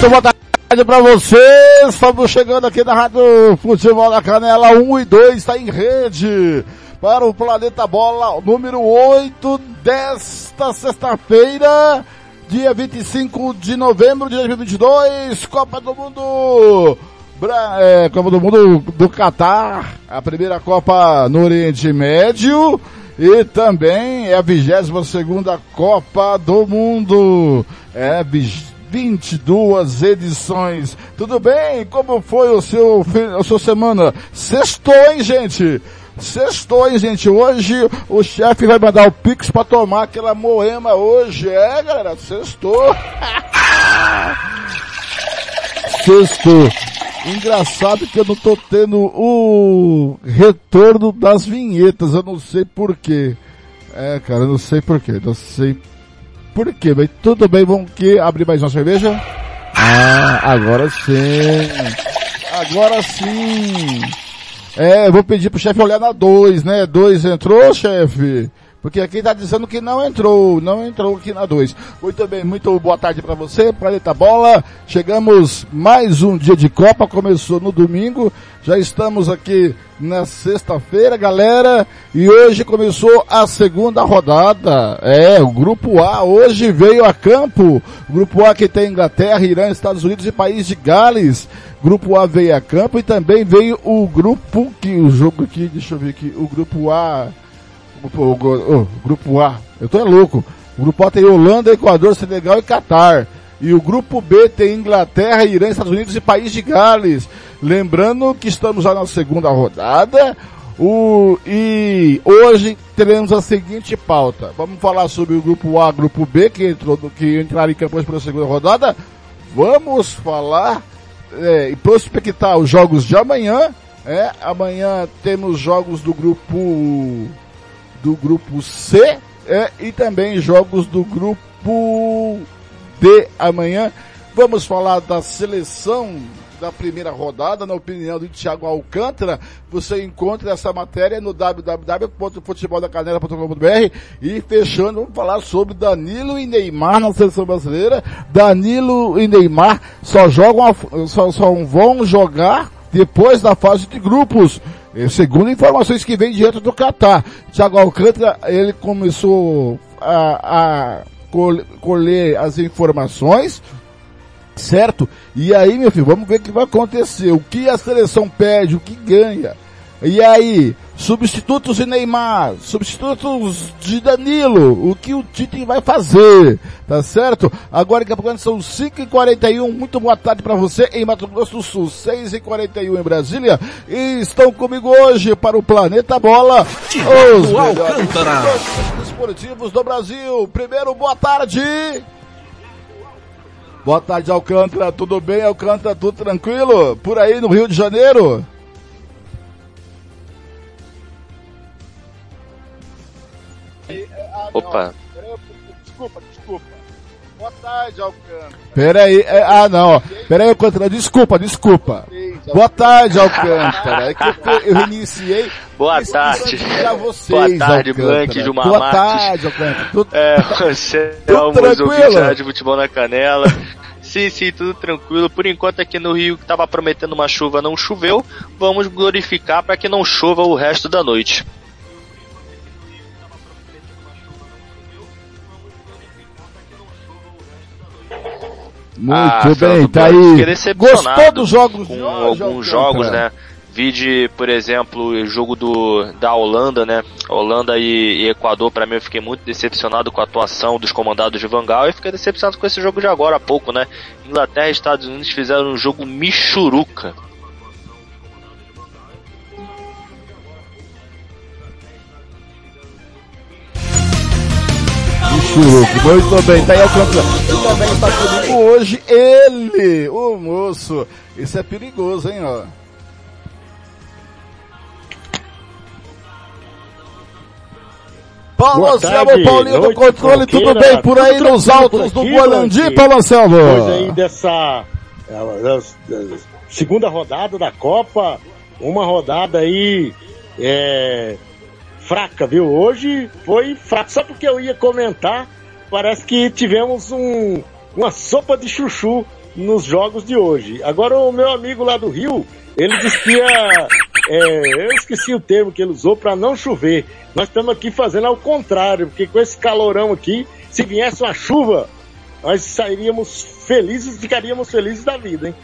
Muito boa tarde pra vocês. Estamos chegando aqui na Rádio Futebol da Canela 1 e 2, está em rede para o Planeta Bola número 8 desta sexta-feira, dia 25 de novembro de 2022, Copa do Mundo. Bra é, Copa do Mundo do Catar, a primeira Copa no Oriente Médio e também é a 22 segunda Copa do Mundo. É, 22 edições. Tudo bem? Como foi o seu, a sua semana? Sextou, hein, gente? Sextou, hein, gente? Hoje o chefe vai mandar o Pix pra tomar aquela moema hoje. É, galera, sextou. sextou. Engraçado que eu não tô tendo o retorno das vinhetas, eu não sei porquê. É, cara, eu não sei porquê, não sei por quê? Mas tudo bem, vamos que abrir mais uma cerveja? Ah, agora sim. Agora sim. É, vou pedir pro chefe olhar na 2, né? 2 entrou, chefe? Porque aqui tá dizendo que não entrou, não entrou aqui na 2. Muito bem, muito boa tarde para você, Planeta Bola. Chegamos mais um dia de Copa, começou no domingo, já estamos aqui na sexta-feira, galera, e hoje começou a segunda rodada. É, o grupo A hoje veio a campo. Grupo A que tem Inglaterra, Irã, Estados Unidos e País de Gales. Grupo A veio a campo e também veio o grupo que o jogo aqui, deixa eu ver aqui, o grupo A o, o, o, grupo A, eu tô é louco. O grupo A tem Holanda, Equador, Senegal e Catar. E o grupo B tem Inglaterra, Irã, Estados Unidos e País de Gales. Lembrando que estamos já na segunda rodada. O, e hoje teremos a seguinte pauta. Vamos falar sobre o grupo A, grupo B, que entrou, que entraram em campanha pela segunda rodada. Vamos falar é, e prospectar os jogos de amanhã. É, amanhã temos jogos do grupo do grupo C é, e também jogos do grupo D amanhã. Vamos falar da seleção da primeira rodada, na opinião do Thiago Alcântara. Você encontra essa matéria no www.futeboldacanela.com.br e fechando, vamos falar sobre Danilo e Neymar na seleção brasileira. Danilo e Neymar só jogam, só, só vão jogar depois da fase de grupos. Segundo informações que vem direto do Catar. Thiago Alcântara, ele começou a, a colher as informações, certo? E aí, meu filho, vamos ver o que vai acontecer. O que a seleção pede, o que ganha. E aí, substitutos de Neymar, substitutos de Danilo, o que o Tite vai fazer, tá certo? Agora que a são 5h41, muito boa tarde para você em Mato Grosso do Sul, 6h41 em Brasília, e estão comigo hoje para o Planeta Bola, os melhores esportivos do Brasil. Primeiro, boa tarde. Boa tarde, Alcântara. Tudo bem, Alcântara? Tudo tranquilo? Por aí no Rio de Janeiro? Opa. Desculpa, desculpa. Boa tarde, Alcântara. Peraí, é, ah não, peraí, Alcântara, desculpa, desculpa. Boa tarde, Alcântara. É que eu, eu reiniciei. Boa tarde. Vocês, Boa tarde. Blank de uma Boa tarde, Alcântara. Tudo, É, você é um tranquilo? Rádio Futebol na Canela. Sim, sim, tudo tranquilo. Por enquanto aqui no Rio que tava prometendo uma chuva não choveu, vamos glorificar para que não chova o resto da noite. Muito Ah, bem, tá aí. fiquei decepcionado Gostou dos jogos com alguns Alcântara? jogos, né? Vi de, por exemplo, o jogo do, da Holanda, né? Holanda e, e Equador, para mim eu fiquei muito decepcionado com a atuação dos comandados de Van Gaal e fiquei decepcionado com esse jogo de agora há pouco, né? Inglaterra e Estados Unidos fizeram um jogo michuruca. Churuque, muito bem, tá aí Alcântara. E também está comigo hoje ele, o moço. Isso é perigoso, hein, ó. Paulo Boa Anselmo, tarde, Paulinho do controle, tudo bem por aí nos altos do Guarandi? Paulo Anselmo? Depois aí dessa segunda rodada da Copa, uma rodada aí é, fraca, viu? Hoje foi fraca, só porque eu ia comentar, parece que tivemos um, uma sopa de chuchu nos jogos de hoje. Agora o meu amigo lá do Rio, ele disse que ia, é, eu esqueci o termo que ele usou para não chover. Nós estamos aqui fazendo ao contrário, porque com esse calorão aqui, se viesse uma chuva, nós sairíamos felizes, ficaríamos felizes da vida, hein?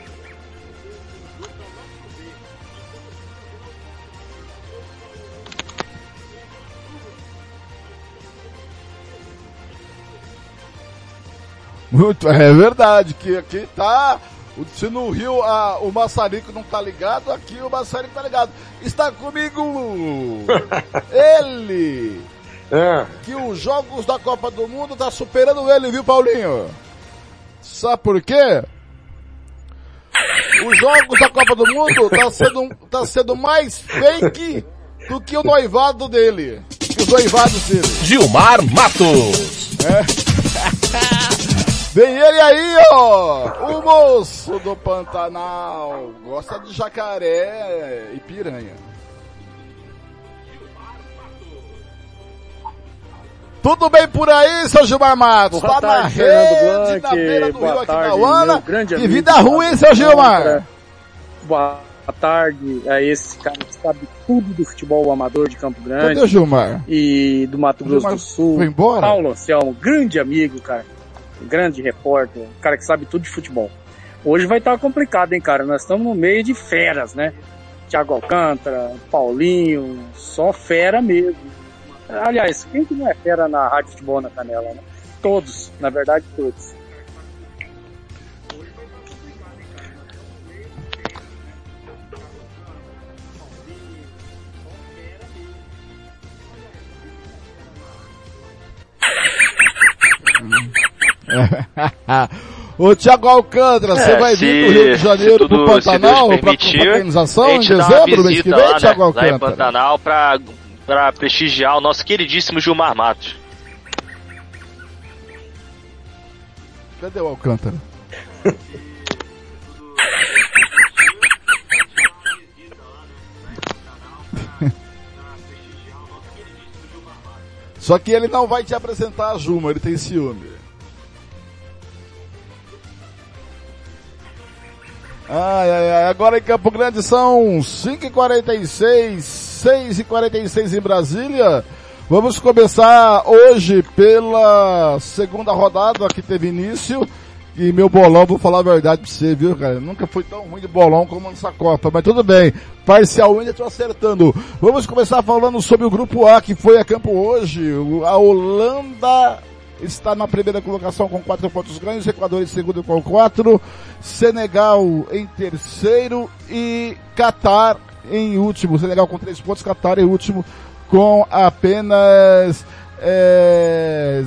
Muito, é verdade, que aqui tá. Se no Rio a, o maçarico não tá ligado, aqui o maçarico tá ligado. Está comigo ele, Ah, que os jogos da Copa do Mundo tá superando ele, viu, Paulinho? Sabe por quê? Os jogos da Copa do Mundo tá sendo, tá sendo mais fake do que o noivado dele. Que os noivados dele. Gilmar Matos. Vem ele aí, ó! O moço do Pantanal. Gosta de jacaré e piranha. Tudo bem por aí, seu Gilmar Matos? Boa tá na tarde, Fernando rede, Blanc. na beira do rio aqui tarde, na Uana. meu grande Que amigo vida ruim, seu Gilmar? Boa tarde a esse cara que sabe tudo do futebol amador de Campo Cadê o Grande Gilmar? e do Mato Grosso do Sul. Foi embora? Paulo Anselmo, grande amigo, cara. Grande repórter, um cara que sabe tudo de futebol. Hoje vai estar complicado, hein, cara? Nós estamos no meio de feras, né? Thiago Alcântara, Paulinho, só fera mesmo. Aliás, quem que não é fera na Rádio Futebol na Canela, né? Todos, na verdade, todos. Ô Thiago Alcântara, você É, vai se- vir do Rio de Janeiro se Deus Pantanal confraternização a em dá uma dezembro, mês que vem, lá, Thiago né, lá em Alcântara? Pantanal pra, pra prestigiar o nosso queridíssimo Gilmar Matos. Cadê o Alcântara? Só que ele não vai te apresentar a Juma, ele tem ciúme. Ai, ai, ai, agora em Campo Grande são 5h46, 6h46 em Brasília. Vamos começar hoje pela segunda rodada que teve início. E meu bolão, vou falar a verdade pra você, viu, cara? Nunca foi tão ruim de bolão como nessa Copa, mas tudo bem. Parcialmente eu tô acertando. Vamos começar falando sobre o grupo A que foi a campo hoje. A Holanda está na primeira colocação com quatro pontos ganhos, Equador em segundo com quatro, Senegal em terceiro e Catar em último. Senegal com três pontos, Catar em último com apenas é,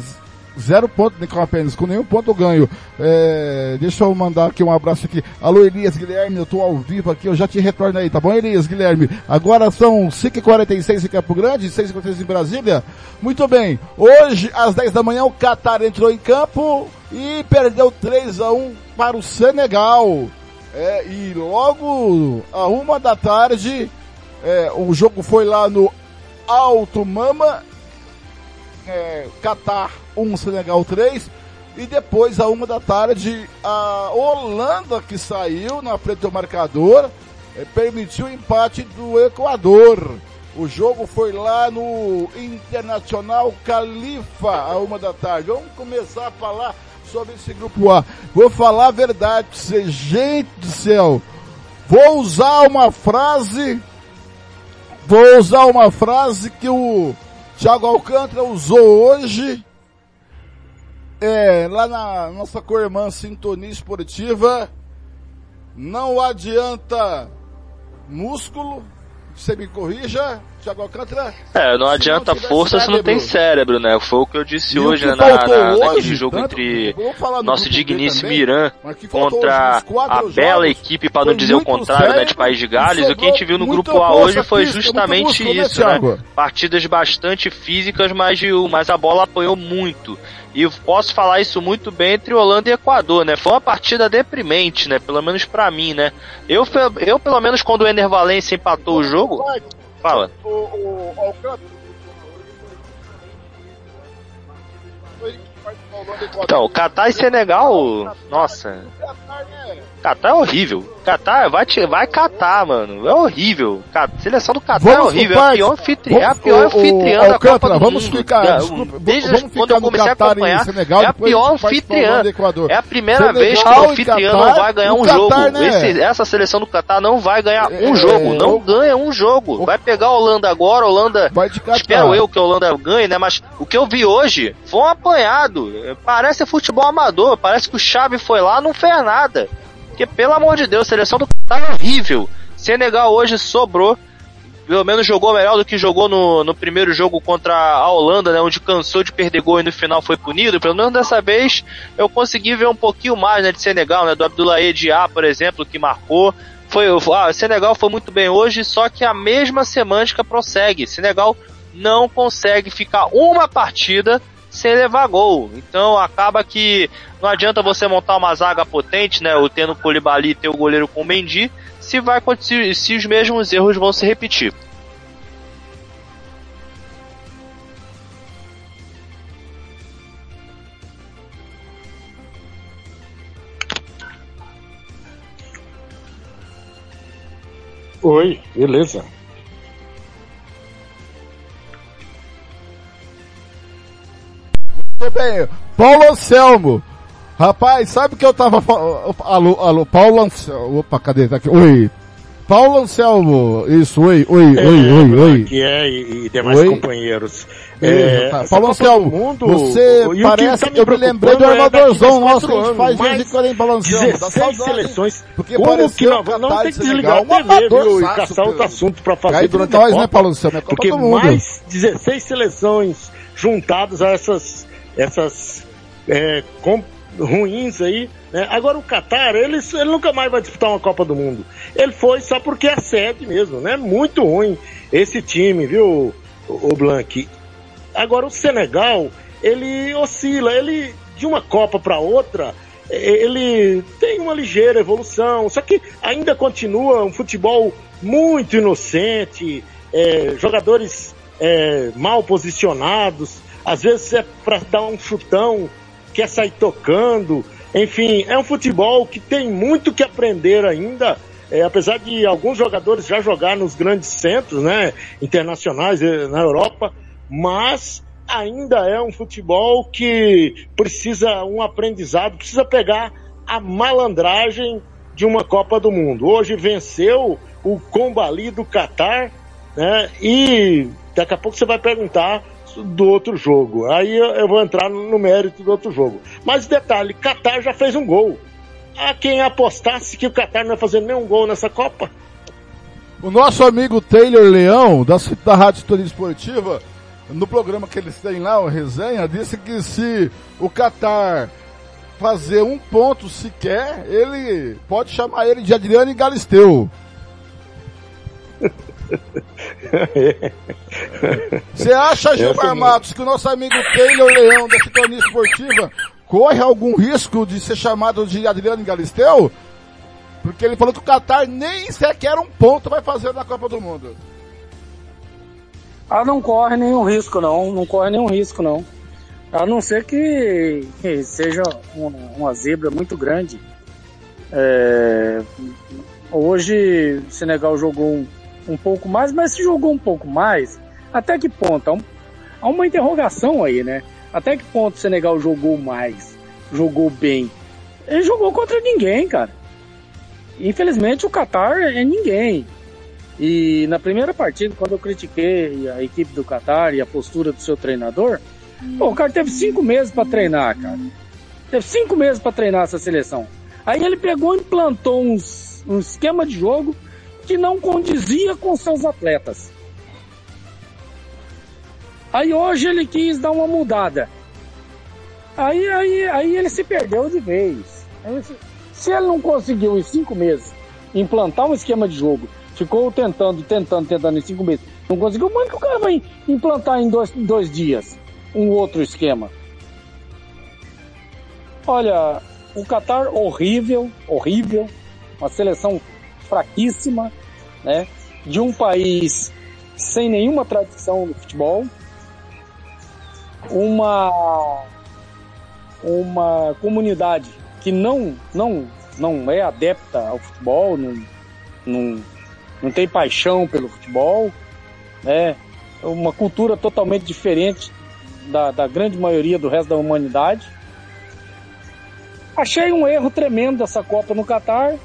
zero ponto com apenas, com nenhum ponto ganho. É, deixa eu mandar aqui um abraço aqui. Alô Elias Guilherme, eu tô ao vivo aqui, eu já te retorno aí, tá bom Elias Guilherme? Agora são 5h46 em Campo Grande, 6h46 em Brasília. Muito bem, hoje às 10 da manhã o Qatar entrou em campo e perdeu 3 a 1 para o Senegal. É, e logo a uma da tarde, é, o jogo foi lá no Alto Mama, é, Qatar 1, Senegal 3. E depois, a uma da tarde, a Holanda, que saiu na frente do marcador, é, permitiu o empate do Equador. O jogo foi lá no Internacional Califa, a uma da tarde. Vamos começar a falar sobre esse grupo A. Vou falar a verdade você, gente do céu. Vou usar uma frase, vou usar uma frase que o Thiago Alcântara usou hoje, é, lá na nossa co-irmã Sintonia Esportiva. Não adianta músculo, você me corrija, Thiago Alcântara. É, não adianta não força se não tem cérebro, né? Foi o que eu disse e hoje, né, na, na, hoje, naquele jogo tanto, entre nosso digníssimo também, Irã contra a bela equipe, para não dizer o contrário, cérebro, né, de País de Gales. O que a gente viu no grupo A hoje foi justamente músculo, né, isso, né? né? Partidas bastante físicas, mas, mas a bola apoiou muito. E posso falar isso muito bem entre Holanda e Equador, né? Foi uma partida deprimente, né? Pelo menos para mim, né? Eu, eu, pelo menos, quando o Ener Valencia empatou o jogo, Fala. O, o, o Então, Catar e Senegal, nossa. Catar é horrível. Catar vai, te, vai catar, mano. É horrível. Seleção do Catar é horrível. É a pior, anfitri é a pior anfitriã da Copa do vamos Mundo. Ficar, desculpa, Desde vamos quando eu comecei a acompanhar, Senegal, é a pior anfitriã. É a primeira Senegal vez que o anfitriã não vai ganhar um Qatar, jogo. Né? Esse, essa seleção do Catar não vai ganhar é, um jogo. Não é, ganha um jogo. Vai pegar a Holanda agora, a Holanda. Espero eu que a Holanda ganhe, né? Mas o que eu vi hoje foi um apanhado. Parece futebol amador. Parece que o Xavi foi lá não fez nada. Porque, pelo amor de Deus, a seleção do é horrível. Senegal hoje sobrou. Pelo menos jogou melhor do que jogou no, no primeiro jogo contra a Holanda, né? Onde cansou de perder gol e no final foi punido. Pelo menos dessa vez eu consegui ver um pouquinho mais né, de Senegal, né? Do Abdoulaye Dia, por exemplo, que marcou. Foi, ah, Senegal foi muito bem hoje, só que a mesma semântica prossegue. Senegal não consegue ficar uma partida sem levar gol. Então acaba que não adianta você montar uma zaga potente, né? O tendo Colibali e ter o goleiro com o Mendy, se vai acontecer, se os mesmos erros vão se repetir. Oi, beleza. Bem. Paulo Anselmo. Rapaz, sabe o que eu tava falando? Alô, alô, Paulo Anselmo. Opa, cadê? Tá aqui. Oi. Paulo Anselmo. Isso, oi, oi, é, oi, oi, oi. Que é, e, e demais oi. companheiros. É, tá. Paulo Anselmo, mundo, você parece, que tá eu me lembrei do é armadorzão nosso que a gente faz de vez em quando em Paulo Anselmo. 16 seleções. Porque Como que nós vamos ter que desligar a TV, viu? E caçar outro assunto pra fazer durante nós, né, Copa. né, Paulo Anselmo? É Copa porque mais 16 seleções juntadas a essas essas é, com, ruins aí. Né? Agora o Qatar, ele, ele nunca mais vai disputar uma Copa do Mundo. Ele foi só porque é sede mesmo, né? Muito ruim esse time, viu, o, o Blank? Agora o Senegal, ele oscila, ele de uma Copa para outra, ele tem uma ligeira evolução, só que ainda continua um futebol muito inocente, é, jogadores é, mal posicionados, às vezes é para dar um chutão, quer sair tocando. Enfim, é um futebol que tem muito que aprender ainda. É, apesar de alguns jogadores já jogar nos grandes centros, né, internacionais eh, na Europa, mas ainda é um futebol que precisa um aprendizado, precisa pegar a malandragem de uma Copa do Mundo. Hoje venceu o Combali do Catar, né? E daqui a pouco você vai perguntar do outro jogo. Aí eu vou entrar no mérito do outro jogo. Mas detalhe, Qatar já fez um gol. Há quem apostasse que o Qatar não ia fazer nenhum gol nessa Copa. O nosso amigo Taylor Leão, da, da Rádio Turismo Esportiva, no programa que eles têm lá, o Resenha, disse que se o Qatar fazer um ponto sequer, ele pode chamar ele de Adriano e Galisteu. Você acha, Gilmar Matos, que o nosso amigo Taylor Leão da Sintonia Esportiva corre algum risco de ser chamado de Adriano Galisteu? Porque ele falou que o Qatar nem sequer um ponto vai fazer na Copa do Mundo. Ah, não corre nenhum risco não, não corre nenhum risco não. A não ser que, que seja uma, uma, zebra muito grande. É, hoje o Senegal jogou um, um, pouco mais, mas se jogou um pouco mais, até que ponto? Há, há uma interrogação aí, né? Até que ponto o Senegal jogou mais? Jogou bem? Ele jogou contra ninguém, cara. Infelizmente o Qatar é ninguém. E na primeira partida, quando eu critiquei a equipe do Qatar e a postura do seu treinador, pô, o cara teve cinco meses para treinar, cara. Teve cinco meses para treinar essa seleção. Aí ele pegou e implantou uns, um esquema de jogo que não condizia com seus atletas. Aí hoje ele quis dar uma mudada. Aí, aí, aí ele se perdeu de vez. Se ele não conseguiu em cinco meses implantar um esquema de jogo, ficou tentando, tentando, tentando em cinco meses, não conseguiu, é que o cara vai implantar em dois, dois dias um outro esquema? Olha, o Qatar horrível, horrível, uma seleção fraquíssima, né? De um país sem nenhuma tradição no futebol, uma uma comunidade que não não não é adepta ao futebol, não, não, não tem paixão pelo futebol, né? Uma cultura totalmente diferente da, da grande maioria do resto da humanidade. Achei um erro tremendo essa Copa no Catar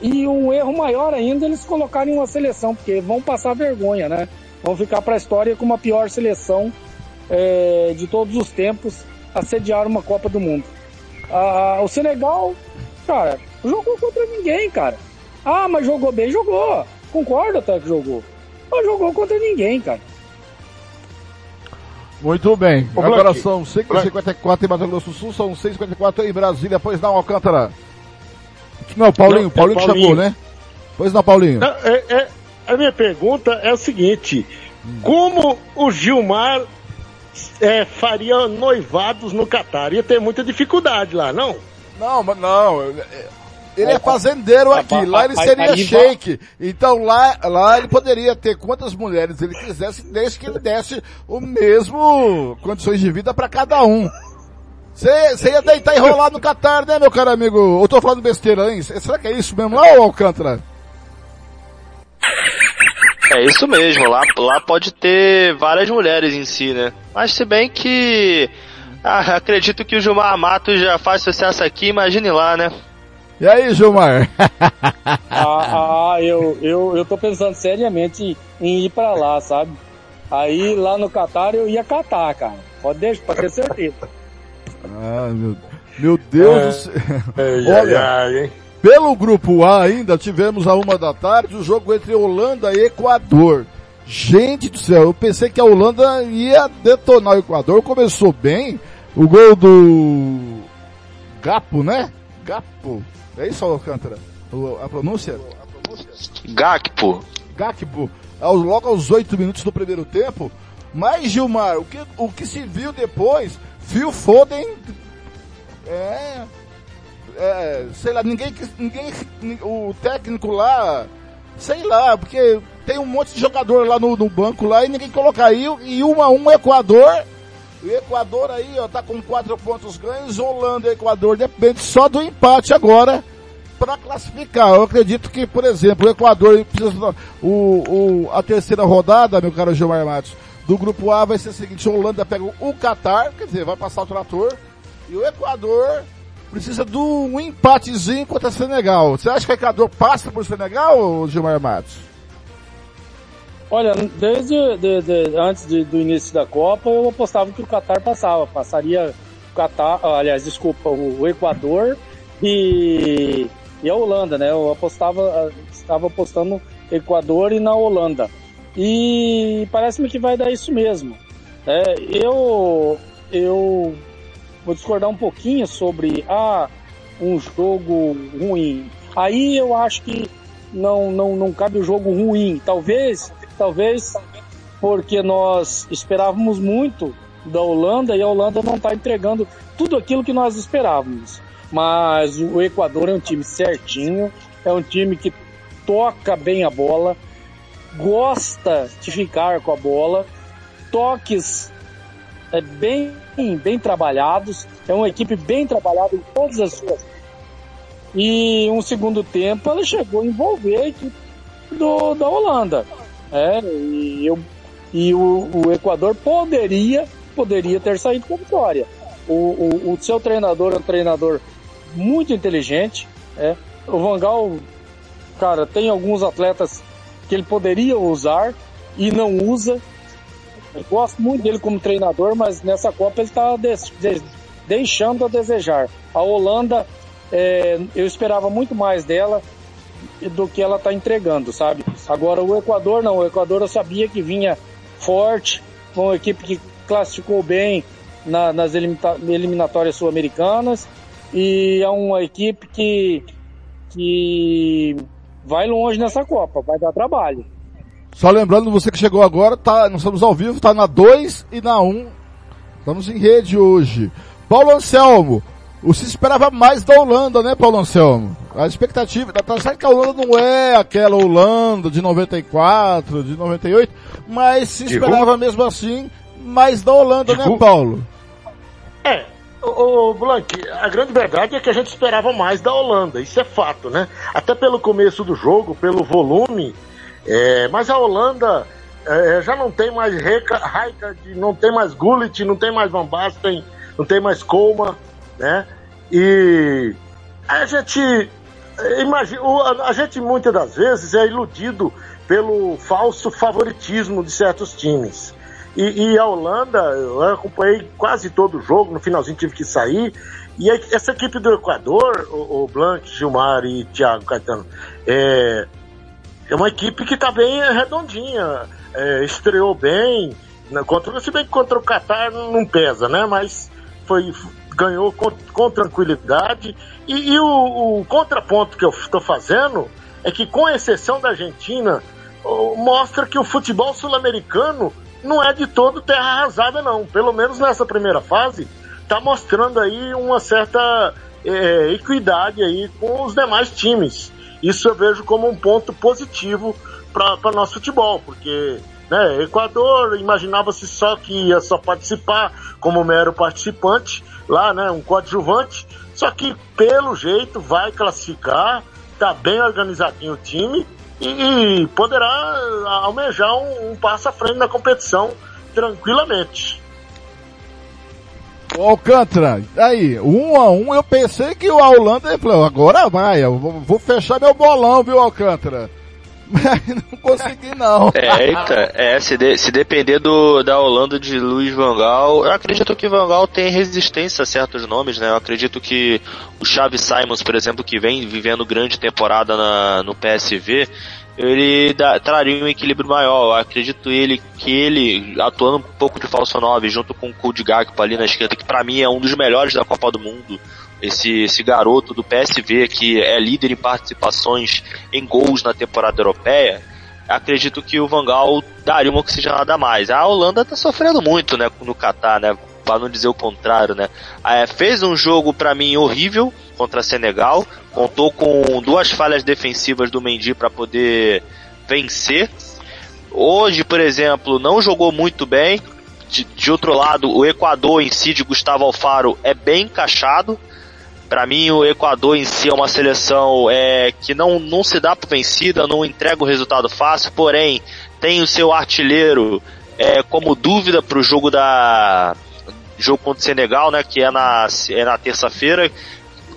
e um erro maior ainda eles colocarem uma seleção, porque vão passar vergonha, né? Vão ficar para a história como a pior seleção é, de todos os tempos a sediar uma Copa do Mundo. Ah, o Senegal, cara, jogou contra ninguém, cara. Ah, mas jogou bem, jogou. Concordo até que jogou. Mas jogou contra ninguém, cara. Muito bem. Ô, Agora Blanque. são 5h54 em Mato Grosso do Sul, são 6h54 em Brasília, pois não, Alcântara. Não, Paulinho, não, é Paulinho, que chamou, né? Pois não, Paulinho. Não, é, é, a minha pergunta é o seguinte: hum. como o Gilmar é, faria noivados no Catar? Ia ter muita dificuldade lá, não? Não, mas não. Ele é fazendeiro aqui, lá ele seria shake. Então lá, lá ele poderia ter quantas mulheres ele quisesse, desde que ele desse o mesmo condições de vida para cada um. Você ia deitar e rolar no Catar, né, meu caro amigo? Eu tô falando besteira, hein? Será que é isso mesmo lá, Alcântara? É isso mesmo, lá, lá pode ter várias mulheres em si, né? Mas se bem que ah, acredito que o Gilmar Matos já faz sucesso aqui, imagine lá, né? E aí, Gilmar? ah, ah, eu, eu, eu tô pensando seriamente em ir pra lá, sabe? Aí lá no Catar eu ia catar, cara. Pode deixar, pode ter certeza. Ah, meu, meu Deus é, do céu. É, Olha, ai, pelo grupo A ainda tivemos a uma da tarde o jogo entre Holanda e Equador. Gente do céu, eu pensei que a Holanda ia detonar o Equador, começou bem. O gol do Gapo, né? Gapo. É isso, Alcântara? A pronúncia? Gakpo. Gakpo. Logo aos oito minutos do primeiro tempo. Mas, Gilmar, o que, o que se viu depois, Phil Foden, é, é, sei lá, ninguém, ninguém, o técnico lá, sei lá, porque tem um monte de jogador lá no, no banco lá e ninguém coloca aí, e um a um Equador, o Equador aí, ó, tá com quatro pontos ganhos. Holanda e Equador depende só do empate agora para classificar. Eu acredito que, por exemplo, o Equador precisa o, o, a terceira rodada, meu caro Gilmar Matos, do grupo A vai ser o seguinte, a Holanda pega o Qatar, quer dizer, vai passar o trator, e o Equador precisa de um empatezinho contra o Senegal. Você acha que o Equador passa por Senegal, Gilmar Matos? Olha, desde de, de, antes de, do início da Copa, eu apostava que o Qatar passava. Passaria o Qatar, aliás, desculpa, o Equador e, e a Holanda, né? Eu apostava, estava apostando Equador e na Holanda. E parece-me que vai dar isso mesmo. É, eu, eu vou discordar um pouquinho sobre ah, um jogo ruim. Aí eu acho que não, não, não cabe o jogo ruim. Talvez, talvez porque nós esperávamos muito da Holanda e a Holanda não está entregando tudo aquilo que nós esperávamos. Mas o Equador é um time certinho, é um time que toca bem a bola, gosta de ficar com a bola, toques é, bem, bem trabalhados, é uma equipe bem trabalhada em todas as suas. E um segundo tempo ela chegou a envolver a equipe do, da Holanda. É, e, eu, e o, o Equador poderia, poderia ter saído com vitória. O, o, o, seu treinador é um treinador muito inteligente. É. O Vangal, cara, tem alguns atletas que ele poderia usar e não usa. Eu gosto muito dele como treinador, mas nessa Copa ele está de, de, deixando a desejar. A Holanda, é, eu esperava muito mais dela do que ela está entregando, sabe? Agora o Equador não, o Equador eu sabia que vinha forte, uma equipe que classificou bem na, nas eliminatórias sul-americanas e é uma equipe que, que vai longe nessa Copa, vai dar trabalho. Só lembrando, você que chegou agora, tá, nós estamos ao vivo, tá na 2 e na 1. Um. Estamos em rede hoje. Paulo Anselmo, você esperava mais da Holanda, né, Paulo Anselmo? A expectativa, tá certo que a Holanda não é aquela Holanda de 94, de 98, mas se esperava mesmo assim mais da Holanda, né, Paulo? É, o, o Blank, a grande verdade é que a gente esperava mais da Holanda, isso é fato, né? Até pelo começo do jogo, pelo volume, é, mas a Holanda é, já não tem mais Raikard, não tem mais Gullit, não tem mais Van Basten, não tem mais Colma, né? E a gente imagina, a gente muitas das vezes é iludido pelo falso favoritismo de certos times. E, e, a Holanda, eu acompanhei quase todo o jogo, no finalzinho tive que sair. E essa equipe do Equador, o, o Blanc, Gilmar e Thiago Caetano, é, é uma equipe que está bem redondinha, é, estreou bem, né, contra, se bem que contra o Qatar não pesa, né? Mas foi, ganhou com, com tranquilidade. E, e o, o, contraponto que eu estou fazendo é que, com exceção da Argentina, mostra que o futebol sul-americano não é de todo terra arrasada, não. Pelo menos nessa primeira fase, está mostrando aí uma certa é, equidade aí com os demais times. Isso eu vejo como um ponto positivo para nosso futebol, porque né, Equador imaginava-se só que ia só participar como mero participante, lá, né, um coadjuvante, só que pelo jeito vai classificar, tá bem organizadinho o time e, e poderá almejar um, um passo à frente na competição tranquilamente. Alcântara, aí, um a um, eu pensei que o Holanda agora vai, eu vou fechar meu bolão, viu, Alcântara? Não consegui não. É, eita, é, se, de, se depender do, da Holanda de Luiz Vangal, eu acredito que Vangal tem resistência a certos nomes, né? Eu acredito que o Xavi Simons, por exemplo, que vem vivendo grande temporada na, no PSV, ele traria um equilíbrio maior. Eu acredito ele que ele, atuando um pouco de falso 9, junto com o Kud Gakpo ali na esquerda, que para mim é um dos melhores da Copa do Mundo, esse, esse garoto do PSV que é líder em participações em gols na temporada europeia, acredito que o Vangal daria uma oxigenada a mais. A Holanda tá sofrendo muito, né, no Catar, né, para não dizer o contrário, né. É, fez um jogo para mim horrível contra Senegal, contou com duas falhas defensivas do Mendy para poder vencer. Hoje, por exemplo, não jogou muito bem. De, de outro lado, o Equador em si de Gustavo Alfaro é bem encaixado. Para mim, o Equador em si é uma seleção é, que não, não se dá por vencida, não entrega o resultado fácil, porém tem o seu artilheiro é, como dúvida para o jogo da jogo contra o Senegal, né, que é na, é na terça-feira,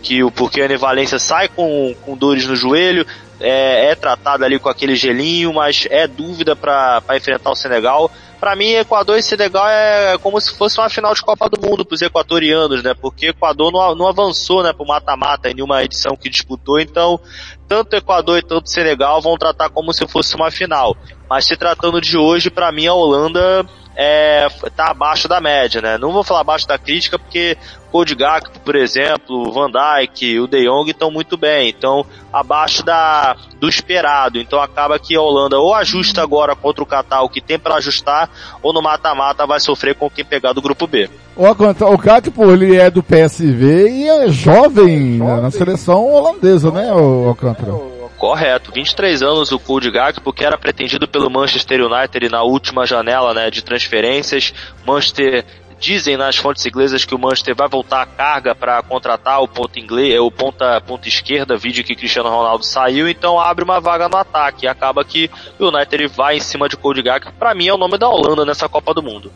que o porque a Valência sai com, com dores no joelho, é, é tratado ali com aquele gelinho, mas é dúvida para enfrentar o Senegal. Para mim, Equador e Senegal é como se fosse uma final de Copa do Mundo para os equatorianos, né? Porque Equador não, não avançou, né, para o mata-mata em nenhuma edição que disputou, então tanto Equador e tanto Senegal vão tratar como se fosse uma final. Mas se tratando de hoje, para mim a Holanda é, tá abaixo da média, né? Não vou falar abaixo da crítica porque Cody Gakpo, por exemplo, o Van Dijk, o De Jong estão muito bem, então abaixo da do esperado. Então acaba que a Holanda ou ajusta agora contra o Catar o que tem para ajustar, ou no mata-mata vai sofrer com quem pegar do grupo B. O, o Gakpo, ele é do PSV e é jovem, jovem. na seleção holandesa, né, o Alcântara? Correto, 23 anos o Cody Gakpo, que era pretendido pelo Manchester United na última janela né, de transferências. Manchester dizem nas fontes inglesas que o Manchester vai voltar a carga para contratar o ponto inglês, o ponta, ponta esquerda, vídeo que Cristiano Ronaldo saiu, então abre uma vaga no ataque. E acaba que o United vai em cima de Cody Gakpo. Para mim é o nome da Holanda nessa Copa do Mundo.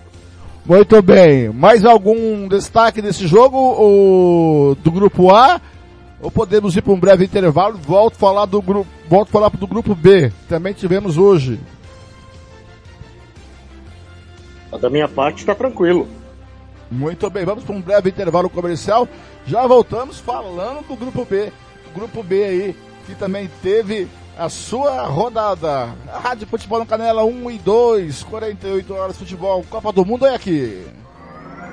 Muito bem. Mais algum destaque desse jogo o, do grupo A? Ou podemos ir para um breve intervalo? Volto a falar do grupo, volto a falar do grupo B. Também tivemos hoje. Da minha parte está tranquilo. Muito bem, vamos para um breve intervalo comercial. Já voltamos falando do grupo B. Grupo B aí, que também teve a sua rodada. A Rádio Futebol no Canela 1 e 2, 48 horas de futebol. Copa do Mundo é aqui.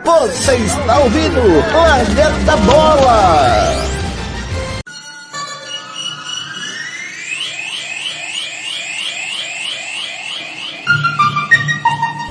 Você está ouvindo Planeta Bola!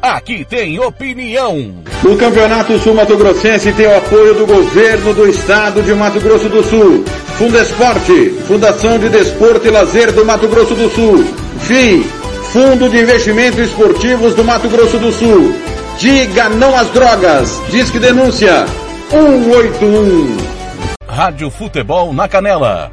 Aqui tem opinião. O Campeonato Sul Mato Grossense tem o apoio do governo do estado de Mato Grosso do Sul. Fundesporte, Fundação de Desporto e Lazer do Mato Grosso do Sul. FII, Fundo de Investimentos Esportivos do Mato Grosso do Sul. Diga não às drogas. Disque denúncia 181. Rádio Futebol na Canela.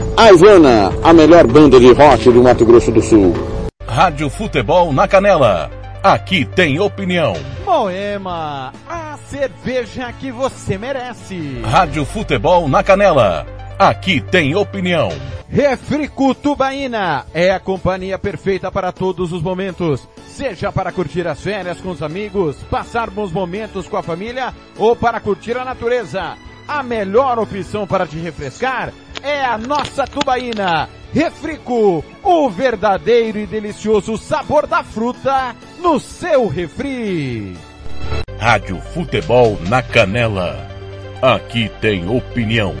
A Ivana, a melhor banda de rock do Mato Grosso do Sul. Rádio Futebol na Canela. Aqui tem opinião. Moema, a cerveja que você merece. Rádio Futebol na Canela. Aqui tem opinião. Refrico Tubaína é a companhia perfeita para todos os momentos. Seja para curtir as férias com os amigos, passar bons momentos com a família ou para curtir a natureza. A melhor opção para te refrescar é a nossa tubaína. Refrico, o verdadeiro e delicioso sabor da fruta no seu refri. Rádio Futebol na Canela. Aqui tem opinião.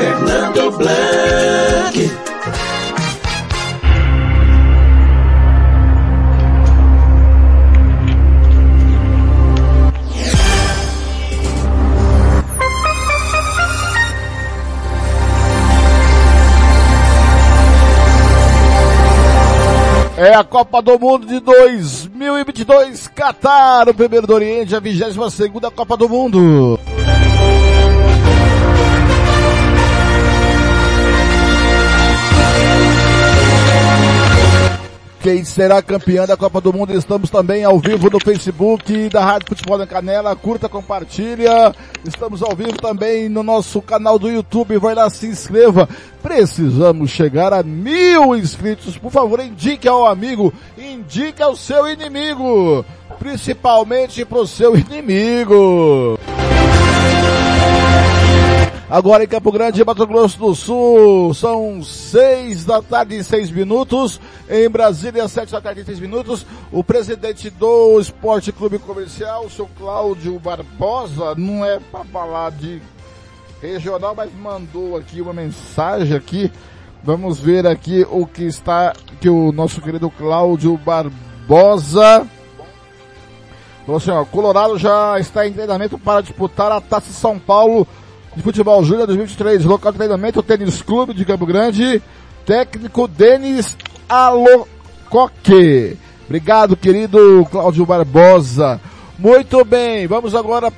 Fernando Blanc. É a Copa do Mundo de 2022, Qatar, o primeiro do Oriente, a 22 segunda Copa do Mundo. Quem será campeã da Copa do Mundo? Estamos também ao vivo no Facebook da Rádio Futebol da Canela. Curta, compartilha. Estamos ao vivo também no nosso canal do YouTube. Vai lá, se inscreva. Precisamos chegar a mil inscritos. Por favor, indique ao amigo, indique ao seu inimigo. Principalmente pro seu inimigo. Agora em Campo Grande, Mato Grosso do Sul, são seis da tarde e seis minutos. Em Brasília, sete da tarde e seis minutos. O presidente do Esporte Clube Comercial, o seu Cláudio Barbosa, não é para falar de regional, mas mandou aqui uma mensagem aqui. Vamos ver aqui o que está, que o nosso querido Cláudio Barbosa falou assim, ó, Colorado já está em treinamento para disputar a Taça São Paulo de Futebol Júnior 2023. Local de treinamento, Tênis Clube de Campo Grande. Técnico Denis Alocoque. Obrigado, querido Cláudio Barbosa. Muito bem, vamos agora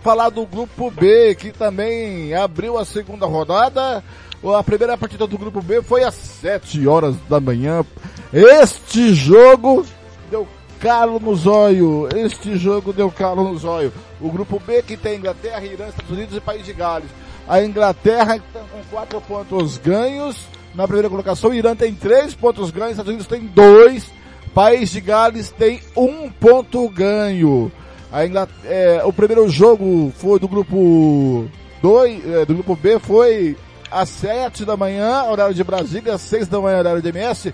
falar do grupo B, que também abriu a segunda rodada. A primeira partida do grupo B foi às 7 horas da manhã. Este jogo deu calo no zóio. Este jogo deu calo no zóio. O grupo B que tem Inglaterra, Irã, Estados Unidos e País de Gales. A Inglaterra está com 4 pontos ganhos na primeira colocação. O Irã tem 3 pontos ganhos, Estados Unidos tem 2. País de Gales tem 1 um ponto ganho. A é, o primeiro jogo foi do grupo 2, é, do grupo B foi às 7 da manhã, horário de Brasília, às 6 da manhã, horário de MS.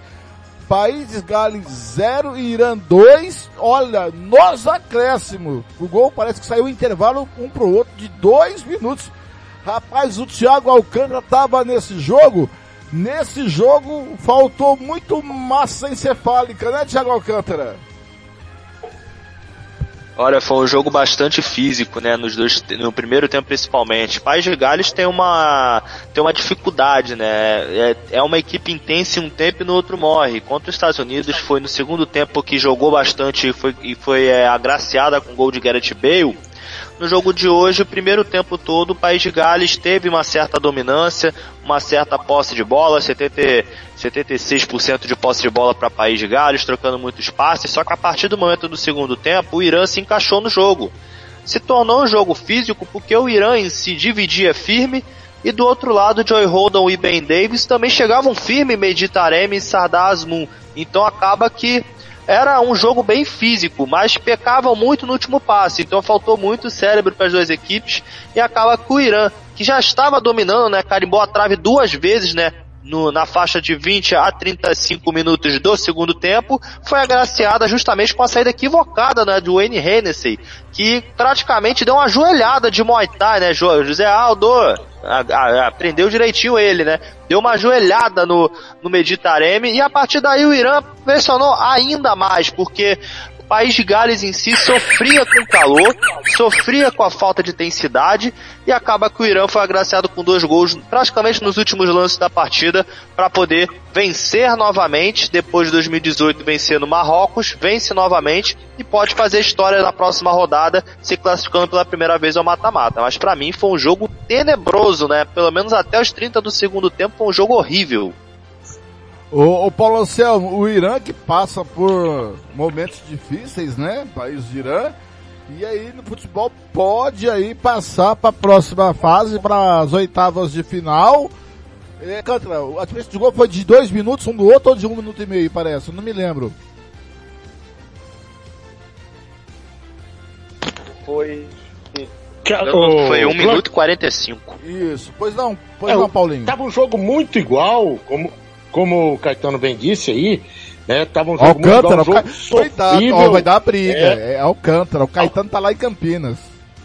Países Gales 0 e Irã 2. Olha, nos acréscimos. O gol parece que saiu intervalo um pro outro de dois minutos. Rapaz, o Thiago Alcântara tava nesse jogo. Nesse jogo faltou muito massa encefálica, né, Thiago Alcântara? Olha, foi um jogo bastante físico, né? Nos dois, no primeiro tempo principalmente. País de Gales tem uma tem uma dificuldade, né? É, é uma equipe intensa em um tempo e no outro morre. Contra os Estados Unidos foi no segundo tempo que jogou bastante e foi, e foi é, agraciada com o gol de Gareth Bale. No jogo de hoje, o primeiro tempo todo, o País de Gales teve uma certa dominância, uma certa posse de bola, 70, 76% de posse de bola para País de Gales, trocando muitos passes, só que a partir do momento do segundo tempo, o Irã se encaixou no jogo. Se tornou um jogo físico porque o Irã em dividia firme, e do outro lado, Joy Holden e Ben Davis também chegavam firme, Meditaremi e Sardar Azmoun. Então acaba que era um jogo bem físico, mas pecavam muito no último passe, então faltou muito cérebro para as duas equipes e acaba com o Irã, que já estava dominando, né, carimbou a trave duas vezes, né, no, na faixa de 20 a 35 minutos do segundo tempo, foi agraciada justamente com a saída equivocada né, do Wayne Hennessy, que praticamente deu uma joelhada de Muay Thai, né, José Aldo? aprendeu direitinho ele, né? Deu uma joelhada no, no Meditareme e a partir daí o Irã pressionou ainda mais, porque país de Gales em si sofria com o calor, sofria com a falta de intensidade e acaba que o Irã foi agraciado com dois gols praticamente nos últimos lances da partida para poder vencer novamente, depois de 2018 vencer no Marrocos, vence novamente e pode fazer história na próxima rodada, se classificando pela primeira vez ao mata-mata. Mas para mim foi um jogo tenebroso, né? Pelo menos até os 30 do segundo tempo foi um jogo horrível. O, o Paulo Anselmo, o Irã que passa por momentos difíceis, né? País do Irã. E aí no futebol pode aí passar para a próxima fase, para as oitavas de final. É, Cantra, a diferença de gol foi de dois minutos um do outro ou de um minuto e meio, parece? Não me lembro. Foi. Foi 1 um minuto e 45. Isso, pois não, pois é, não, Paulinho. Tava um jogo muito igual, como, como o Caetano bem disse aí, né? Tava um jogo Alcântara, muito um jogo ó, vai dar briga. É. é Alcântara, o Caetano tá lá em Campinas.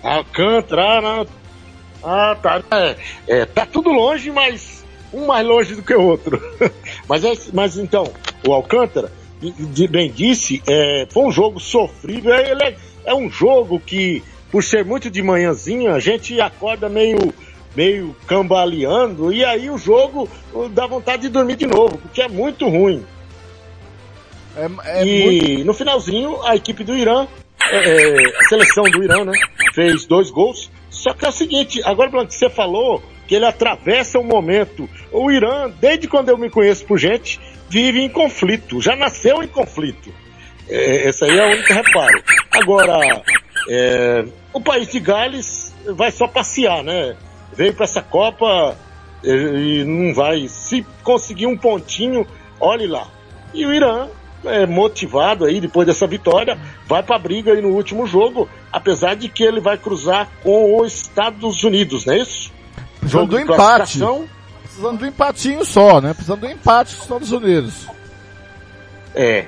Alcântara, né? Ah, tá. É, é, tá tudo longe, mas um mais longe do que o outro. mas, é, mas então, o Alcântara, de, bem disse, é, foi um jogo sofrível. É, ele é, é um jogo que, por ser muito de manhãzinha, a gente acorda meio meio cambaleando, e aí o jogo dá vontade de dormir de novo, porque é muito ruim. É, é e muito... no finalzinho, a equipe do Irã, é, é, a seleção do Irã, né, fez dois gols. Só que é o seguinte, agora Blanc, você falou que ele atravessa o momento. O Irã, desde quando eu me conheço por gente, vive em conflito, já nasceu em conflito. É, esse aí é o único reparo. Agora, é, o país de Gales vai só passear, né? Veio para essa Copa e não vai. Se conseguir um pontinho, olhe lá. E o Irã, é, motivado aí depois dessa vitória, vai para a briga aí no último jogo, apesar de que ele vai cruzar com os Estados Unidos, não é isso? precisando jogo do empate. Precisando do empatinho só, né? Precisando do empate dos Estados Unidos. É.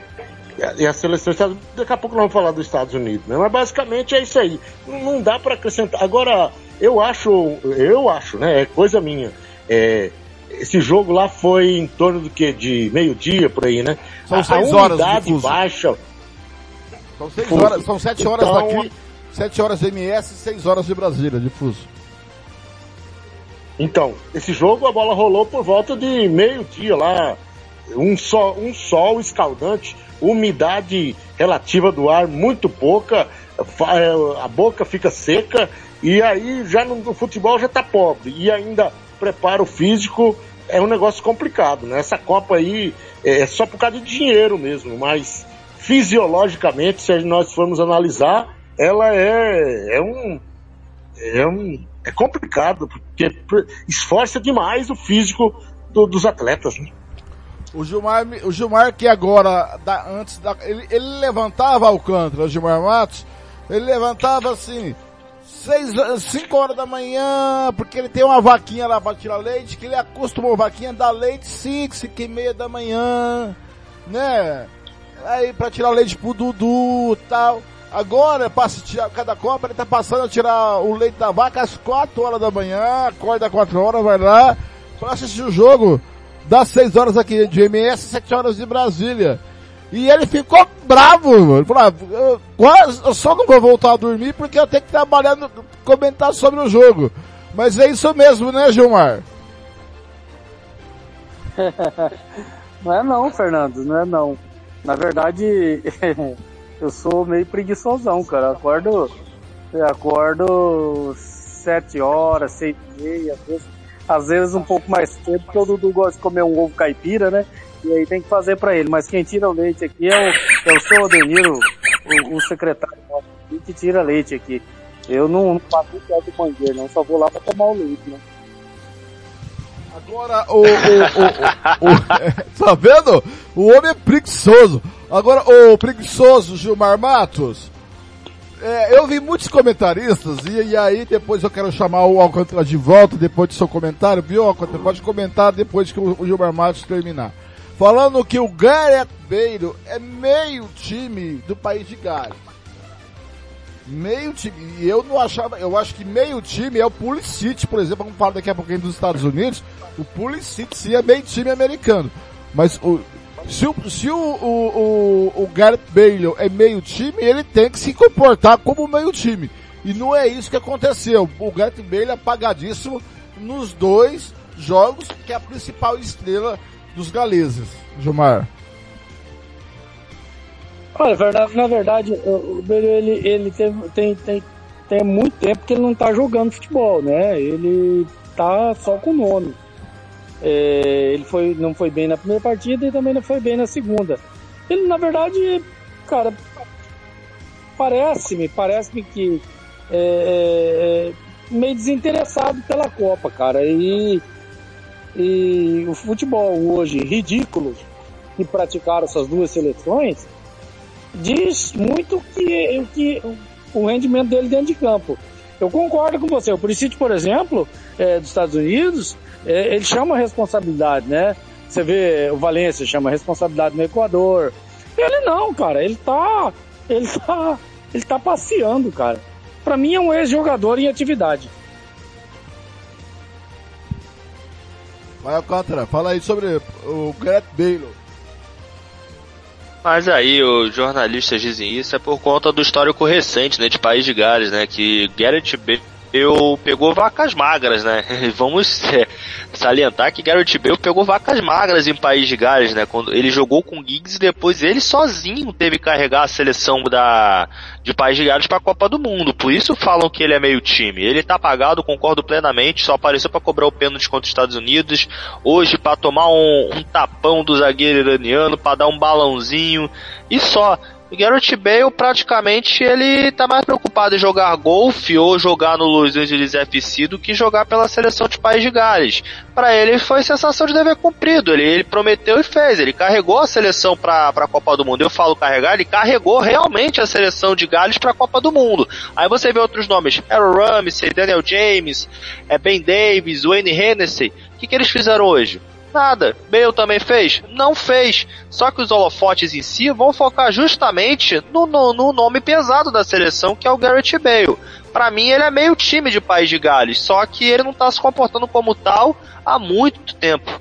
E a seleção dos Estados Unidos, daqui a pouco nós vamos falar dos Estados Unidos, né? Mas basicamente é isso aí. Não, dá para acrescentar. Agora, eu acho, eu acho, né? É coisa minha. É, esse jogo lá foi em torno do que? De meio-dia por aí, né? São A- seis a horas de umidade fuso. baixa. São seis Fuso. horas, são sete horas Então- daqui, sete horas de MS e seis horas de Brasília, de fuso. Então, esse jogo a bola rolou por volta de meio-dia lá. Um sol, um sol escaldante, umidade relativa do ar muito pouca, é, a boca fica seca e aí já no, no futebol já tá pobre. E ainda preparo físico é um negócio complicado, né? Essa Copa aí é só por causa de dinheiro mesmo, mas fisiologicamente, se nós formos analisar, ela é, é um é, um, é complicado, porque esforça demais o físico do- dos atletas. Né? O Gilmar, o Gilmar que agora, da- antes da, ele, ele levantava Alcântara, o Gilmar Matos, ele levantava assim, seis, cinco horas da manhã, porque ele tem uma vaquinha lá pra tirar leite, que ele acostumou vaquinha a dar leite cinco, cinco e meia da manhã, né? Aí pra tirar leite pro Dudu tal. Agora, passa tirar cada copa, ele tá passando a tirar o leite da vaca às 4 horas da manhã, acorda 4 horas, vai lá, pra assistir o jogo das 6 horas aqui de MS, 7 horas de Brasília. E ele ficou bravo, mano. Falou, ah, eu, eu só não vou voltar a dormir porque eu tenho que trabalhar, no, comentar sobre o jogo. Mas é isso mesmo, né, Gilmar? Não é não, Fernando, não é não. Na verdade, eu sou meio preguiçosão, cara. Acordo, eu acordo sete horas, seis e meia, às vezes, às vezes um pouco mais cedo, porque o Dudu gosta de comer um ovo caipira, né? E aí tem que fazer pra ele. Mas quem tira o leite aqui é o, é o seu Odeniro, o, o secretário nosso que tira leite aqui. Eu não, não faço o pé do mangueiro, não. Só vou lá pra tomar o leite, né? Agora, o, o, o, o- tá vendo? O homem é preguiçoso. Agora, o preguiçoso Gilmar Matos, é, eu vi muitos comentaristas, e, e aí depois eu quero chamar o Alcântara de volta, depois do seu comentário, viu, Alcântara? Pode comentar depois que o, o Gilmar Matos terminar. Falando que o Gareth Bale é meio time do país de Gales. Meio time, e eu não achava, eu acho que meio time é o Pulisic, por exemplo, vamos falar daqui a pouquinho dos Estados Unidos, o Pulisic sim é meio time americano. Mas o, se o, se o, o, o, o Gareth Bale é meio time, ele tem que se comportar como meio time. E não é isso que aconteceu. O Gareth Bale é apagadíssimo nos dois jogos que é a principal estrela dos galeses, Gilmar. Olha, na, verdade, o Bale, ele, ele tem, tem, tem muito tempo que ele não tá jogando futebol, né? Ele tá só com o nome. É, ele foi, não foi bem na primeira partida e também não foi bem na segunda. Ele, na verdade, cara, parece-me, parece-me que é, é, é meio desinteressado pela Copa, cara. E, e o futebol hoje ridículo que praticaram essas duas seleções diz muito que, que o rendimento dele dentro de campo. Eu concordo com você. O Pulisic, por exemplo, é, dos Estados Unidos, ele chama responsabilidade, né? Você vê o Valência chama responsabilidade no Equador. Ele não, cara. Ele tá, ele tá, ele tá passeando, cara. Para mim é um ex-jogador em atividade. Vai Alcântara, fala aí sobre o Gareth Bale. Mas aí os jornalistas dizem isso é por conta do histórico recente, né, de País de Gales, né, que Garrett Bale pegou vacas magras, né? Vamos é, salientar que Garrett Bale pegou vacas magras em País de Gales, né? Quando ele jogou com Giggs e depois ele sozinho teve que carregar a seleção da de País de Gales para a Copa do Mundo. Por isso falam que ele é meio time. Ele tá apagado, concordo plenamente, só apareceu para cobrar o pênalti contra os Estados Unidos, hoje para tomar um, um tapão do zagueiro iraniano, para dar um balãozinho e só O Garrett Bale praticamente ele tá mais preocupado em jogar golfe ou jogar no Los Angeles FC do que jogar pela seleção de País de Gales. Para ele foi sensação de dever cumprido. Ele, ele prometeu e fez. Ele carregou a seleção para a Copa do Mundo. Eu falo carregar, ele carregou realmente a seleção de Gales para a Copa do Mundo. Aí você vê outros nomes: Aaron Ramsey, Daniel James, é Ben Davis, Wayne Hennessy. O que, que eles fizeram hoje? Nada. Bale também fez? Não fez. Só que os holofotes em si vão focar justamente no, no, no nome pesado da seleção, que é o Garrett Bale. Para mim, ele é meio time de País de Gales, só que ele não tá se comportando como tal há muito tempo.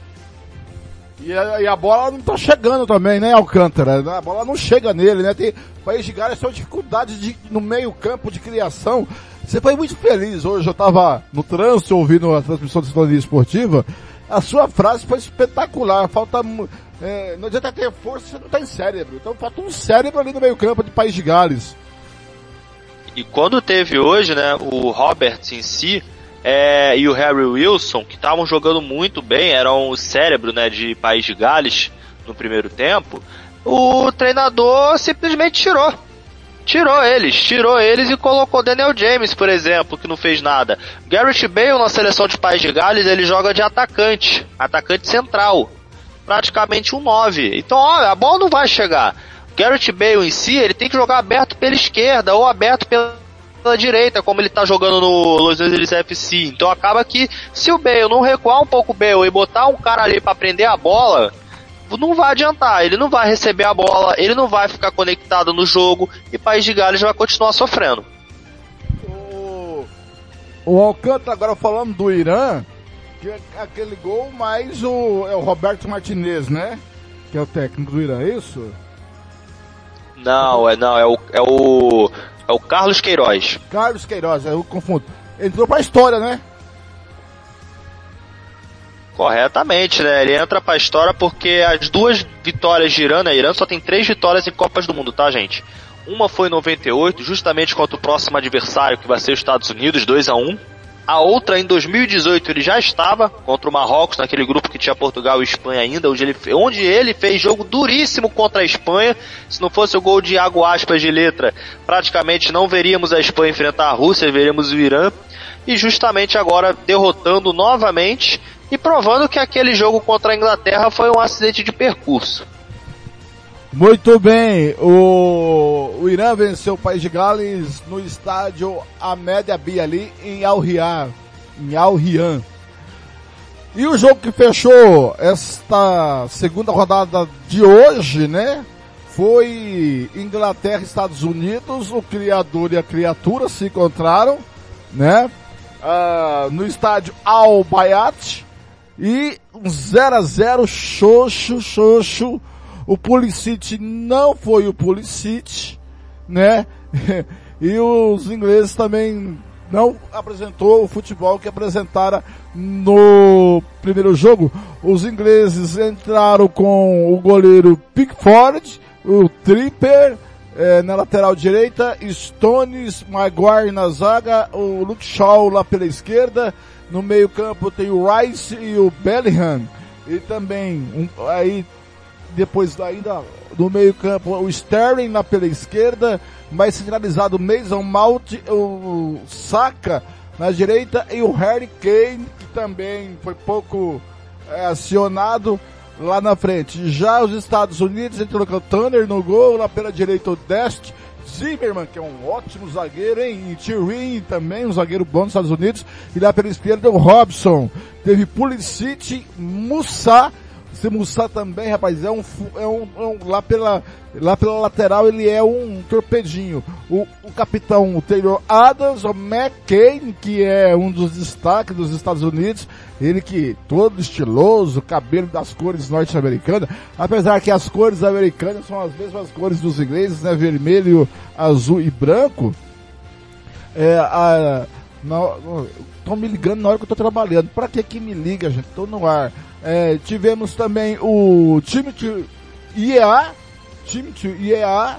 E a, e a bola não tá chegando também, né, Alcântara? A bola não chega nele, né? Tem, País de Gales tem dificuldades de, no meio campo de criação. Você foi muito feliz hoje, eu tava no trânsito ouvindo a transmissão da Cidadania Esportiva, a sua frase foi espetacular. Falta. É, não adianta ter força se não tem cérebro. Então falta um cérebro ali no meio-campo de País de Gales. E quando teve hoje, né, o Roberts em si é, e o Harry Wilson, que estavam jogando muito bem, eram o cérebro né, de País de Gales no primeiro tempo, o treinador simplesmente tirou tirou eles, tirou eles e colocou Daniel James, por exemplo, que não fez nada. Garrett Bale na seleção de País de Gales, ele joga de atacante, atacante central, praticamente um 9. Então, olha, a bola não vai chegar. Garrett Bale em si, ele tem que jogar aberto pela esquerda ou aberto pela direita, como ele tá jogando no Los Angeles FC. Então acaba que se o Bale não recuar um pouco o Bale e botar um cara ali para prender a bola, não vai adiantar, ele não vai receber a bola, ele não vai ficar conectado no jogo e País de Gales vai continuar sofrendo. O, o Alcântara agora falando do Irã, que é aquele gol mais o, é o Roberto Martinez, né? Que é o técnico do Irã, é isso? Não, é não, é o, é o, é o Carlos Queiroz. Carlos Queiroz, eu confundo. Entrou pra história, né? Corretamente, né? Ele entra pra história porque as duas vitórias de Irã, né? Irã só tem três vitórias em Copas do Mundo, tá, gente? Uma foi em 98, justamente contra o próximo adversário, que vai ser os Estados Unidos, 2 a 1 A outra, em 2018, ele já estava contra o Marrocos, naquele grupo que tinha Portugal e Espanha ainda, onde ele, onde ele fez jogo duríssimo contra a Espanha. Se não fosse o gol de Iago Aspas de letra, praticamente não veríamos a Espanha enfrentar a Rússia, veríamos o Irã. E justamente agora derrotando novamente e provando que aquele jogo contra a Inglaterra foi um acidente de percurso. Muito bem, o, o Irã venceu o País de Gales no estádio Ahmed Abi ali em Al Riyad, em Al Riyad. E o jogo que fechou esta segunda rodada de hoje, né? Foi Inglaterra e Estados Unidos, o criador e a criatura se encontraram, né? Uh, no estádio Al Bayat, e um 0 a 0 xoxo, xoxo. O Pulisic não foi o Pulisic, né? e os ingleses também não apresentou o futebol que apresentara no primeiro jogo. Os ingleses entraram com o goleiro Pickford, o Tripper eh, na lateral direita, Stones, Maguire na zaga, o Luke Shaw lá pela esquerda, no meio campo tem o Rice e o Bellingham. E também, um, aí, depois ainda no meio campo, o Sterling na pela esquerda, mais centralizado Mason Mount, o Saka na direita e o Harry Kane, que também foi pouco é, acionado lá na frente. Já os Estados Unidos entrou com o Turner no gol, lá pela direita o Dest, Zimmerman, que é um ótimo zagueiro, hein? E Thierry também, um zagueiro bom dos Estados Unidos. E lá pela esquerda o Robson. Teve Pulisic, Musa. Esse Musa também, rapaz, é um, é um, é um, lá pela, lá pela lateral ele é um torpedinho. O, o capitão o Taylor Adams, o McCain, que é um dos destaques dos Estados Unidos, ele que todo estiloso, cabelo das cores norte-americanas, apesar que as cores americanas são as mesmas cores dos ingleses, né? Vermelho, azul e branco. É, a, estão me ligando na hora que eu tô trabalhando. Pra que que me liga, gente? Tô no ar. É, tivemos também o time de IEA, time de IEA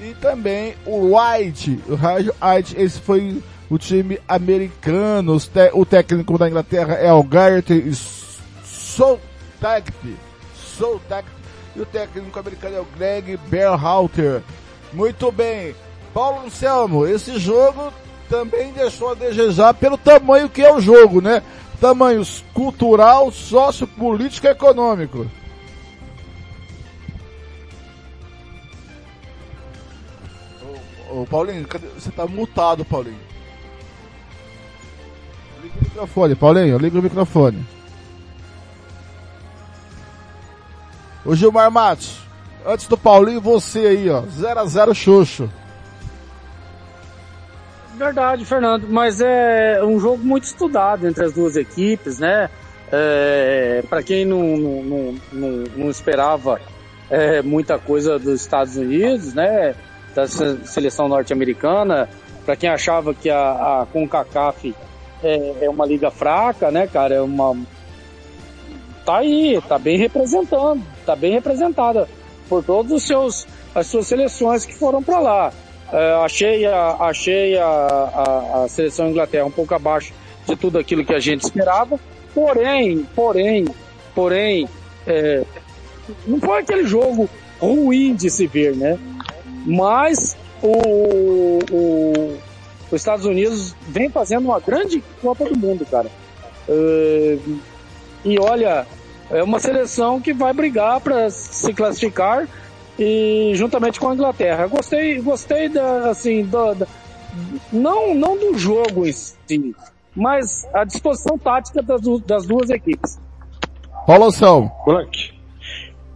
e também o White, o Rádio White. Esse foi o time americano. o técnico da Inglaterra é o Garrett Southgate. Southgate. E o técnico americano é o Greg Berhalter. Muito bem. Paulo Anselmo, esse jogo também deixou a desejar pelo tamanho que é o jogo, né? Tamanho cultural, sociopolítico e econômico. Ô, ô, Paulinho, cadê? você tá mutado, Paulinho. Liga o microfone, Paulinho, liga o microfone. Ô Gilmar Matos, antes do Paulinho, você aí, ó, 0x0 Xoxo. Verdade, Fernando, mas é um jogo muito estudado entre as duas equipes, né? É, para quem não, não, não, não esperava é, muita coisa dos Estados Unidos, né? Da seleção norte-americana, para quem achava que a, a CONCACAF é, é uma liga fraca, né, cara? É uma tá aí, tá bem representando, tá bem representada por todos os seus as suas seleções que foram para lá. É, achei a, achei a, a, a, seleção Inglaterra um pouco abaixo de tudo aquilo que a gente esperava. Porém, porém, porém, é, não foi aquele jogo ruim de se ver, né? Mas o, o, os Estados Unidos vem fazendo uma grande Copa do Mundo, cara. É, e olha, é uma seleção que vai brigar para se classificar e juntamente com a Inglaterra. Gostei, gostei da, assim, do, da, não, não do jogo em si, mas a disposição tática das, das duas equipes. Paulo São.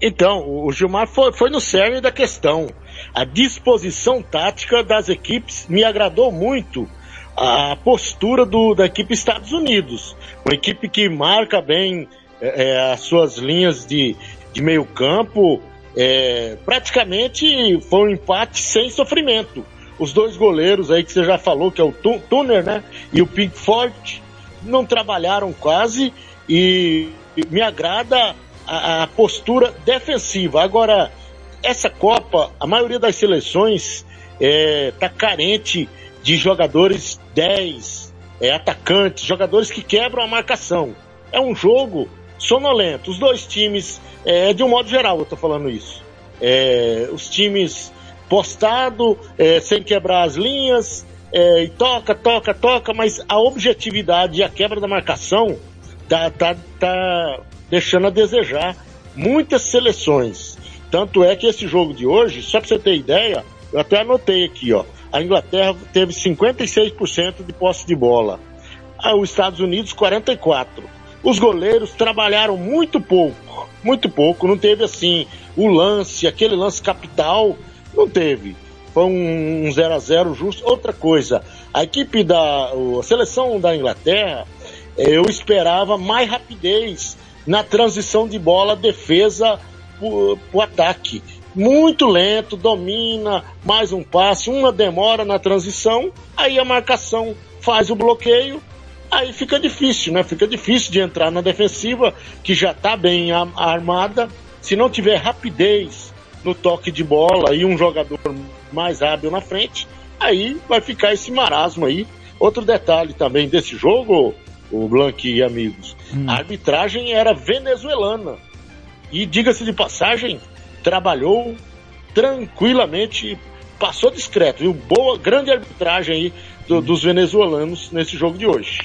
Então, o Gilmar foi, foi no cerne da questão. A disposição tática das equipes me agradou muito a postura do, da equipe Estados Unidos. Uma equipe que marca bem é, é as suas linhas de, de meio campo, é, praticamente foi um empate sem sofrimento. Os dois goleiros aí que você já falou, que é o Tuner, né? E o Pinkford, não trabalharam quase e me agrada a, a postura defensiva. Agora, essa Copa, a maioria das seleções é, tá carente de jogadores 10, é, atacantes, jogadores que quebram a marcação. É um jogo sonolento. Os dois times é, de um modo geral, eu tô falando isso. É, os times postado, é, sem quebrar as linhas, é, e toca, toca, toca, mas a objetividade e a quebra da marcação tá, tá, tá deixando a desejar muitas seleções. Tanto é que esse jogo de hoje, só para você ter ideia, eu até anotei aqui, ó. A Inglaterra teve 56% de posse de bola. Ah, os Estados Unidos 44. Os goleiros trabalharam muito pouco, muito pouco. Não teve assim o lance, aquele lance capital, não teve. Foi um 0 a 0 justo. Outra coisa, a equipe da a seleção da Inglaterra, eu esperava mais rapidez na transição de bola defesa para o ataque. Muito lento, domina, mais um passe, uma demora na transição, aí a marcação faz o bloqueio, aí fica difícil, né? Fica difícil de entrar na defensiva, que já está bem armada. Se não tiver rapidez no toque de bola e um jogador mais hábil na frente, aí vai ficar esse marasmo aí. Outro detalhe também desse jogo, o Blank e amigos, hum. a arbitragem era venezuelana. E diga-se de passagem, trabalhou tranquilamente, passou discreto, viu? Boa, grande arbitragem aí do, dos venezuelanos nesse jogo de hoje.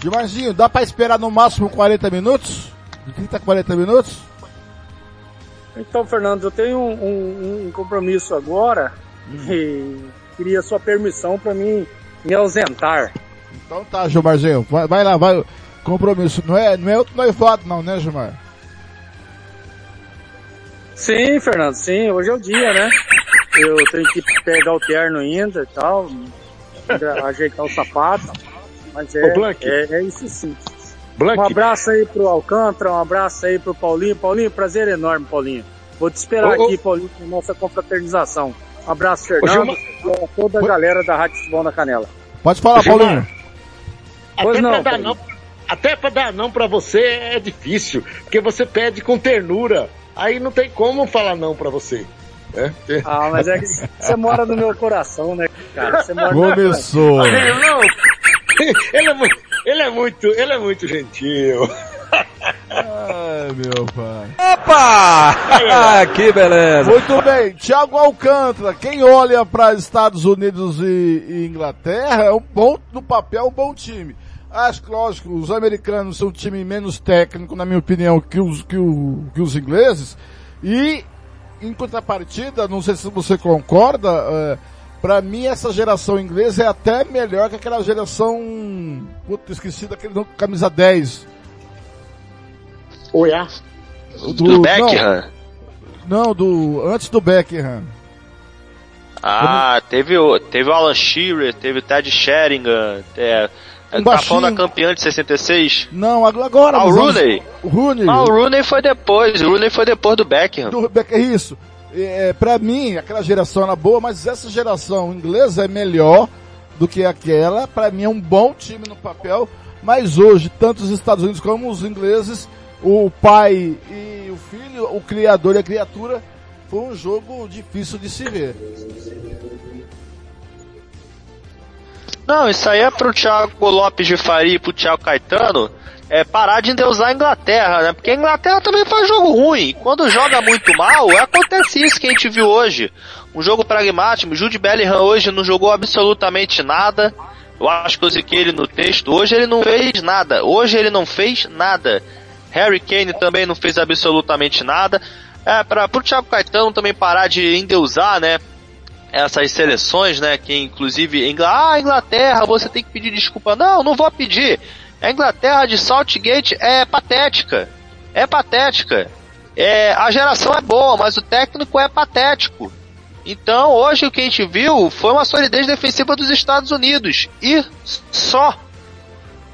Gilmarzinho, dá para esperar no máximo 40 minutos? De 30 a 40 minutos? Então, Fernando, eu tenho um, um, um compromisso agora hum. e queria sua permissão para mim me ausentar. Então tá, Gilmarzinho, vai, vai lá, vai. Compromisso, não é, não é outro noivado não, né, Gilmar? Sim, Fernando, sim, hoje é o dia, né? Eu tenho que pegar o terno ainda e tal, ajeitar o sapato. Mas é, é, é, isso sim. Blank. Um abraço aí pro Alcântara, um abraço aí pro Paulinho. Paulinho, prazer enorme, Paulinho. Vou te esperar ô, aqui, ô. Paulinho, com nossa confraternização. Um abraço, Fernando, e a toda a galera da Rádio Futebol na Canela. Pode falar, Paulinho. Pois até não, pra dar não, até pra dar não pra você é difícil, porque você pede com ternura. Aí não tem como falar não pra você. É? Ah, mas é que você mora no meu coração, né, cara? Você mora Começou. No meu coração. Não, ele é muito, ele é muito, ele é muito gentil. Ai, É, meu pai. Opa! que beleza. Muito bem, Thiago Alcântara, quem olha para Estados Unidos e, e Inglaterra é um bom, no papel, um bom time. Acho que, lógico, os americanos são um time menos técnico, na minha opinião, que os, que, o, que os ingleses. E, em contrapartida, não sei se você concorda, é, para mim essa geração inglesa é até melhor que aquela geração, puta, esqueci daquele camisa 10. Olhar. Do Beckham? Não, não, do, antes do Beckham. Ah, teve o, teve o Alan Shearer, teve o Ted Sheringham, é, Um tá falando da campeã de 66? Não, agora. Ah, o Rooney? O Rooney. Ah, o Rooney foi depois, o Rooney foi depois do Beckham. do Becker, isso. É, pra mim, aquela geração era boa, mas essa geração inglesa é melhor do que aquela. Pra mim é um bom time no papel, mas hoje, tanto os Estados Unidos como os ingleses, o pai e o filho, o criador e a criatura, foi um jogo difícil de se ver. Não, isso aí é pro Thiago Lopes de Faria e pro Thiago Caetano é parar de endeusar a Inglaterra, né? Porque a Inglaterra também faz jogo ruim. Quando joga muito mal, acontece isso que a gente viu hoje. Um jogo pragmático, Jude Bellingham hoje não jogou absolutamente nada. Eu acho que eu ziquei ele no texto. Hoje ele não fez nada. Hoje ele não fez nada. Harry Kane também não fez absolutamente nada. É, para pro Thiago Caetano também parar de endeusar, né? Essas seleções, né? Que inclusive, Ingl- ah, Inglaterra, você tem que pedir desculpa. Não, não vou pedir. A Inglaterra de Saltgate é patética. É patética. É, a geração é boa, mas o técnico é patético. Então, hoje o que a gente viu foi uma solidez defensiva dos Estados Unidos. E só.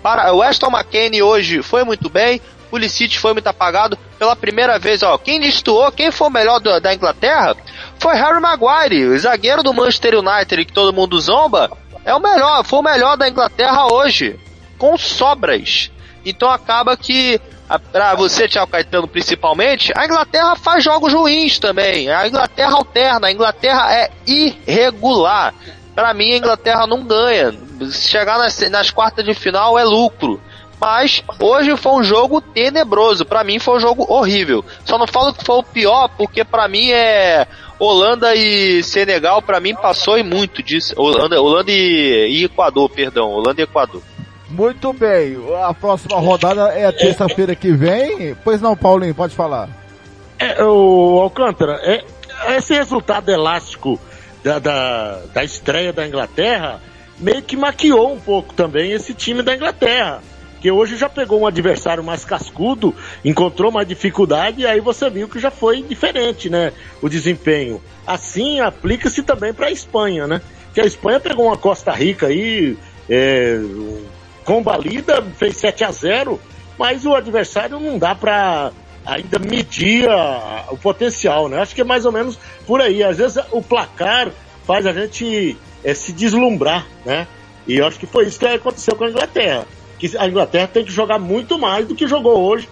Para o Weston McKinney hoje foi muito bem, o Pulisic foi muito apagado. Pela primeira vez, ó, quem destoou, quem foi o melhor do- da Inglaterra foi Harry Maguire, o zagueiro do Manchester United que todo mundo zomba. É o melhor, foi o melhor da Inglaterra hoje, com sobras. Então acaba que a- pra você, Thiago Caetano, principalmente, a Inglaterra faz jogos ruins também. A Inglaterra alterna, a Inglaterra é irregular. Pra mim, a Inglaterra não ganha. Se chegar nas, nas quartas de final é lucro. Mas hoje foi um jogo tenebroso. Pra mim foi um jogo horrível. Só não falo que foi o pior, porque pra mim é Holanda e Senegal. Pra mim passou e muito disso. Holanda, Holanda e, e Equador, perdão. Holanda e Equador. Muito bem, a próxima rodada é terça-feira que vem. Pois não, Paulinho, pode falar. É, o Alcântara, é, esse resultado elástico da, da, da estreia da Inglaterra meio que maquiou um pouco também esse time da Inglaterra. Que hoje já pegou um adversário mais cascudo, encontrou mais dificuldade e aí você viu que já foi diferente, né? O desempenho. Assim aplica-se também para a Espanha, né? Que a Espanha pegou uma Costa Rica aí, é, combalida, fez 7 a 0 mas o adversário não dá para ainda medir a- o potencial, né? Acho que é mais ou menos por aí. Às vezes o placar faz a gente eh, se deslumbrar, né? E eu acho que foi isso que aconteceu com a Inglaterra. Que a Inglaterra tem que jogar muito mais do que jogou hoje,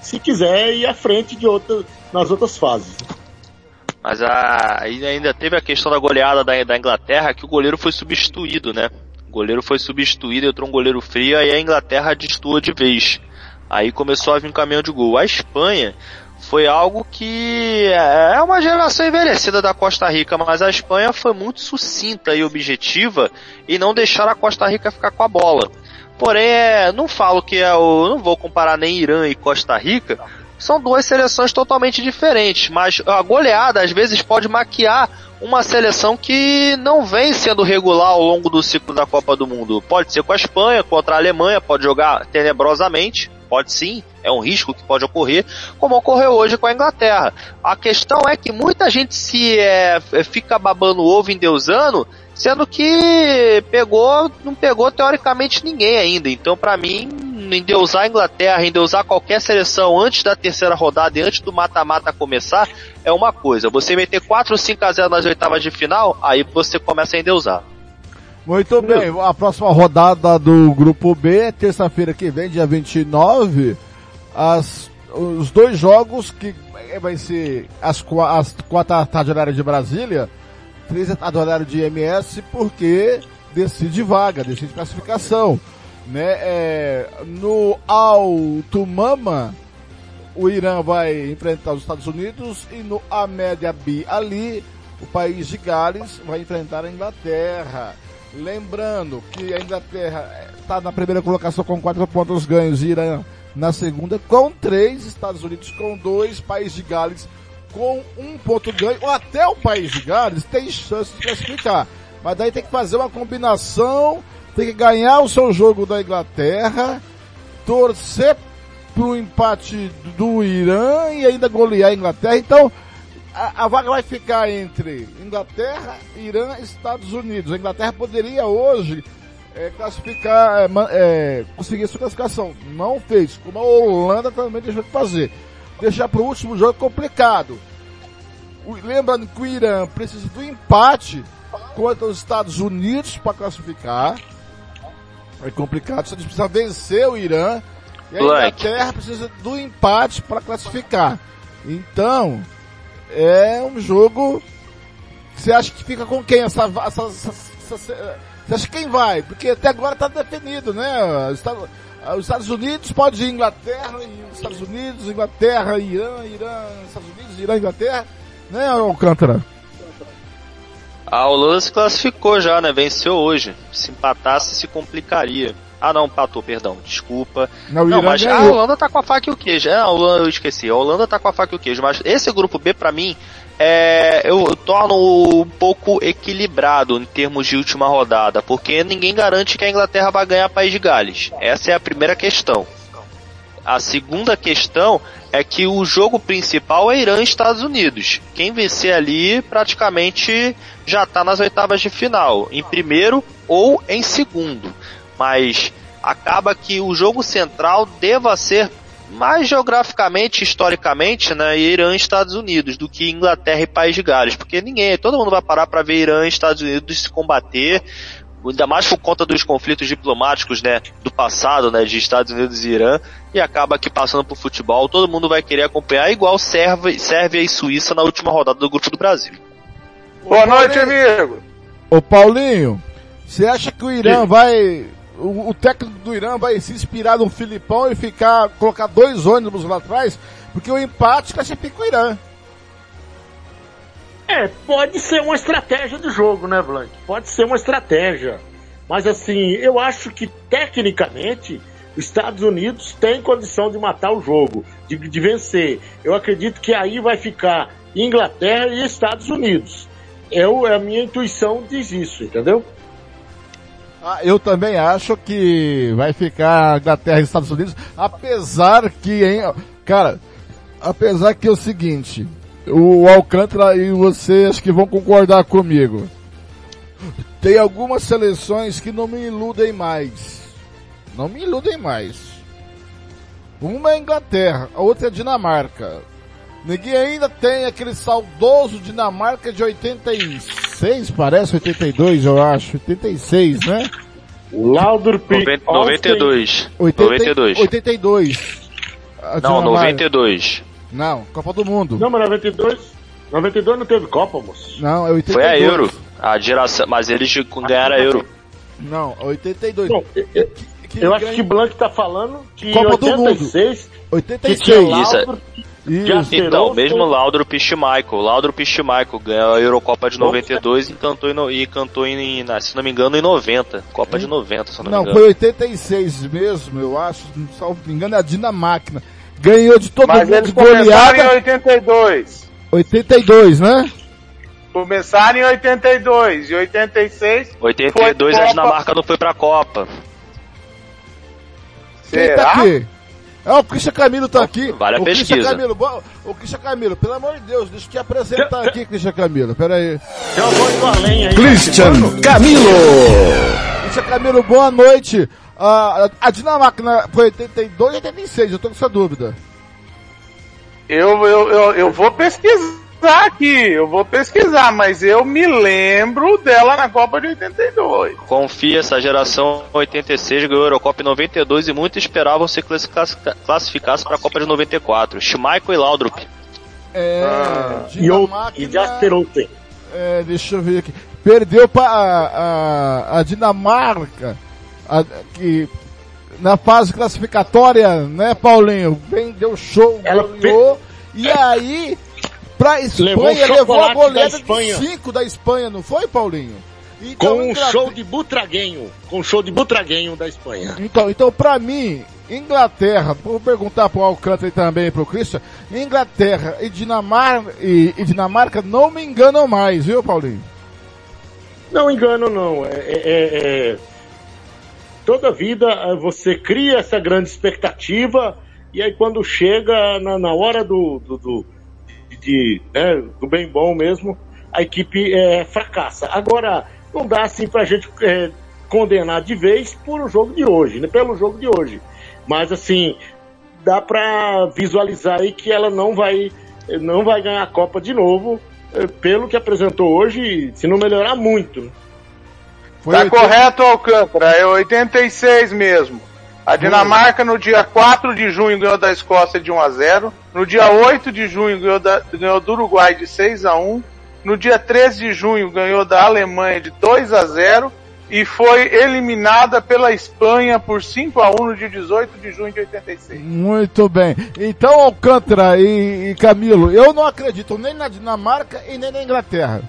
se quiser ir à frente de outra, nas outras fases. Mas a, ainda teve a questão da goleada da, da Inglaterra, que o goleiro foi substituído, né? O goleiro foi substituído, entrou um goleiro frio, aí a Inglaterra destoou de vez. Aí começou a vir um caminhão de gol. A Espanha foi algo que é uma geração envelhecida da Costa Rica, mas a Espanha foi muito sucinta e objetiva e não deixar a Costa Rica ficar com a bola. Porém, é, não falo que é o. Não vou comparar nem Irã e Costa Rica. São duas seleções totalmente diferentes, mas a goleada às vezes pode maquiar uma seleção que não vem sendo regular ao longo do ciclo da Copa do Mundo. Pode ser com a Espanha, contra a Alemanha, pode jogar tenebrosamente, pode sim, é um risco que pode ocorrer, como ocorreu hoje com a Inglaterra. A questão é que muita gente se é, fica babando ovo endeusando, sendo que pegou, não pegou teoricamente ninguém ainda. Então, para mim, endeusar a Inglaterra, endeusar qualquer seleção antes da terceira rodada e antes do mata-mata começar, é uma coisa. Você meter 4 ou 5 a 0 nas oitavas de final, aí você começa a endeusar. Muito bem, a próxima rodada do grupo B é terça-feira que vem, dia 29. As, os dois jogos que vai ser às, qua- às quatro da tarde horário de Brasília, três horário de MS, porque decide vaga, decide classificação. Né? É, no Alto Mama, o Irã vai enfrentar os Estados Unidos e no Amédia B ali, o país de Gales vai enfrentar a Inglaterra. Lembrando que a Inglaterra está na primeira colocação com quatro pontos ganhos, Irã na segunda com três, Estados Unidos com dois, país de Gales com um ponto ganho, ou até o país de Gales tem chance de classificar. Mas daí tem que fazer uma combinação, tem que ganhar o seu jogo da Inglaterra, torcer pro empate do Irã e ainda golear a Inglaterra. Então, a, a, vaga vai ficar entre Inglaterra, Irã e Estados Unidos. A Inglaterra poderia hoje é, classificar, é, é, conseguir sua classificação. Não fez, como a Holanda também deixou de fazer. Deixar para o último jogo é complicado. Lembrando que o Irã precisa do empate contra os Estados Unidos para classificar. É complicado, você precisa vencer o Irã. E a Inglaterra precisa do empate para classificar. Então, é um jogo. Você acha que fica com quem essa, essa, essa, essa você acha quem vai? Porque até agora está definido, né? Os Estados Unidos pode ir Inglaterra, Estados Unidos, Inglaterra, Irã, Irã, Estados Unidos, Irã, Inglaterra, né, Alcântara? A Holanda se classificou já, né? Venceu hoje. Se empatasse, se complicaria. Ah, não, empatou, perdão, desculpa. Não, não mas a Holanda tá com a faca e o queijo. É, a Holanda, eu esqueci. A Holanda tá com a faca e o queijo. Mas esse grupo B, para mim, é, eu, torno um pouco equilibrado em termos de última rodada, porque ninguém garante que a Inglaterra vai ganhar País de Gales. Essa é a primeira questão. A segunda questão é que o jogo principal é Irã e Estados Unidos. Quem vencer ali praticamente já está nas oitavas de final, em primeiro ou em segundo. Mas acaba que o jogo central deva ser mais geograficamente, historicamente, né, Irã e Estados Unidos do que Inglaterra e País de Gales, porque ninguém, todo mundo vai parar para ver Irã e Estados Unidos se combater, ainda mais por conta dos conflitos diplomáticos, né, do passado, né, de Estados Unidos e Irã, e acaba que passando pro futebol, todo mundo vai querer acompanhar igual Sérvia, Sérvia e Suíça na última rodada do Grupo do Brasil. Boa noite, amigo. Ô Paulinho, você acha que o Irã Sim. vai o, técnico do Irã vai se inspirar no Filipão e ficar, colocar dois ônibus lá atrás, porque o empate classifica o Irã. É, pode ser uma estratégia do jogo, né, Blanc? Pode ser uma estratégia. Mas assim, eu acho que tecnicamente os Estados Unidos têm condição de matar o jogo, de, de vencer. Eu acredito que aí vai ficar Inglaterra e Estados Unidos. Eu, a minha intuição diz isso, entendeu? Ah, eu também acho que vai ficar Inglaterra e Estados Unidos, apesar que, hein, cara, apesar que é o seguinte, o Alcântara e você acho que vão concordar comigo. Tem algumas seleções que não me iludem mais. Não me iludem mais. Uma é a Inglaterra, a outra é a Dinamarca. Ninguém ainda tem aquele saudoso Dinamarca de 86, parece 82, eu acho. 86, né? Laudrup 92. 92. 82. Não, 92. Não, Copa do Mundo. Não, mas 92. 92 não teve Copa, moço. Não, é 82. Foi a Euro. A geração, mas eles ganharam a Euro. Não, 82. Não, eu, eu acho que Blanc tá falando que Copa 86, do Mundo. 86. Isso. Isso. Então, mesmo Laudrup Schmeichel. Laudrup Schmeichel ganhou a Eurocopa de 92 e cantou, em, e cantou em, se não me engano, em 90. Copa de 90, se não, não me engano. Não, foi 86 mesmo, eu acho. Se não me engano, é a Dinamáquina. Ganhou de todo Mas mundo eles goleada. em 82. 82, né? Começaram em 82 e 86. 82 a Dinamarca não foi pra Copa. Quem Será? tá aqui? É, o Christian Camilo tá aqui. Vale a o pesquisa. Christian Camilo, o Christian Camilo, pelo amor de Deus, deixa eu te apresentar aqui, Christian Camilo. Pera aí. Voz do além aí. Christian Camilo! Christian Camilo, boa noite. Uh, a Dinamarca foi 82 ou 86, eu tô com essa dúvida. Eu, eu, eu, eu vou pesquisar pesquisar aqui, eu vou pesquisar, mas eu me lembro dela na Copa de 82. Confia, essa geração 86 ganhou a Eurocopa em 92 e muitos esperavam se classificasse para a Copa de 94. Schmeichel e Laudrup. É, ah. e, eu, e Jasperoten. É, deixa eu ver aqui. Perdeu para a, a, Dinamarca, a, que na fase classificatória, né, Paulinho? Bem, deu show, Ela ganhou. E aí, pra Espanha, Levou o levou, a Espanha. de 5 da Espanha, não foi, Paulinho? Então, Com um Inglaterra- show de butraguenho. Com um show de butraguenho da Espanha. Então, então pra mim, Inglaterra, vou perguntar pro Alcântara e também pro Christian, Inglaterra e Dinamarca, e, e Dinamarca não me enganam mais, viu, Paulinho? Não engano, não. É, é- é- é- Toda vida eh, você cria essa grande expectativa e aí quando chega na, na hora do, do, do, de- né, do bem bom mesmo, a equipe eh, fracassa. Agora, não dá assim pra gente eh, condenar de vez por o jogo de hoje, né? Pelo jogo de hoje. Mas assim, dá pra visualizar aí que ela não vai, não vai ganhar a Copa de novo, eh, pelo que apresentou hoje, se não melhorar muito. Foi Tá oitenta- correto, Alcântara, é 86 mesmo. A Dinamarca no dia 4 de junho ganhou da Escócia de 1 a 0. No dia 8 de junho ganhou, da- ganhou do Uruguai de 6 a 1. No dia 13 de junho ganhou da Alemanha de 2 a 0 e foi eliminada pela Espanha por 5 a 1 no dia 18 de junho de 86. Muito bem. Então, Alcântara e, e Camilo, eu não acredito nem na Dinamarca e nem na Inglaterra.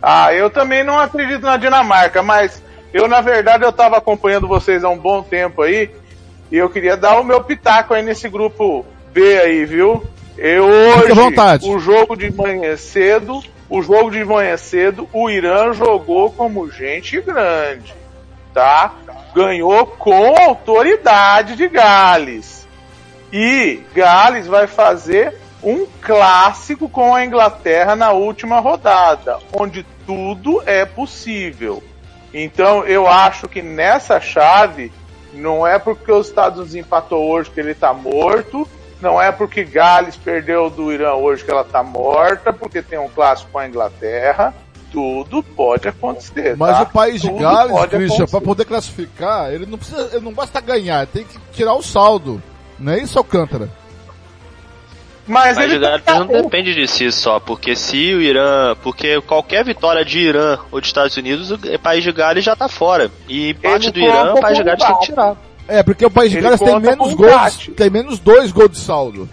Ah, eu também não acredito na Dinamarca, mas eu na verdade eu estava acompanhando vocês há um bom tempo aí e eu queria dar o meu pitaco aí nesse grupo B aí, viu? Eu hoje, vontade. o jogo de manhã cedo, o jogo de manhã cedo, o Irã jogou como gente grande, tá? Ganhou com autoridade de Gales. E Gales vai fazer um clássico com a Inglaterra na última rodada, onde tudo é possível. Então eu acho que nessa chave não é porque os Estados Unidos empatou hoje que ele tá morto, não é porque Gales perdeu do Irã hoje que ela tá morta, porque tem um clássico com a Inglaterra. Tudo pode acontecer. Mas tá? o país de Tudo Gales, pode Christian, para poder classificar, ele não precisa, ele não basta ganhar, tem que tirar o saldo. Não é isso, Alcântara? Mas, Mas ele tá- não depende de si só, porque se o Irã, porque qualquer vitória de Irã ou de Estados Unidos, o país de Gales já tá fora. E Ele do Irã, o país de Gales tem que tirar. É, porque o país de Ele Gales tem menos gols, tem menos dois gols de saldo.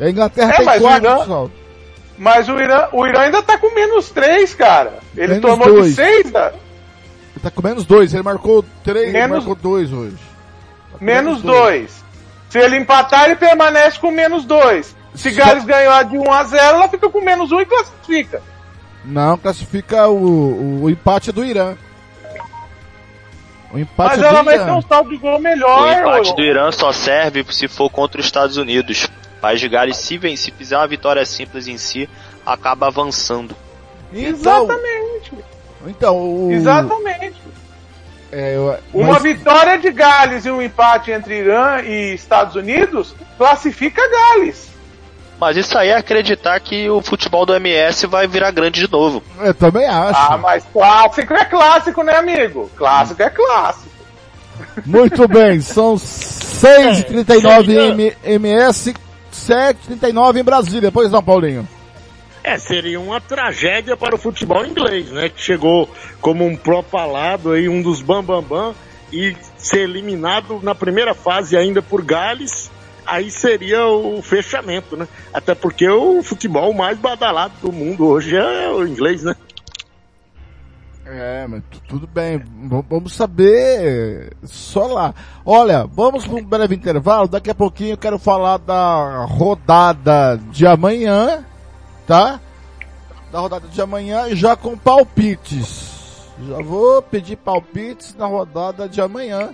A Inglaterra É, tem mas o quatro Irã- de saldo. Mas o Irã, o Irã ainda tá com menos 3, cara. Ele Menos tomou dois. de 6, da... Ele tá com menos dois, ele marcou três, ele Menos- marcou dois hoje. Tá com menos 2. Se ele empatar, ele permanece com menos 2. Se Só- Gales ganhar de 1 a 0, ela fica com menos 1 e classifica. Não, classifica o, o empate do Irã. O empate Mas do ela vai Irã. ter um saldo de gol O melhor. empate ô. do Irã só serve se for contra os Estados Unidos. O país de Gales, se, vem, se fizer uma vitória simples em si, acaba avançando. Então, Exatamente. então o, Exatamente. É, eu- Uma mas- vitória de Gales e um empate entre Irã e Estados Unidos classifica Gales. Mas isso aí é acreditar que o futebol do MS vai virar grande de novo. eu também acho. Ah, mas clássico é clássico, né, amigo? Clássico é clássico. Muito bem, são 6h39 seria- em MS, 7h39 em Brasília. Pois não, Paulinho? É, seria uma tragédia para o futebol inglês, né? Que chegou como um propalado aí, um dos bambambam, bam, bam, e ser eliminado na primeira fase ainda por Gales, aí seria o fechamento, né? Até porque o futebol mais badalado do mundo hoje é o inglês, né? É, mas tu- tudo bem. Vamos saber só lá. Olha, vamos para um breve intervalo. Daqui a pouquinho eu quero falar da rodada de amanhã, tá? Da rodada de amanhã já com palpites. Já vou pedir palpites na rodada de amanhã.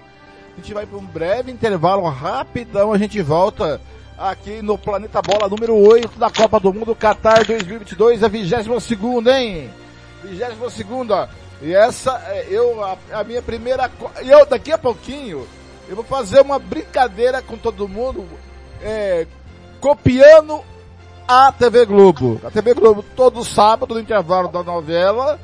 A gente vai para um breve intervalo, rapidão a gente volta aqui no Planeta Bola número 8 da Copa do Mundo Qatar 2022, a 22 segunda, hein? 22 segunda. E essa é eu a, a minha primeira eu daqui a pouquinho eu vou fazer uma brincadeira com todo mundo é, copiando a TV Globo. A TV Globo todo sábado no intervalo da novela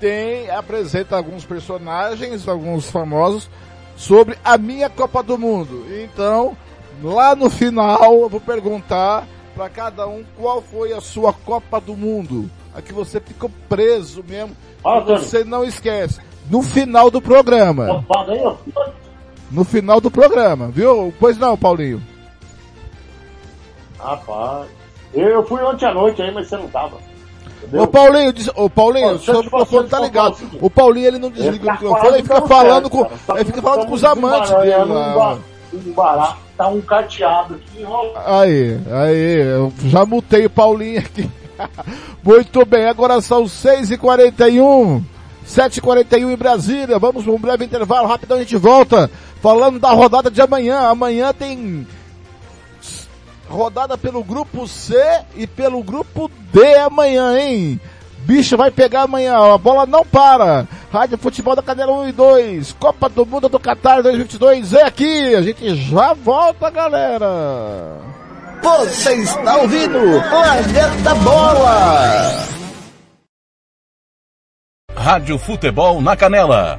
tem apresenta alguns personagens, alguns famosos sobre a minha Copa do Mundo. Então, lá no final eu vou perguntar para cada um qual foi a sua Copa do Mundo. A que você ficou preso mesmo, Fala, Tony. você não esquece. no final do programa. No final do programa, viu? Pois não, Paulinho. Rapaz, eu fui ontem à noite aí, mas você não tava. Ô Paulinho, diz, ô Paulinho, o seu microfone tá ligado. O Paulinho ele não desliga o microfone, ele fica falando com, ele fica falando com os amantes dele lá. Um barato, tá um carteado aqui, Aí, aí, eu já mutei o Paulinho aqui. Muito bem, agora são 6h41. 7h41 em Brasília. Vamos para um breve intervalo, rapidão a gente volta. Falando da rodada de amanhã. Amanhã tem rodada pelo grupo C e pelo grupo D amanhã, hein? Bicho vai pegar amanhã, a bola não para. Rádio Futebol da Canela 1 e 2, Copa do Mundo do Qatar 2022 é aqui. A gente já volta, galera. Você está ouvindo Planeta Bola. Rádio Futebol na Canela.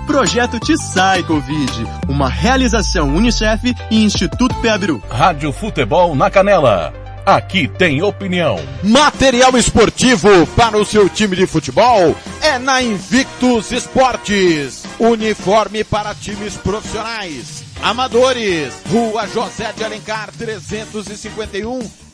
Projeto Te Sai Covid, uma realização Unicef e Instituto Peabru. Rádio Futebol na Canela. Aqui tem opinião. Material esportivo para o seu time de futebol é na Invictus Esportes. Uniforme para times profissionais, amadores. Rua José de Alencar 351,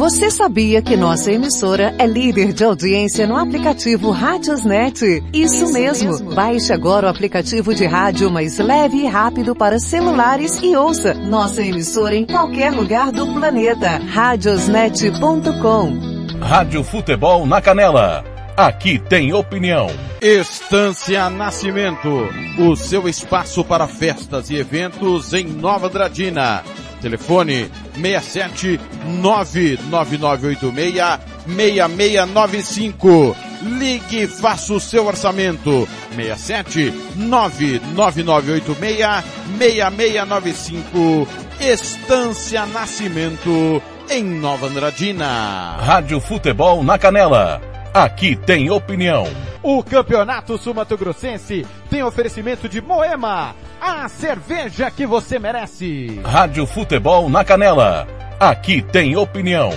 Você sabia que nossa emissora é líder de audiência no aplicativo Radiosnet? Isso mesmo. Baixe agora o aplicativo de rádio mais leve e rápido para celulares e ouça nossa emissora em qualquer lugar do planeta. Radiosnet.com Rádio Futebol na Canela. Aqui tem opinião. Estância Nascimento, o seu espaço para festas e eventos em Nova Andradina. Telefone 67 99986 6695. Ligue e faça o seu orçamento. 67 99986 6695. Estância Nascimento em Nova Andradina. Rádio Futebol na Canela. Aqui tem opinião. O Campeonato Sumato Grossense tem oferecimento de Moema, a cerveja que você merece. Rádio Futebol na Canela. Aqui tem opinião.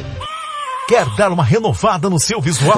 Quer dar uma renovada no seu visual?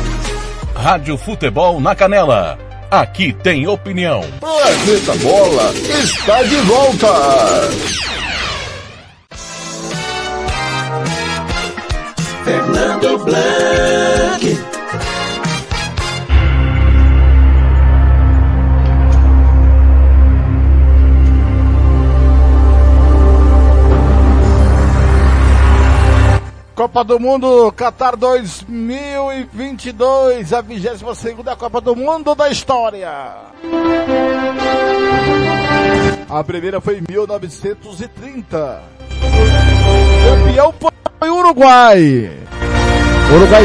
Rádio Futebol na Canela. Aqui tem opinião. Planeta Bola está de volta. Fernando Blanc. Copa do Mundo Qatar 2022, a 22 segunda Copa do Mundo da história. A primeira foi em 1930. Campeão foi o Uruguai. O Uruguai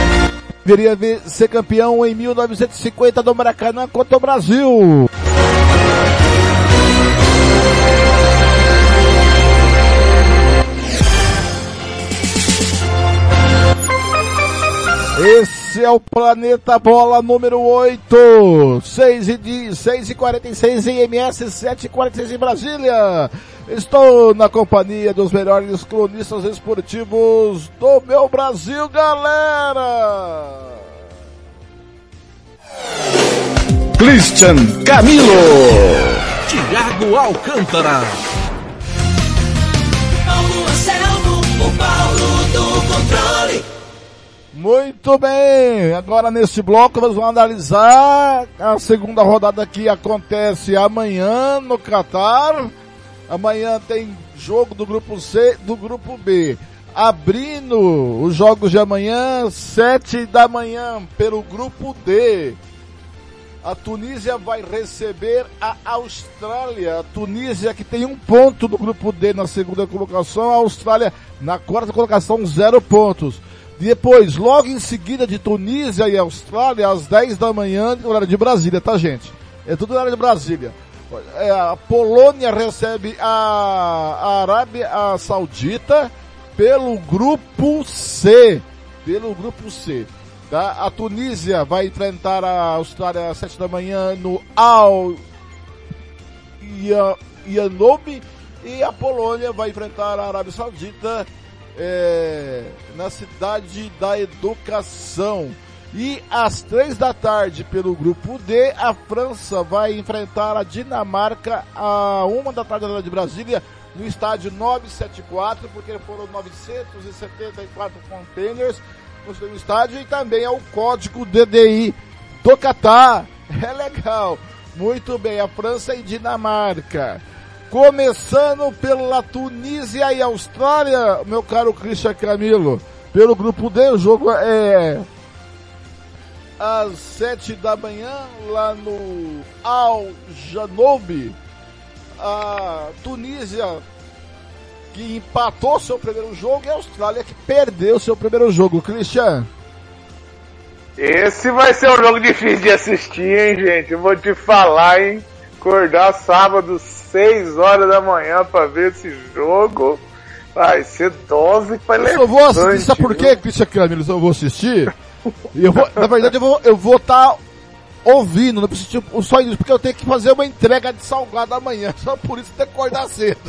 viria ser campeão em 1950 do Maracanã contra o Brasil. Esse é o Planeta Bola número 8. 6 e, 6 e 46 em MS, 7 e 46 em Brasília. Estou na companhia dos melhores cronistas esportivos do meu Brasil, galera! Christian Camilo. Tiago Alcântara. Paulo Anselmo, o Paulo do controle. Muito bem, agora nesse bloco nós vamos analisar a segunda rodada que acontece amanhã no Catar. Amanhã tem jogo do grupo C, do grupo B. Abrindo os jogos de amanhã, sete da manhã, pelo grupo D. A Tunísia vai receber a Austrália. A Tunísia que tem um ponto no grupo D na segunda colocação, a Austrália na quarta colocação, zero pontos. Depois, logo em seguida de Tunísia e Austrália, às 10 da manhã, horário de Brasília, tá gente? É tudo horário de Brasília. É, a Polônia recebe a, Arábia Saudita pelo grupo C. Pelo grupo C. Tá? A Tunísia vai enfrentar a Austrália às 7 da manhã no Al Yanobi e a Polônia vai enfrentar a Arábia Saudita é, na cidade da educação. E às três da tarde, pelo grupo D, a França vai enfrentar a Dinamarca a uma da tarde de Brasília, no estádio 974, porque foram 974 containers no estádio e também é o código DDI do Catar. É legal. Muito bem, a França e Dinamarca. Começando pela Tunísia e Austrália, meu caro Christian Camilo. Pelo grupo D, o jogo é às sete da manhã, lá no Al Janoub. A Tunísia que empatou seu primeiro jogo e a Austrália que perdeu seu primeiro jogo. Christian. Esse vai ser um jogo difícil de assistir, hein, gente? Vou te falar, hein? Acordar sábado, 6 horas da manhã pra ver esse jogo. Vai ser dose pra Eu só vou assistir, sabe por quê, Christian Camilo? Eu vou assistir. eu vou, na verdade, eu vou eu vou estar tá ouvindo, não preciso só isso, porque eu tenho que fazer uma entrega de salgado amanhã. Só por isso tem que acordar cedo.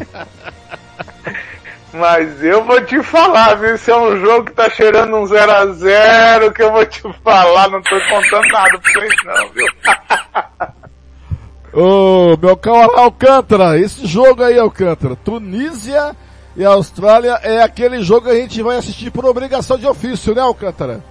Mas eu vou te falar, viu? Esse é um jogo que tá cheirando um 0x0, que eu vou te falar, não tô contando nada pra vocês não, viu? Ô, oh, meu caro Alcântara, esse jogo aí, Alcântara, Tunísia e Austrália é aquele jogo que a gente vai assistir por obrigação de ofício, né, Alcântara?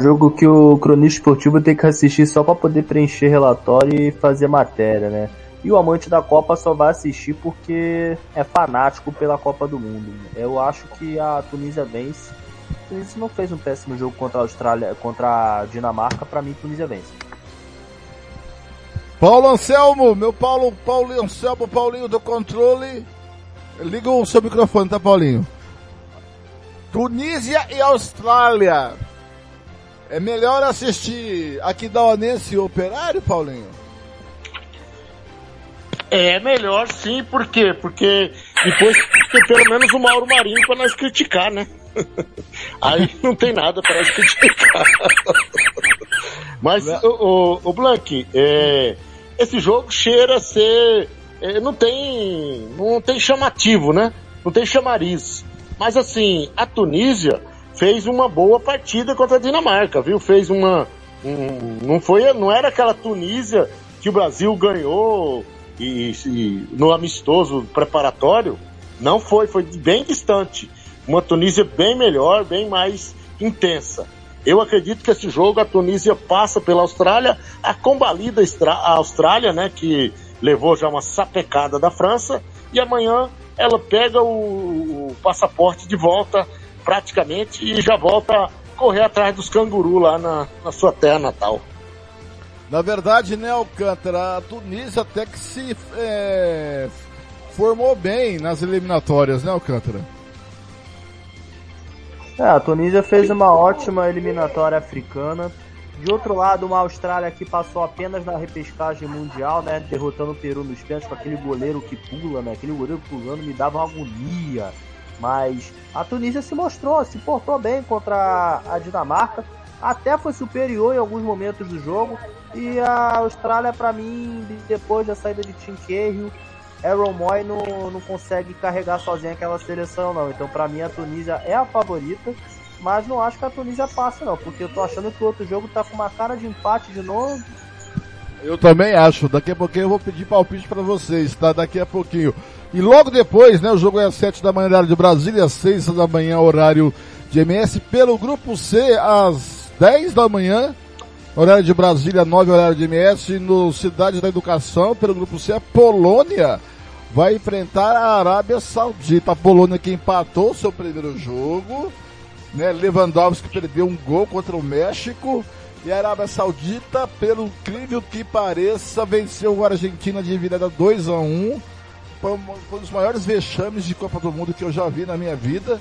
Jogo que o cronista esportivo tem que assistir só para poder preencher relatório e fazer matéria, né? E o amante da Copa só vai assistir porque é fanático pela Copa do Mundo. Eu acho que a Tunísia vence. A Tunísia não fez um péssimo jogo contra a Austrália, contra a Dinamarca, para mim Tunísia vence. Paulo Anselmo, meu Paulo, Paulo Anselmo, Paulinho do controle. Liga o seu microfone, tá Paulinho? Tunísia e Austrália. É melhor assistir aqui da Onense Operário, Paulinho? É melhor sim, por quê? Porque depois tem pelo menos o Mauro Marinho para nós criticar, né? Aí não tem nada para criticar. Mas, o, o, o Blank, é, esse jogo cheira a ser. É, não tem. Não tem chamativo, né? Não tem chamariz. Mas assim, a Tunísia fez uma boa partida contra a Dinamarca, viu? Fez uma. Um, não foi, não era aquela Tunísia que o Brasil ganhou e, e, no amistoso preparatório, não foi, foi bem distante. Uma Tunísia bem melhor, bem mais intensa. Eu acredito que esse jogo a Tunísia passa pela Austrália, a combalida a Austrália, né, que levou já uma sapecada da França, e amanhã ela pega o, o passaporte de volta praticamente e já volta a correr atrás dos cangurus lá na, na sua terra natal. Na verdade, né, Alcântara, a Tunísia até que se é, formou bem nas eliminatórias, né, Alcântara? É, a Tunísia fez uma ótima eliminatória africana. De outro lado, uma Austrália que passou apenas na repescagem mundial, né? Derrotando o Peru nos pênaltis com aquele goleiro que pula, né? Aquele goleiro pulando me dava uma agonia. Mas a Tunísia se mostrou, se portou bem contra a Dinamarca. até foi superior em alguns momentos do jogo. E a Austrália, para mim, depois da saída de Tim Cahill, Aaron Moy não, não consegue carregar sozinha aquela seleção, não. Então, para mim, a Tunísia é a favorita. Mas não acho que a Tunísia passa, não. Porque eu tô achando que o outro jogo tá com uma cara de empate de novo. Eu também acho. Daqui a pouquinho eu vou pedir palpite para vocês, tá? Daqui a pouquinho. E logo depois, né? O jogo é às 7 da manhã, horário de Brasília, às 6 da manhã, horário de MS. Pelo grupo C, às 10 da manhã, horário de Brasília, 9 horário de MS. No Cidade da Educação, pelo grupo C, a Polônia vai enfrentar a Arábia Saudita. A Polônia que empatou seu primeiro jogo, né? Lewandowski perdeu um gol contra o México. E a Arábia Saudita, pelo incrível que pareça, venceu a Argentina de virada 2 a 1 Foi um dos maiores vexames de Copa do Mundo que eu já vi na minha vida,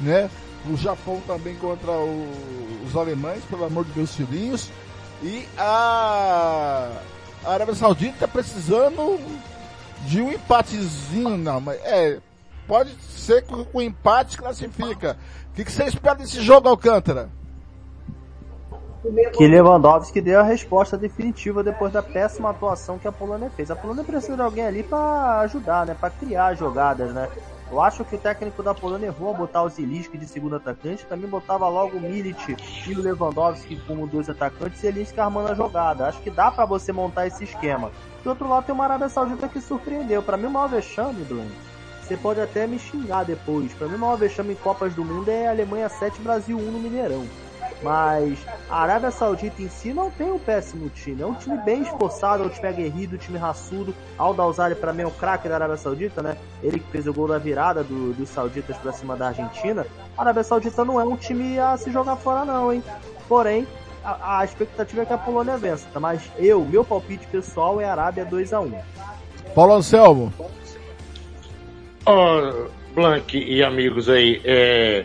né? O Japão também contra o, os alemães, pelo amor de meus filhinhos. E a, a Arábia Saudita precisando de um empatezinho, não, mas é, pode ser que o empate classifica. O que, que você espera desse jogo, Alcântara? que Lewandowski deu a resposta definitiva depois da péssima atuação que a Polônia fez. A Polônia precisa de alguém ali para ajudar, né, para criar jogadas, né. Eu acho que o técnico da Polônia errou a botar o Zilinski de segundo atacante, também botava logo o Milic e o Lewandowski como dois atacantes e Zilinski armando a jogada. Acho que dá para você montar esse esquema. Do outro lado tem uma Arábia Saudita que surpreendeu. Para mim o maior vexame, Bruno, você pode até me xingar depois. Para mim o maior vexame em Copas do Mundo é Alemanha 7, Brasil 1 no Mineirão. Mas a Arábia Saudita em si não tem um péssimo time. É um time bem esforçado, é um time aguerrido, um time raçudo. Aldalzari para mim é o craque da Arábia Saudita, né? Ele que fez o gol da virada do, dos sauditas para cima da Argentina. A Arábia Saudita não é um time a se jogar fora não, hein? Porém, a, a expectativa é que a Polônia vença. Tá? Mas eu, meu palpite pessoal é Arábia 2 a 1 Paulo Anselmo. Oh, Blank e amigos aí, é...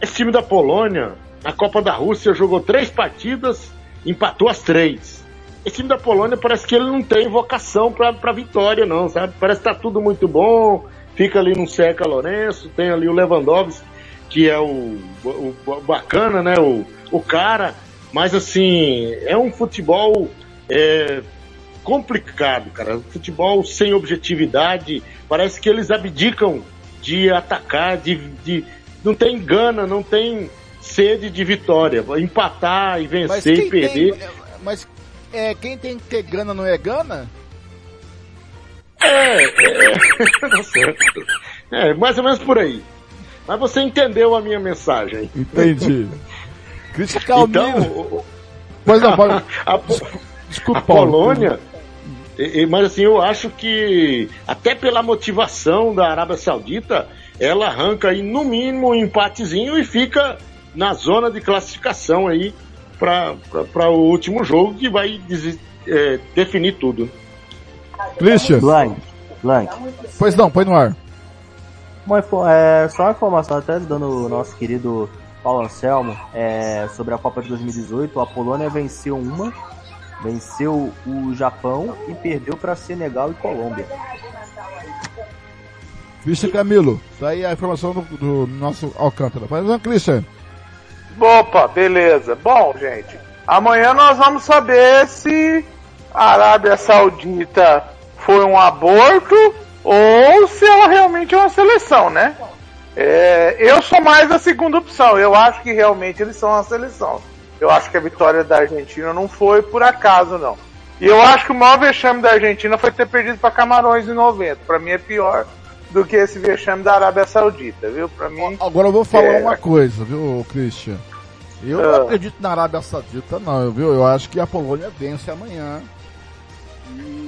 esse time da Polônia na Copa da Rússia jogou três partidas, empatou as três. Esse time da Polônia parece que ele não tem vocação para vitória, não, sabe? Parece que tá tudo muito bom. Fica ali no Seca Lourenço, tem ali o Lewandowski, que é o, o, o bacana, né? O, o cara. Mas assim, é um futebol é, complicado, cara. Futebol sem objetividade. Parece que eles abdicam de atacar, de, de não tem gana, não tem sede de vitória, empatar e vencer e perder. Tem, mas é, quem tem que ter gana não é gana? É, é, é, mais ou menos por aí. Mas você entendeu a minha mensagem. Entendi. Criticar o então, Mas não, pode... a, Desculpa, a Polônia, mas assim, eu acho que até pela motivação da Arábia Saudita, ela arranca aí no mínimo um empatezinho e fica na zona de classificação aí para o último jogo que vai é, definir tudo. Christian. Blank. Blank. Pois não, põe no ar. Uma, é, só uma informação, até dando o nosso querido Paulo Anselmo é, sobre a Copa de 2018. A Polônia venceu uma, venceu o Japão e perdeu para Senegal e Colômbia. Christian Camilo, tá aí a informação do, do nosso Alcântara. Mas não, Christian. Opa, beleza. Bom, gente, amanhã nós vamos saber se a Arábia Saudita foi um aborto ou se ela realmente é uma seleção, né? É, eu sou mais a segunda opção. Eu acho que realmente eles são uma seleção. Eu acho que a vitória da Argentina não foi por acaso, não. E eu acho que o maior vexame da Argentina foi ter perdido para Camarões em 90. Para mim é pior do que esse vexame da Arábia Saudita, viu? Para mim. Agora eu vou falar é... uma coisa, viu, Christian? Eu não ah. acredito na Arábia Saudita, não, viu? Eu acho que a Polônia vence amanhã.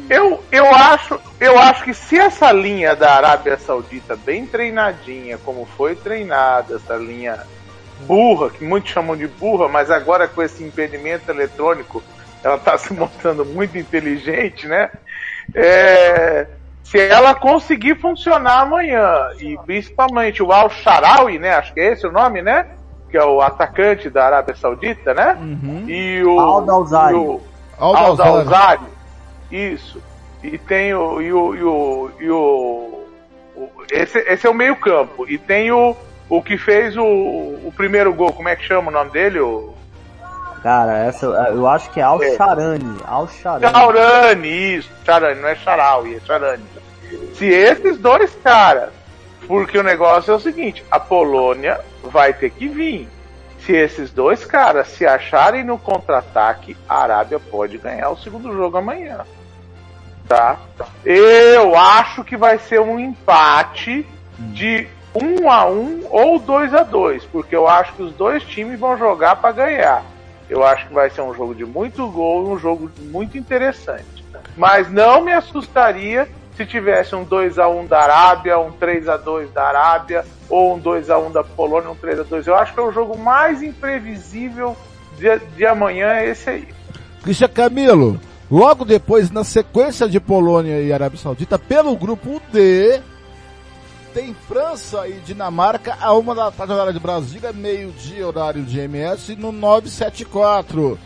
Eu, eu, acho, eu acho que se essa linha da Arábia Saudita, bem treinadinha, como foi treinada, essa linha burra, que muitos chamam de burra, mas agora com esse impedimento eletrônico, ela está se mostrando muito inteligente, né? É, se ela conseguir funcionar amanhã, e principalmente o Al-Sharawi, né? Acho que é esse o nome, né? Que é o atacante da Arábia Saudita, né? Uhum. E o. Al-Dawzari. Al-Dawzari. Isso. E tem o. E o, e o, e o, o esse, esse é o meio-campo. E tem o, o que fez o, o primeiro gol, como é que chama o nome dele? O, Cara, essa eu acho que é Al Sharani. Al Sharani. Charani, isso, Charani, não é Charaui, é Charani. Se esses dois caras, porque o negócio é o seguinte, a Polônia vai ter que vir. Se esses dois caras se acharem no contra-ataque, a Arábia pode ganhar o segundo jogo amanhã. Tá? Eu acho que vai ser um empate de 1 a 1 ou 2 a 2, porque eu acho que os dois times vão jogar para ganhar. Eu acho que vai ser um jogo de muito gol, um jogo muito interessante. Mas não me assustaria se tivesse um 2 a 1 da Arábia, um 3 a 2 da Arábia, ou um 2 a 1 da Polônia, um 3 a 2. Eu acho que é o jogo mais imprevisível de, de amanhã é esse aí. Cristian Camilo, logo depois, na sequência de Polônia e Arábia Saudita, pelo grupo D, tem França e Dinamarca a uma da tarde horário de Brasília, meio-dia horário de MS no 974.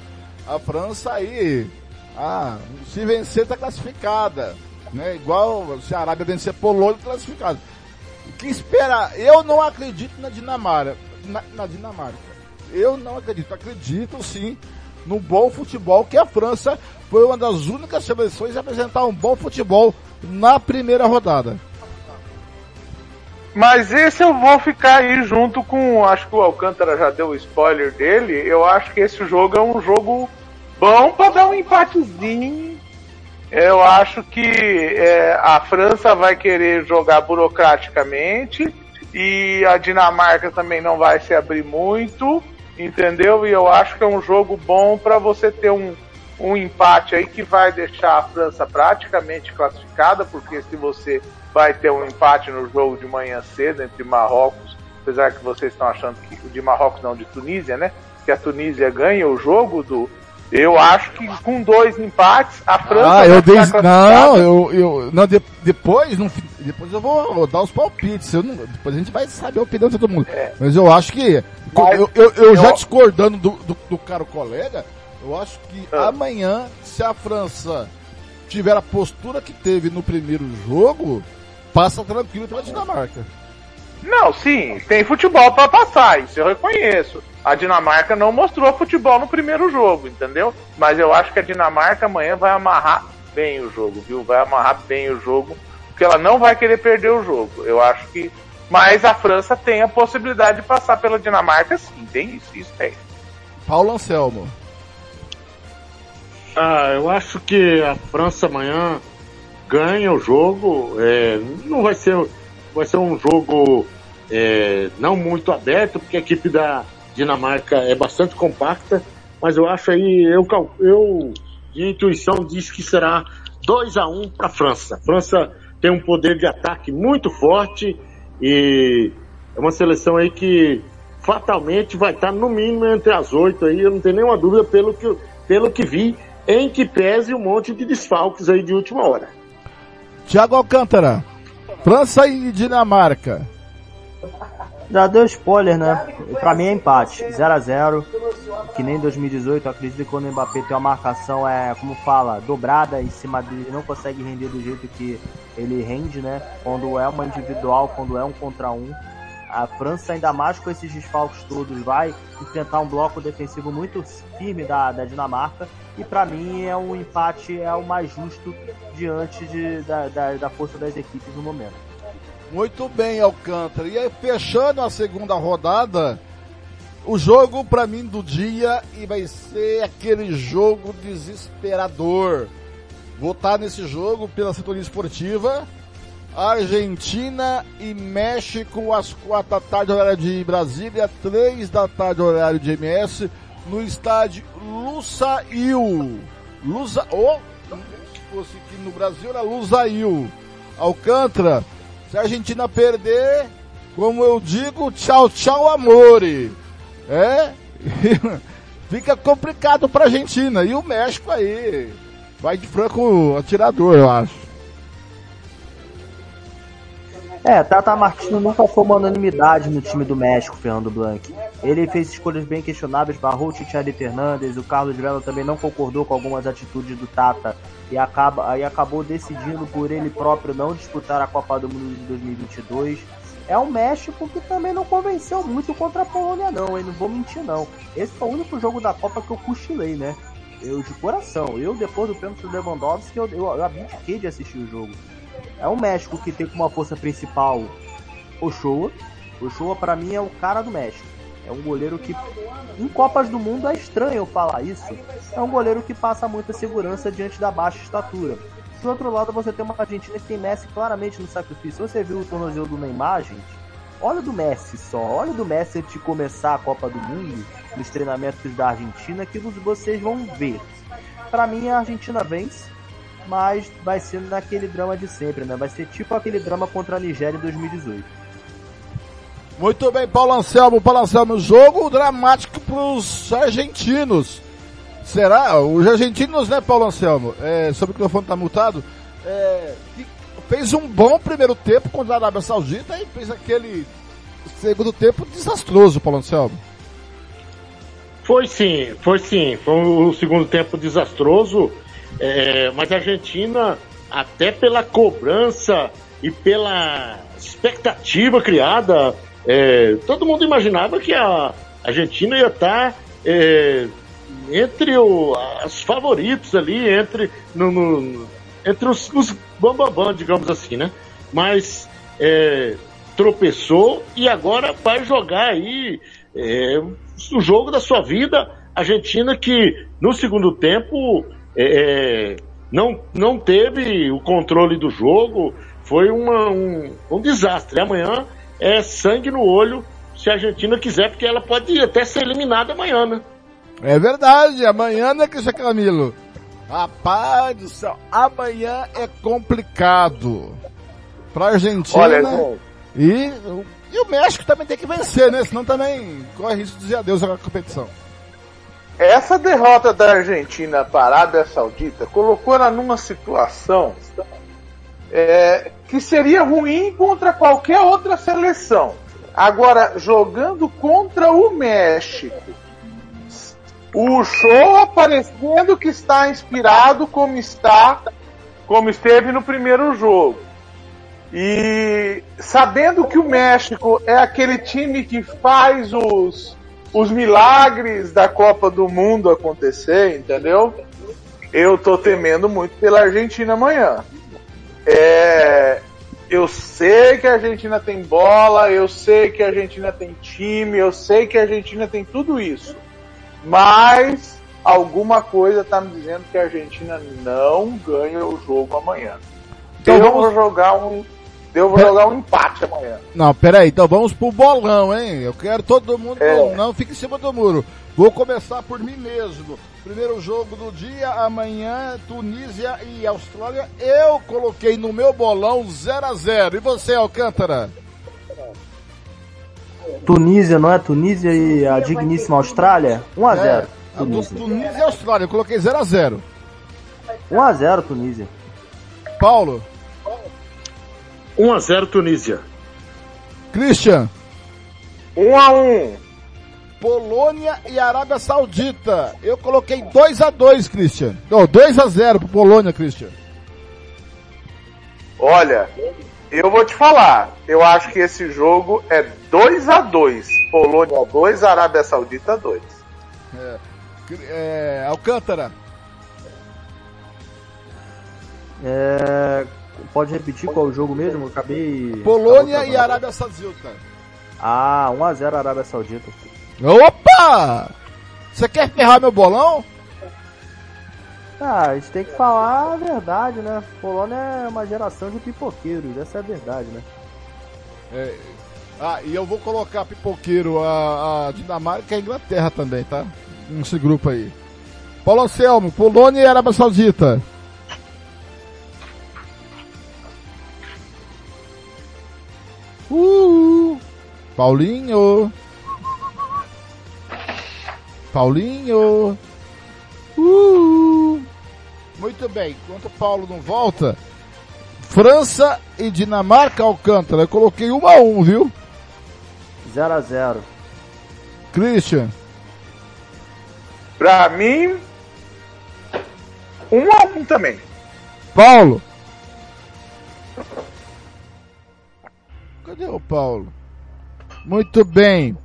A França aí, ah, se vencer tá classificada, né? Igual se a Arábia vencer Polônia tá classificada. O que espera? Eu não acredito na Dinamarca, na, na Dinamarca. Eu não acredito, acredito sim no bom futebol que a França foi uma das únicas seleções a apresentar um bom futebol na primeira rodada. Mas esse eu vou ficar aí junto com. Acho que o Alcântara já deu o spoiler dele. Eu acho que esse jogo é um jogo bom para dar um empatezinho. Eu acho que é, a França vai querer jogar burocraticamente e a Dinamarca também não vai se abrir muito, entendeu? E eu acho que é um jogo bom para você ter um, um empate aí que vai deixar a França praticamente classificada, porque se você vai ter um empate no jogo de manhã cedo entre Marrocos, apesar que vocês estão achando que o de Marrocos não, de Tunísia, né? Que a Tunísia ganha o jogo do. Eu acho que com dois empates a França. Ah, eu dei. Não, eu, eu. Não, de- depois, fi- depois eu vou dar os palpites. Eu não- depois a gente vai saber a opinião de todo mundo. Mas eu acho que. Eu, eu, eu já discordando do, do, do caro colega, eu acho que amanhã, se a França tiver a postura que teve no primeiro jogo, passa tranquilo pela Dinamarca. Não, sim, tem futebol para passar, isso eu reconheço. A Dinamarca não mostrou futebol no primeiro jogo, entendeu? Mas eu acho que a Dinamarca amanhã vai amarrar bem o jogo, viu? Vai amarrar bem o jogo, porque ela não vai querer perder o jogo. Eu acho que. Mas a França tem a possibilidade de passar pela Dinamarca, sim, tem isso, isso tem. Paulo Anselmo. Ah, eu acho que a França amanhã ganha o jogo. é, não vai ser, vai ser um jogo é, não muito aberto, porque a equipe da Dinamarca é bastante compacta. Mas eu acho aí, eu, eu de intuição diz que será 2 a 1 para a França. A França tem um poder de ataque muito forte e é uma seleção aí que fatalmente vai estar no mínimo entre as oito aí, eu não tenho nenhuma dúvida pelo que, pelo que vi, em que pese um monte de desfalques aí de última hora. Thiago Alcântara. França e Dinamarca. Já deu spoiler, né? Pra mim é empate, 0 a 0 Que nem em 2018, eu acredito que quando o Mbappé tem uma marcação, é, como fala, dobrada em cima dele, ele não consegue render do jeito que ele rende, né? Quando é uma individual, quando é um contra um. A França, ainda mais com esses desfalques todos, vai enfrentar um bloco defensivo muito firme da, da Dinamarca. E pra mim é um empate, é o mais justo diante de, da, da, da força das equipes no momento. Muito bem, Alcântara. E aí, fechando a segunda rodada, o jogo pra mim do dia e vai ser aquele jogo desesperador. Vou estar nesse jogo pela sintonia esportiva. Argentina e México às quatro da tarde, horário de Brasília, três da tarde, horário de MS, no estádio Lusail. Lusa, oh, se fosse aqui no Brasil era Lusail. Alcântara, se a Argentina perder, como eu digo, tchau, tchau, amore. É? Fica complicado pra Argentina. E o México aí. Vai de franco atirador, eu acho. É, Tata Martino nunca foi uma unanimidade no time do México, Fernando Blanc. Ele fez escolhas bem questionáveis, barrou o Titiari Fernandes, o Carlos Vela também não concordou com algumas atitudes do Tata e acaba, aí acabou decidindo por ele próprio não disputar a Copa do Mundo de 2022. é o México que também não convenceu muito contra a Polônia, não, hein? Não vou mentir, não. Esse foi o único jogo da Copa que eu cochilei, né? Eu, de coração. Eu, depois do pênalti do Lewandowski, eu, eu, eu abdiquei de assistir o jogo. É o México que tem como força principal o Showa. O Showa, pra mim, é o cara do México. É um goleiro que, em Copas do Mundo, é estranho falar isso. É um goleiro que passa muita segurança diante da baixa estatura. Do outro lado, você tem uma Argentina que tem Messi claramente no sacrifício. Você viu o tornozelo do Neymar, gente? Olha do Messi só. Olha do Messi antes de começar a Copa do Mundo, nos treinamentos da Argentina, que vocês vão ver. Para mim, a Argentina vence, mas vai ser naquele drama de sempre, né? Vai ser tipo aquele drama contra a Nigéria em 2018. Muito bem, Paulo Anselmo. Paulo Anselmo, jogo dramático pros argentinos. Será? Os argentinos, né, Paulo Anselmo? É, sobre o microfone tá multado. É, fez um bom primeiro tempo contra a Arábia Saudita e fez aquele segundo tempo desastroso, Paulo Anselmo. Foi sim, foi sim. Foi um segundo tempo desastroso. É, mas a Argentina, até pela cobrança e pela expectativa criada, é, todo mundo imaginava que a Argentina ia estar é, entre o, os favoritos ali, entre, no, no, entre os, os bambambam, digamos assim, né? Mas é, tropeçou e agora vai jogar aí é, o jogo da sua vida. Argentina que no segundo tempo é, é, não, não teve o controle do jogo, foi uma, um, um desastre. Amanhã é sangue no olho se a Argentina quiser, porque ela pode até ser eliminada amanhã, né? É verdade, amanhã, né, Cristian Camilo? Rapaz do céu, amanhã é complicado. Pra Argentina. Olha, e, e o México também tem que vencer, né? Senão também corre risco de dizer adeus à competição. Essa derrota da Argentina para a Arábia Saudita colocou ela numa situação é, que seria ruim contra qualquer outra seleção. Agora, jogando contra o México, o show aparecendo que está inspirado como está, como esteve no primeiro jogo. E sabendo que o México é aquele time que faz os, os milagres da Copa do Mundo acontecer, entendeu? Eu tô temendo muito pela Argentina amanhã. É, eu sei que a Argentina tem bola, eu sei que a Argentina tem time, eu sei que a Argentina tem tudo isso. Mas alguma coisa está me dizendo que a Argentina não ganha o jogo amanhã. Então eu vamos... vou jogar um. Eu vou jogar um empate amanhã. Não, peraí, então vamos pro bolão, hein? Eu quero todo mundo, é. não fique em cima do muro. Vou começar por mim mesmo. Primeiro jogo do dia, amanhã, Tunísia e Austrália. Eu coloquei no meu bolão 0 a 0 E você, Alcântara? Tunísia, não é? Tunísia e a digníssima Austrália? 1 a 0 é, Tunísia. Tunísia e Austrália, eu coloquei 0 a 0 1 a 0 Tunísia. Paulo? 1 a 0 Tunísia. Christian? 1 a 1 Polônia e Arábia Saudita. Eu coloquei 2 a 2 Christian. Não, 2 a 0 pro Polônia, Christian. Olha, eu vou te falar. Eu acho que esse jogo é 2 a 2 Polônia 2, Arábia Saudita 2. É, é, Alcântara. É, pode repetir qual o jogo mesmo? Eu acabei. Polônia e Arábia Saudita. Ah, 1x0 Arábia Saudita. Opa! Você quer ferrar meu bolão? Ah, a gente tem que falar a verdade, né? Polônia é uma geração de pipoqueiros, essa é a verdade, né? É, ah, e eu vou colocar pipoqueiro a, a Dinamarca e a Inglaterra também, tá? Nesse grupo aí. Paulo Anselmo, Polônia e Arábia Saudita. Uh, Paulinho. Paulinho. Uh! Muito bem, enquanto o Paulo não volta, França e Dinamarca Alcântara. Eu coloquei 1 a 1, viu? 0 a 0. Christian. Pra mim 1 a 1 também. Paulo. Cadê o Paulo? Muito bem.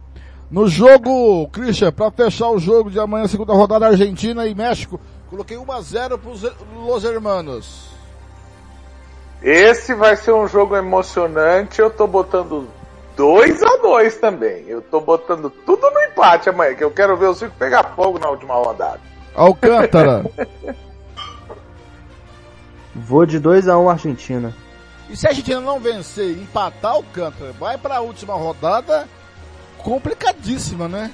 No jogo, Christian, para fechar o jogo de amanhã, segunda rodada, Argentina e México, coloquei 1 a 0 para Los Hermanos. Esse vai ser um jogo emocionante. Eu tô botando 2 a 2 também. Eu tô botando tudo no empate amanhã, que eu quero ver o Circo pegar fogo na última rodada. Alcântara. Vou de 2 a 1 um Argentina. E se a Argentina não vencer e empatar Alcântara, vai para a última rodada complicadíssima, né?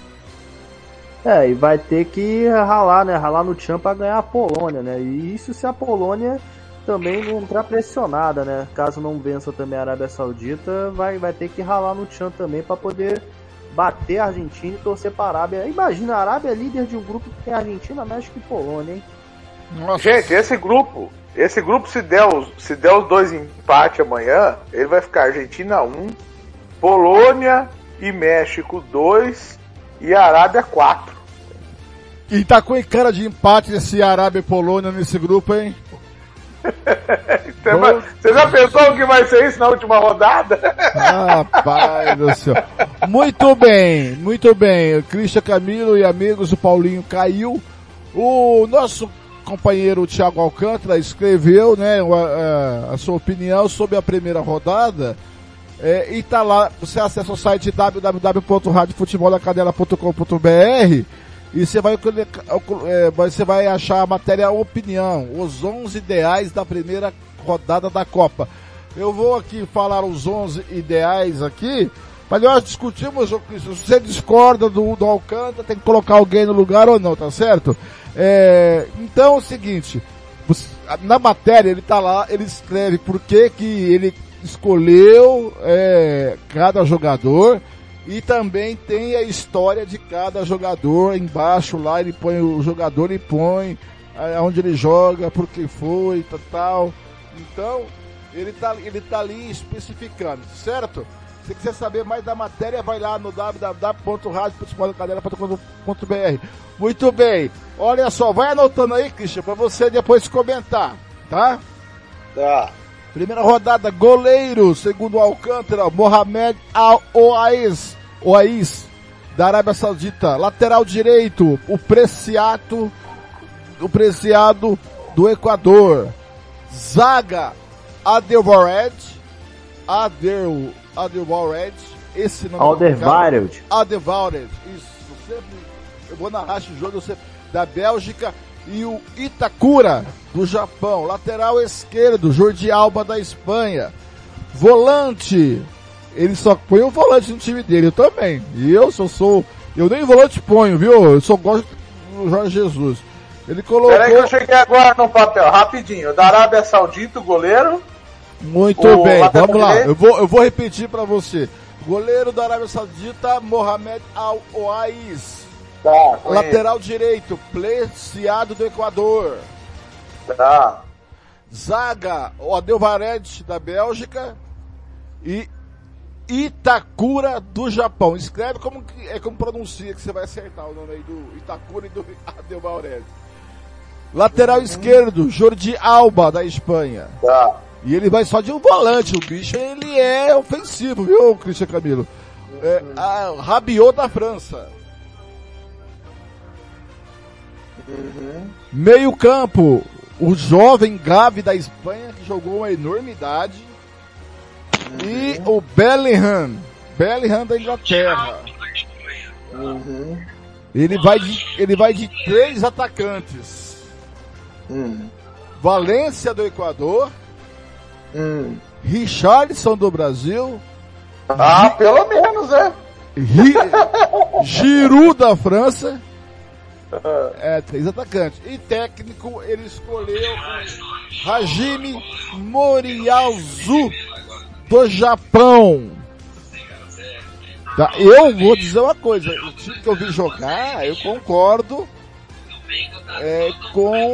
É, e vai ter que ralar, né? Ralar no chão para ganhar a Polônia, né? E isso se a Polônia também não entrar pressionada, né? Caso não vença também a Arábia Saudita, vai, vai ter que ralar no chão também para poder bater a Argentina e torcer para a Arábia. Imagina, a Arábia é líder de um grupo que tem Argentina, México e Polônia, hein? Nossa. Gente, esse grupo, esse grupo se der, os, se der os dois empate amanhã, ele vai ficar Argentina 1, Polônia e México 2 e Arábia 4. E tá com cara de empate esse Arábia e Polônia nesse grupo, hein? Você, já pensou o que vai ser isso na última rodada? Rapaz do céu. Muito bem, muito bem. O Christian Camilo e amigos, o Paulinho caiu. O nosso companheiro Thiago Alcântara escreveu né, a, a, a sua opinião sobre a primeira rodada. É, e tá lá, você acessa o site www.radiofutebolacadela.com.br e você vai, é, você vai achar a matéria opinião, os 11 ideais da primeira rodada da Copa. Eu vou aqui falar os 11 ideais aqui, mas nós discutimos, se você discorda do, do Alcântara, tem que colocar alguém no lugar ou não, tá certo? É, então é o seguinte, na matéria ele tá lá, ele escreve por que que ele escolheu é, cada jogador, e também tem a história de cada jogador embaixo lá, ele põe o jogador e põe aonde ele joga, por que foi, tal, tal. Então, ele tá, ele tá ali especificando, certo? Se quiser saber mais da matéria, vai lá no www.radiofutebolacadela.com.br. Muito bem. Olha só, vai anotando aí, Christian, para você depois comentar, tá? Tá. Primeira rodada, goleiro, segundo Alcântara, Mohamed Al-Oais, Oais, da Arábia Saudita. Lateral direito, o Preciato, o Preciado do Equador. Zaga, Adelvared, Adel, Adelvared, esse nome Alderweireld. Adelvared, isso, sempre, eu vou narrar esse jogo, eu sempre, da Bélgica, e o Itakura do Japão, lateral esquerdo, Jordi Alba da Espanha, volante, ele só põe o volante no time dele, eu também, e eu só sou, eu nem volante ponho, viu, eu só gosto do Jorge Jesus. Ele colocou... Peraí que eu cheguei agora no papel, rapidinho, da Arábia Saudita, o goleiro... Muito o bem, vamos lá, eu vou, eu vou repetir para você. Goleiro da Arábia Saudita, Mohamed Al-Oais. Tá, Lateral direito, Pleciado do Equador. Tá. Zaga, o Adelvared da Bélgica e Itakura do Japão. Escreve como é como pronuncia que você vai acertar o nome aí do Itakura e do Adelvared. Lateral uhum. esquerdo, Jordi Alba da Espanha. Tá. E ele vai só de um volante, o bicho ele é ofensivo, viu, Cristian Camilo? É, a Rabiot da França. Uhum. Meio campo, o jovem Gavi da Espanha que jogou uma enormidade. Uhum. E o Bellingham, Bellingham da Inglaterra. Uhum. Ele vai de, ele vai de três atacantes. Uhum. Valência do Equador. Hum. Richardson do Brasil. Ah, pelo menos, é. Ri Giroud da França. É, três atacantes. E técnico, ele escolheu Hajime Moriyazu do Japão. Tá, eu vou dizer uma coisa, o time que eu vi jogar, eu concordo é, com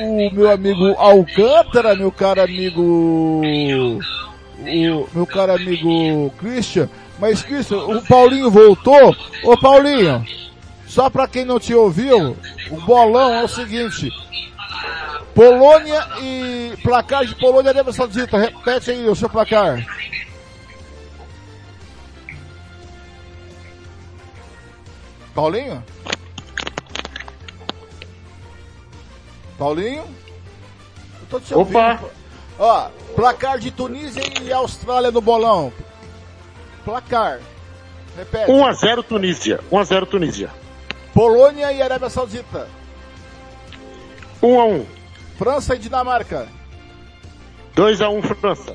o meu amigo Alcântara, meu caro amigo, o meu caro amigo Christian, mas Christian, o Paulinho voltou, ô Paulinho, só para quem não te ouviu, o bolão é o seguinte. Polônia e placar de Polônia e Arábia Saudita. Repete aí o seu placar. Paulinho? Paulinho? Eu tô te ouvindo. Opa! Ó, placar de Tunísia e Austrália no bolão. Placar. Repete. 1 a 0 Tunísia. 1 a 0 Tunísia. Polônia e Arábia Saudita. 1x1. França e Dinamarca. 2x1 França.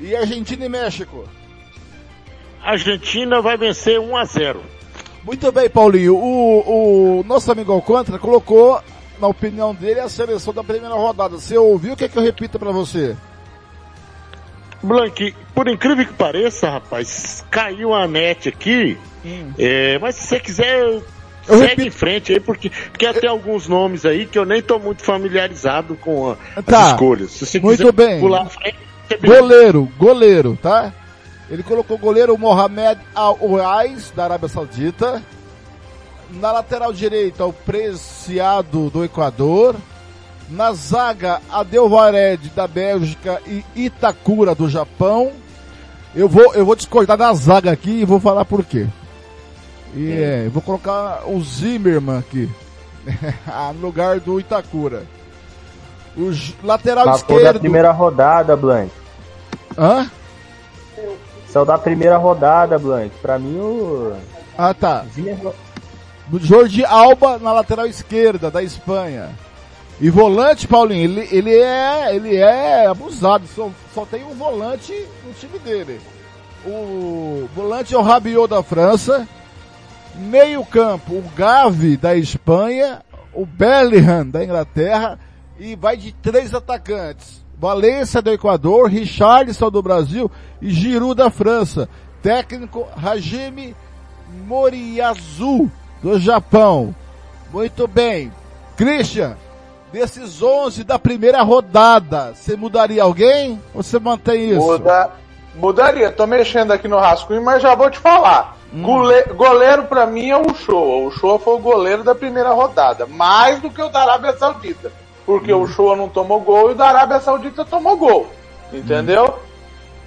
E Argentina e México. Argentina vai vencer 1x0. Muito bem, Paulinho. O, o nosso amigo Alcântara colocou, na opinião dele, a seleção da primeira rodada. Você ouviu o que, é que eu repito pra você? Blank, por incrível que pareça, rapaz, caiu a net aqui. É, mas se você quiser, segue em frente aí, porque, porque tem alguns nomes aí que eu nem tô muito familiarizado com a- as Tá. escolhas. Se você Muito bem. pular à frente, Goleiro, goleiro, tá? Ele colocou goleiro Mohamed Al-Oais, da Arábia Saudita. Na lateral direita, o Preciado do Equador. Na zaga, Adelvared da Bélgica e Itakura do Japão. Eu vou, eu vou discordar da zaga aqui e vou falar por quê. E é, eu vou colocar o Zimmermann aqui. Ah, no lugar do Itakura. O lateral Passou da esquerdo. primeira rodada, Blank. Hã? Saiu da primeira rodada, Blank. Pra mim, o... Ah, tá. Do Jorge Alba na lateral esquerda da Espanha. E volante, Paulinho, ele, ele é ele é abusado, só, só tem um volante no time dele. O volante é o Rabiot da França. Meio campo, o Gavi da Espanha, o Bellingham da Inglaterra e vai de três atacantes. Valência do Equador, Richarlison do Brasil e Giroud da França. Técnico Hajime Moriyazu do Japão. Muito bem. Christian, desses 11 da primeira rodada, você mudaria alguém? Ou você mantém isso? Muda, mudaria. Tô mexendo aqui no rascunho, mas já vou te falar. Hum. Gole- goleiro pra mim é o Show. O Show foi o goleiro da primeira rodada. Mais do que o da Arábia Saudita. Porque Hum. o Show não tomou gol e o da Arábia Saudita tomou gol. Entendeu? Hum.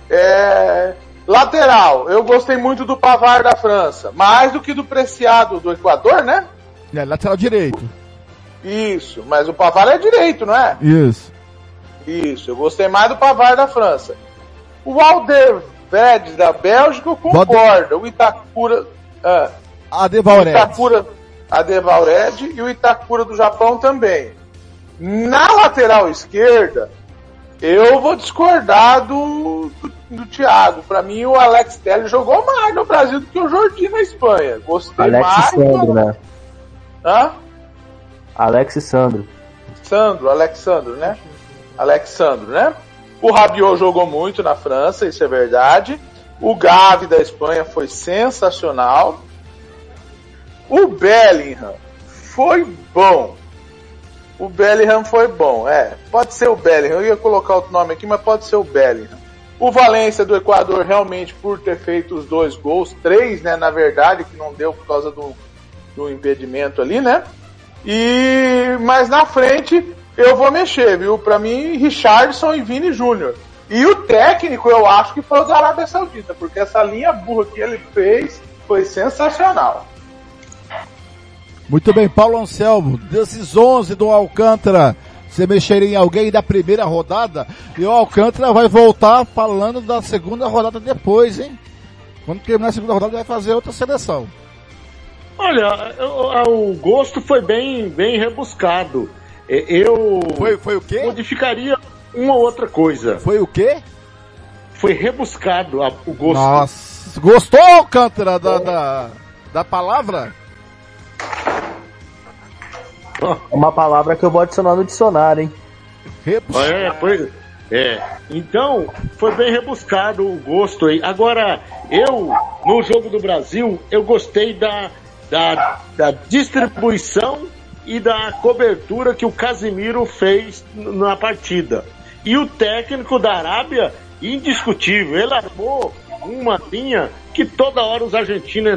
É, Lateral, eu gostei muito do Pavar da França. Mais do que do Preciado do Equador, né? É, lateral direito. Isso, mas o Pavar é direito, não é? Isso. Isso, eu gostei mais do Pavar da França. O Alderweireld da Bélgica eu concordo. O Itakura. Ah, Adevalred. o Itakura Adevalred e o Itakura do Japão também. Na lateral esquerda, eu vou discordar do, do, do Thiago. Pra mim, o Alex Telles jogou mais no Brasil do que o Jordi na Espanha. Gostei Alex mais. Sandro, né? Hã? Alex Sandro. Sandro, Alexandro, né? Alexandro, né? O Rabiot jogou muito na França, isso é verdade. O Gavi da Espanha foi sensacional. O Bellingham foi bom. O Bellingham foi bom, é. Pode ser o Bellingham. Eu ia colocar outro nome aqui, mas pode ser o Bellingham. O Valência do Equador realmente por ter feito os dois gols, três, né, na verdade, que não deu por causa do, do impedimento ali, né? E mas na frente eu vou mexer, viu? Pra mim, Richardson e Vini Júnior. E o técnico eu acho que foi o da Arábia Saudita, porque essa linha burra que ele fez foi sensacional. Muito bem, Paulo Anselmo, desses 11 do Alcântara, você mexeria em alguém da primeira rodada? E o Alcântara vai voltar falando da segunda rodada depois, hein? Quando terminar a segunda rodada, vai fazer outra seleção. Olha, o, o gosto foi bem, bem rebuscado. É, Eu foi, foi o quê? modificaria uma ou outra coisa. Foi o quê? Foi rebuscado a- o gosto. Nossa, gostou, Alcântara, da, da, da palavra? Uma palavra que eu vou adicionar no dicionário, hein? É, foi, é. Então, foi bem rebuscado o gosto aí. Agora, eu, no jogo do Brasil, eu gostei da, da, da distribuição e da cobertura que o Casimiro fez na partida. E o técnico da Arábia, indiscutível, ele armou uma linha que toda hora os argentinos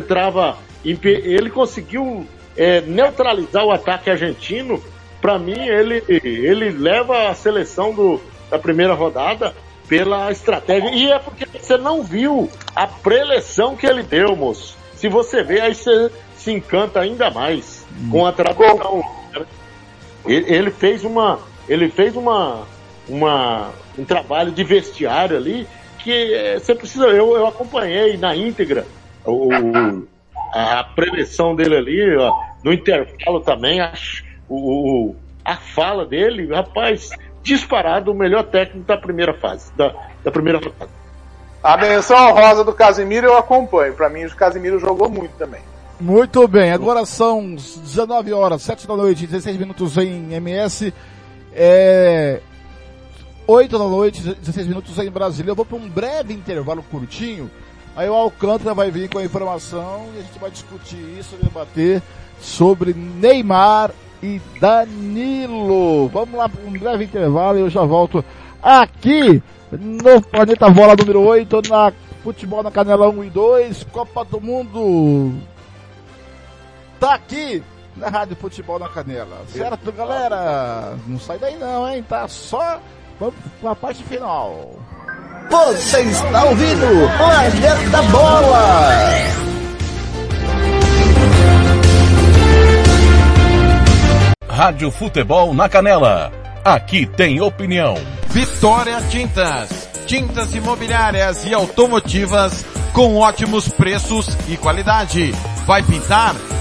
pe- Ele conseguiu é, neutralizar o ataque argentino. Para mim, ele, ele leva a seleção do, da primeira rodada pela estratégia. E é porque você não viu a preleção que ele deu, moço. Se você ver, aí você, se encanta ainda mais com a tradução. Ele, ele fez uma, ele fez uma, uma, um trabalho de vestiário ali que eh, você precisa. Eu, eu acompanhei na íntegra o, a, preleção dele ali, ó, no intervalo também, a, o, a fala dele, rapaz, disparado o melhor técnico da primeira fase, da, da primeira rodada. A menção rosa do Casimiro eu acompanho. Pra mim, o Casimiro jogou muito também. Muito bem, agora são 19 horas, 7 da noite, 16 minutos em MS, é, 8 da noite, 16 minutos em Brasília. Eu vou para um breve intervalo curtinho, aí o Alcântara vai vir com a informação e a gente vai discutir isso, debater sobre Neymar e Danilo. Vamos lá para um breve intervalo e eu já volto aqui no Planeta Bola número 8, na Futebol na Canela 1 e 2, Copa do Mundo tá aqui na Rádio Futebol na Canela. Certo, galera? Não sai daí não, hein? Tá só vamos pra parte final. Você está ouvindo Planeta Bola! Rádio Futebol na Canela. Aqui tem opinião. Vitória Tintas. Tintas imobiliárias e automotivas com ótimos preços e qualidade. Vai pintar?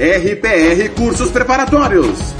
RPR Cursos Preparatórios.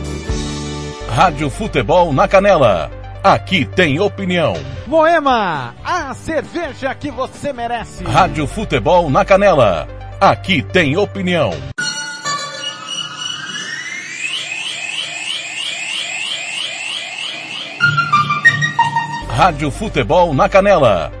Rádio Futebol na Canela. Aqui tem opinião. Moema, a cerveja que você merece. Rádio Futebol na Canela. Aqui tem opinião. Rádio Futebol na Canela.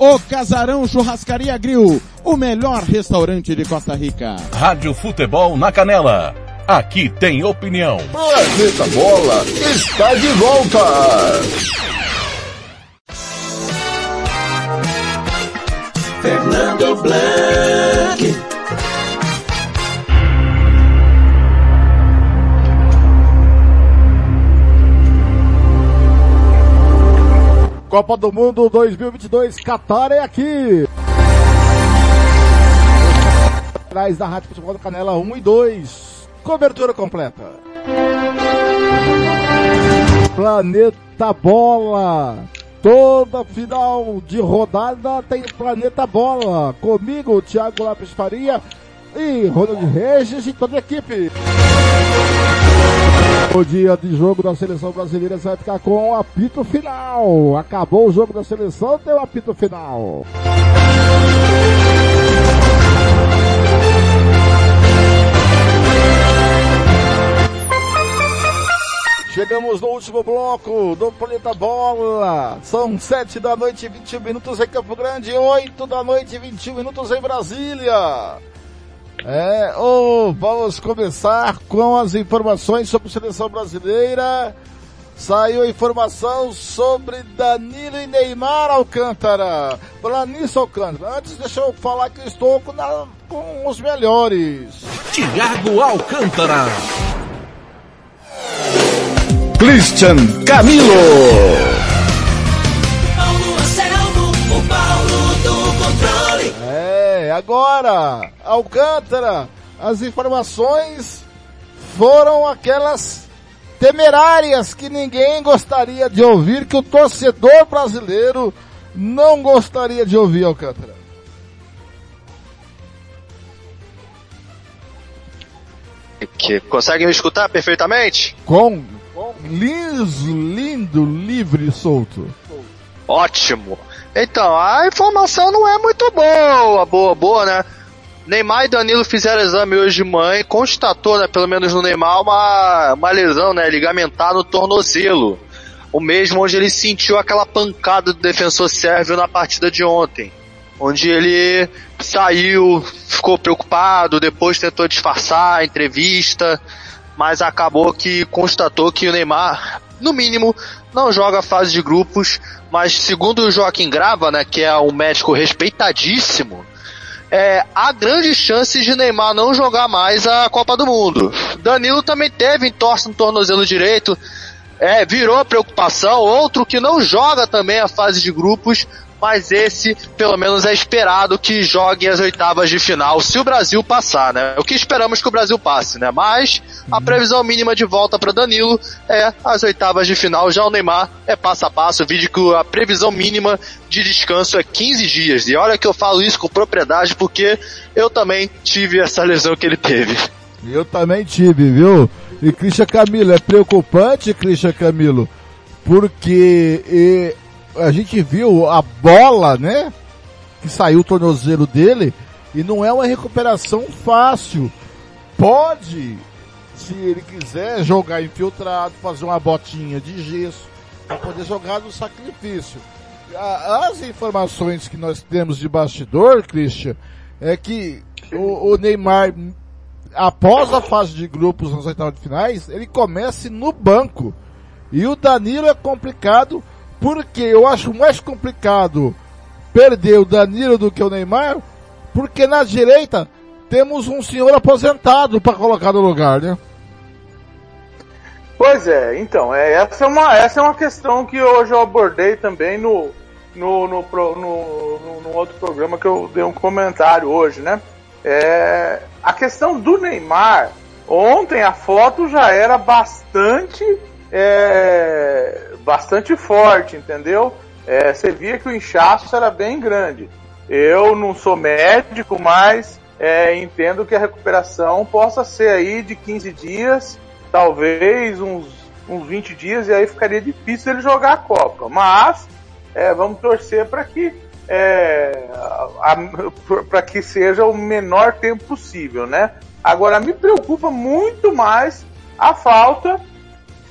O Casarão Churrascaria Grill, o melhor restaurante de Costa Rica. Rádio Futebol na Canela. Aqui tem opinião. Planeta Bola está de volta! Fernando Blanc. Copa do Mundo 2022, Qatar é aqui. Atrás da Rádio Futebol da Canela 1 e 2. Cobertura completa. Planeta Bola. Toda final de rodada tem Planeta Bola. Comigo, Thiago Lopes Faria e Ronald Regis e toda a equipe. O dia de jogo da seleção brasileira vai ficar com o apito final. Acabou o jogo da seleção, tem o apito final. Chegamos no último bloco do Planeta Bola. São sete da noite e 21 minutos em Campo Grande, oito da noite e 21 minutos em Brasília. É, oh, vamos começar com as informações sobre a seleção brasileira. Saiu a informação sobre Danilo e Neymar Alcântara. Falar nisso, Alcântara, antes deixa eu falar que eu estou com, na, com os melhores. Tiago Alcântara. Christian Camilo. Paulo Anselmo, o Paulo do controle. É, agora, Alcântara, as informações foram aquelas temerárias que ninguém gostaria de ouvir, que o torcedor brasileiro não gostaria de ouvir, Alcântara. Que consegue me escutar perfeitamente? Com, com liso, lindo, livre e solto. Ótimo. Então, a informação não é muito boa, boa, boa, né? Neymar e Danilo fizeram exame hoje de manhã e constatou, né, pelo menos no Neymar, uma, uma lesão, né, ligamentar no tornozelo. O mesmo onde ele sentiu aquela pancada do defensor sérvio na partida de ontem. Onde ele saiu, ficou preocupado, depois tentou disfarçar a entrevista, mas acabou que constatou que o Neymar, no mínimo, não joga a fase de grupos, mas segundo o Joaquim Grava, né, que é um médico respeitadíssimo, é, há grandes chances de Neymar não jogar mais a Copa do Mundo. Danilo também teve entorse no tornozelo direito, é, virou preocupação. Outro que não joga também a fase de grupos, mas esse, pelo menos, é esperado que jogue as oitavas de final, se o Brasil passar, né? O que esperamos que o Brasil passe, né? Mas a previsão mínima de volta para Danilo é as oitavas de final. Já o Neymar é passo a passo. Vídeo que a previsão mínima de descanso é 15 dias. E olha que eu falo isso com propriedade porque eu também tive essa lesão que ele teve. Eu também tive, viu? E Christian Camilo, é preocupante, Christian Camilo, porque a gente viu a bola, né? Que saiu o tornozelo dele e não é uma recuperação fácil. Pode, se ele quiser, jogar infiltrado, fazer uma botinha de gesso para poder jogar no sacrifício. As informações que nós temos de bastidor, Christian, é que o, o Neymar, após a fase de grupos nas oitavas de finais, ele comece no banco. E o Danilo é complicado, porque eu acho mais complicado perder o Danilo do que o Neymar, porque na direita temos um senhor aposentado para colocar no lugar, né? Pois é, então, é, essa, é uma, essa é uma questão que hoje eu abordei também no, no, no, no- no outro programa que eu dei um comentário hoje, né? É, a questão do Neymar, ontem a foto já era bastante, é, bastante forte, entendeu? É, você via que o inchaço era bem grande. Eu não sou médico, mas é, entendo que a recuperação possa ser aí de 15 dias, talvez uns, uns 20 dias, e aí ficaria difícil ele jogar a Copa. Mas é, vamos torcer para que é, para que seja o menor tempo possível, né? Agora me preocupa muito mais a falta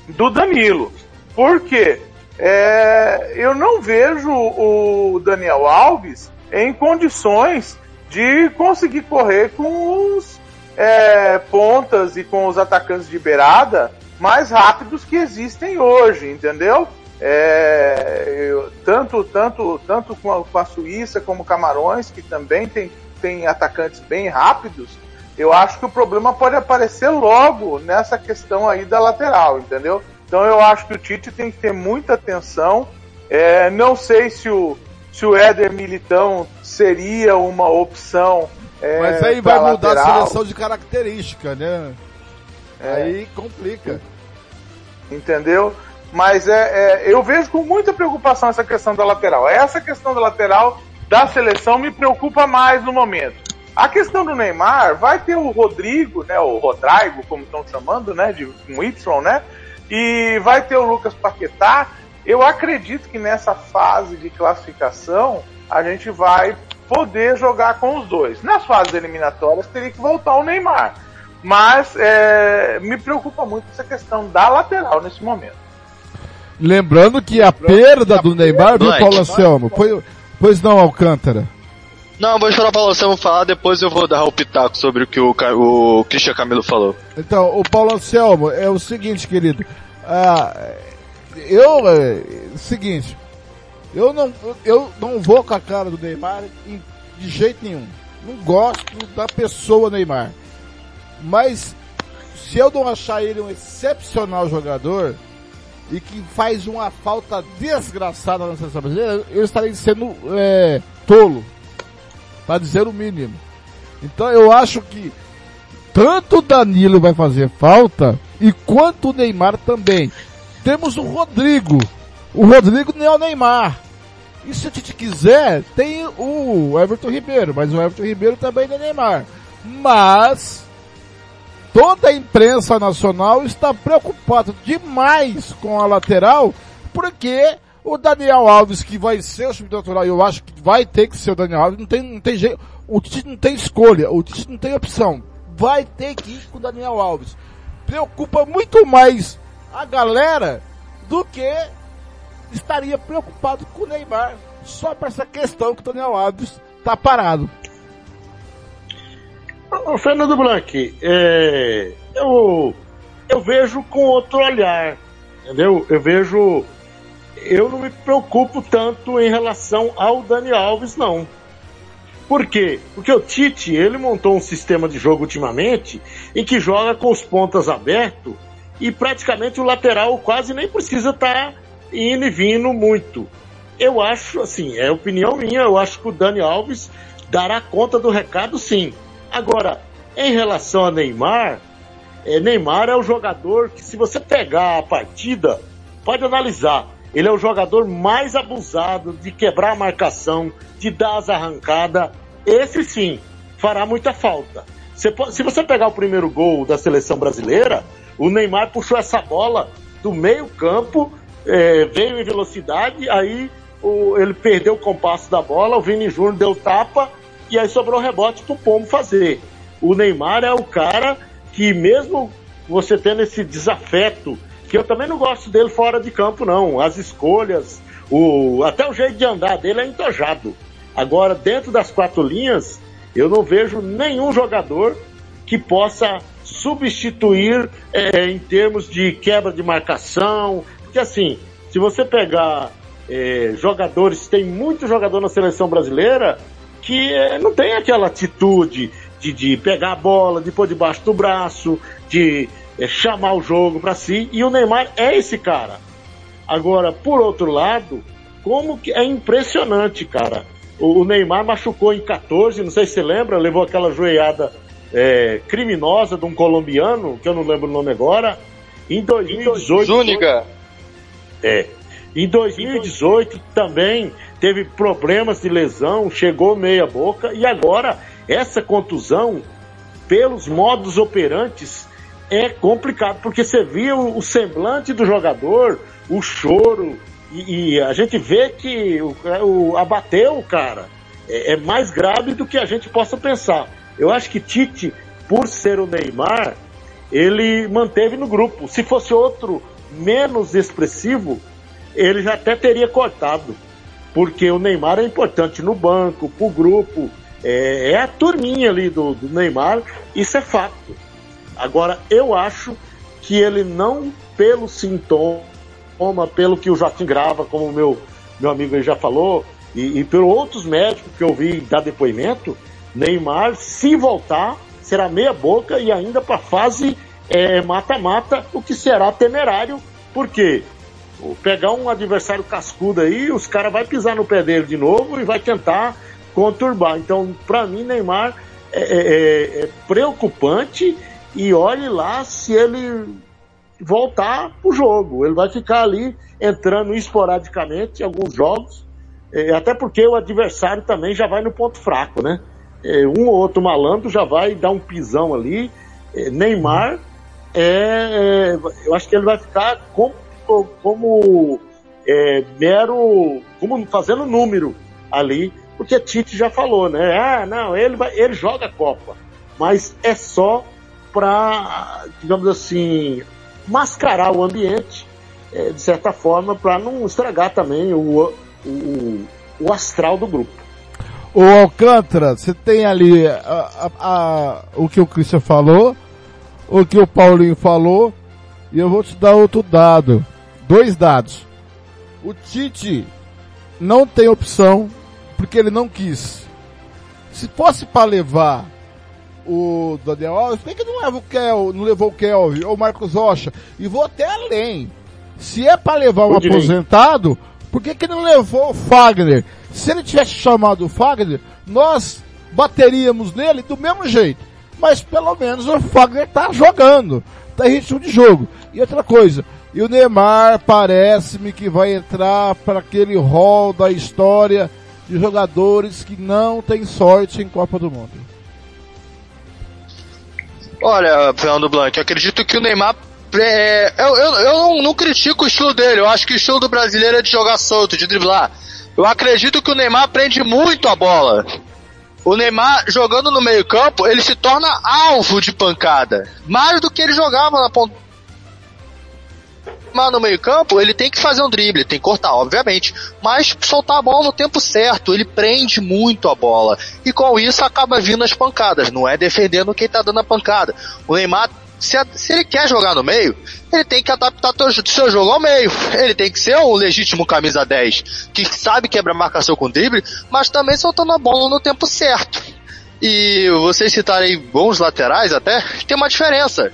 do Danilo. Por quê? É, eu não vejo o Daniel Alves em condições de conseguir correr com os é, pontas e com os atacantes de beirada mais rápidos que existem hoje, entendeu? É, eu- tanto tanto tanto com a, com a Suíça como Camarões que também tem, tem atacantes bem rápidos eu acho que o problema pode aparecer logo nessa questão aí da lateral, entendeu? Então eu acho que o Tite tem que ter muita atenção. É, não sei se o, se o Éder Militão seria uma opção. é, Mas aí vai mudar a lateral. seleção de característica, né? É. Aí complica. entendeu? Mas é, é, eu vejo com muita preocupação essa questão da lateral. Essa questão da lateral da seleção me preocupa mais no momento. A questão do Neymar, vai ter o Rodrigo, né, o Rodrigo, como estão chamando, né, de um Y, né, e vai ter o Lucas Paquetá. Eu acredito que nessa fase de classificação a gente vai poder jogar com os dois. Nas fases eliminatórias teria que voltar o Neymar. Mas é, me preocupa muito essa questão da lateral nesse momento. Lembrando que a perda do Neymar, viu, Paulo Anselmo? Pois, pois não, Alcântara. Não, vou esperar o Paulo Anselmo falar, depois eu vou dar o pitaco sobre o que o, o Christian Camilo falou. Então, o Paulo Anselmo, é o seguinte, querido. Ah, eu, é, seguinte, eu não, eu não vou com a cara do Neymar de jeito nenhum. Não gosto da pessoa Neymar. Mas, se eu não achar ele um excepcional jogador, e que faz uma falta desgraçada na seleção brasileira, eu estarei sendo é, tolo. Para dizer o mínimo. Então eu acho que tanto o Danilo vai fazer falta e quanto o Neymar também. Temos o Rodrigo. O Rodrigo não é o Neymar. E se a gente quiser, tem o Everton Ribeiro, mas o Everton Ribeiro também não é Neymar. Mas toda a imprensa nacional está preocupada demais com a lateral, porque o Daniel Alves, que vai ser o subnatural, eu acho que vai ter que ser o Daniel Alves, não tem, não tem jeito, o Tite não tem escolha, o Tite não tem opção. Vai ter que ir com o Daniel Alves. Preocupa muito mais a galera do que estaria preocupado com o Neymar, só para essa questão que o Daniel Alves tá parado. Ô, Fernando Blanc, é, eu, eu vejo com outro olhar, entendeu? Eu vejo, eu não me preocupo tanto em relação ao Dani Alves, não. Por quê? Porque o Tite, ele montou um sistema de jogo ultimamente em que joga com os pontas abertos e praticamente o lateral quase nem precisa estar indo e vindo muito. Eu acho, assim, é opinião minha, eu acho que o Dani Alves dará conta do recado sim. Agora, em relação a Neymar, é, Neymar é o jogador que, se você pegar a partida, pode analisar. Ele é o jogador mais abusado de quebrar a marcação, de dar as arrancadas. Esse sim fará muita falta. Po- se você pegar o primeiro gol da seleção brasileira, o Neymar puxou essa bola do meio-campo, é, veio em velocidade, aí o- ele perdeu o compasso da bola, o Vini Júnior deu tapa e aí sobrou rebote pro Pombo fazer. O Neymar é o cara que mesmo você tendo esse desafeto, que eu também não gosto dele fora de campo não, as escolhas, o até o jeito de andar dele é entojado. Agora dentro das quatro linhas, eu não vejo nenhum jogador que possa substituir é, em termos de quebra de marcação, porque assim, se você pegar é, jogadores, tem muito jogador na seleção brasileira que é, não tem aquela atitude de, de pegar a bola, de pôr debaixo do braço, de é, chamar o jogo para si, e o Neymar é esse cara. Agora, por outro lado, como que é impressionante, cara. O, o Neymar machucou em 14, não sei se você lembra, levou aquela joelhada é, criminosa de um colombiano, que eu não lembro o nome agora. Em 2018. Zúñiga. É. Em 2018 também teve problemas de lesão, chegou meia boca e agora essa contusão, pelos modos operantes, é complicado, porque você via o, o semblante do jogador, o choro, e, e a gente vê que o, o, abateu o cara. É, é mais grave do que a gente possa pensar. Eu acho que Tite, por ser o Neymar, ele manteve no grupo. Se fosse outro menos expressivo, ele já até teria cortado. Porque o Neymar é importante no banco, pro grupo. É, é a turminha ali do, do Neymar, isso é fato. Agora, eu acho que ele não, pelo sintoma, pelo que o Joaquim grava, como o meu, meu amigo aí já falou, e, e outros médicos que eu vi dar depoimento, Neymar, se voltar, será meia boca e ainda para fase é, mata-mata, o que será temerário, porque pegar um adversário cascudo aí, os caras vai pisar no pé dele de novo e vai tentar conturbar. Então, para mim, Neymar é, é, é, preocupante e olhe lá se ele voltar pro jogo. Ele vai ficar ali entrando esporadicamente em alguns jogos, é, até porque o adversário também já vai no ponto fraco, né? É, um ou outro malandro já vai dar um pisão ali. É, Neymar, é, eu acho que ele vai ficar como, como é, mero, como fazendo número ali, porque Tite já falou, né? Ah, não, ele, vai, ele joga Copa, mas é só para, digamos assim, mascarar o ambiente, é, de certa forma, para não estragar também o, o, o, astral do grupo. O Alcântara, você tem ali a, a, a, o que o Christian falou, o que o Paulinho falou, e eu vou te dar outro dado. Dois dados. O Tite não tem opção porque ele não quis. Se fosse para levar o Daniel Alves, por que não, leva o Kel, não levou o Kelvin ou o Marcos Rocha? E vou até além. Se é para levar um aposentado, por que, que não levou o Fagner? Se ele tivesse chamado o Fagner, nós bateríamos nele do mesmo jeito. Mas pelo menos o Fagner tá jogando. Tá em ritmo de jogo. E outra coisa, e o Neymar parece-me que vai entrar para aquele rol da história de jogadores que não tem sorte em Copa do Mundo. Olha, Fernando Blanc, acredito que o Neymar. É, eu, eu, eu não, não, critico o estilo dele, eu acho que o estilo do brasileiro é de jogar solto, de driblar. Eu acredito que o Neymar prende muito a bola. O Neymar jogando no meio-campo, ele se torna alvo de pancada. Mais do que ele jogava na ponta mas no meio-campo, ele tem que fazer um drible, tem que cortar, obviamente, mas soltar a bola no tempo certo, ele prende muito a bola. E com isso acaba vindo as pancadas, não é defendendo quem tá dando a pancada. O Neymar se, se, ele quer jogar no meio, ele tem que adaptar o seu jogo ao meio. Ele tem que ser um legítimo camisa 10, que sabe quebrar marcação com drible, mas também soltando a bola no tempo certo. E vocês citarem bons laterais até, tem uma diferença.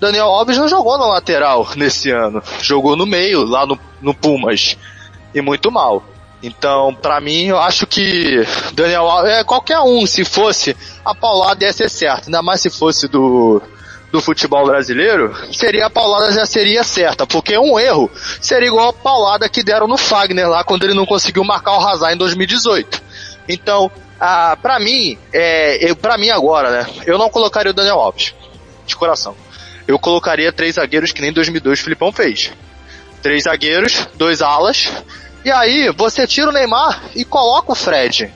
Daniel Alves não jogou na lateral nesse ano. Jogou no meio, lá no, no Pumas. E muito mal. Então, para mim, eu acho que Daniel Alves, é, qualquer um, se fosse, a paulada ia ser certa. Ainda mais se fosse do, do futebol brasileiro, seria a paulada já seria certa. Porque um erro seria igual a paulada que deram no Fagner lá quando ele não conseguiu marcar o Hazard em 2018. Então, ah, para mim, é, para mim agora, né, eu não colocaria o Daniel Alves. De coração eu colocaria três zagueiros que nem 2002 o Filipão fez. Três zagueiros, dois alas, e aí você tira o Neymar e coloca o Fred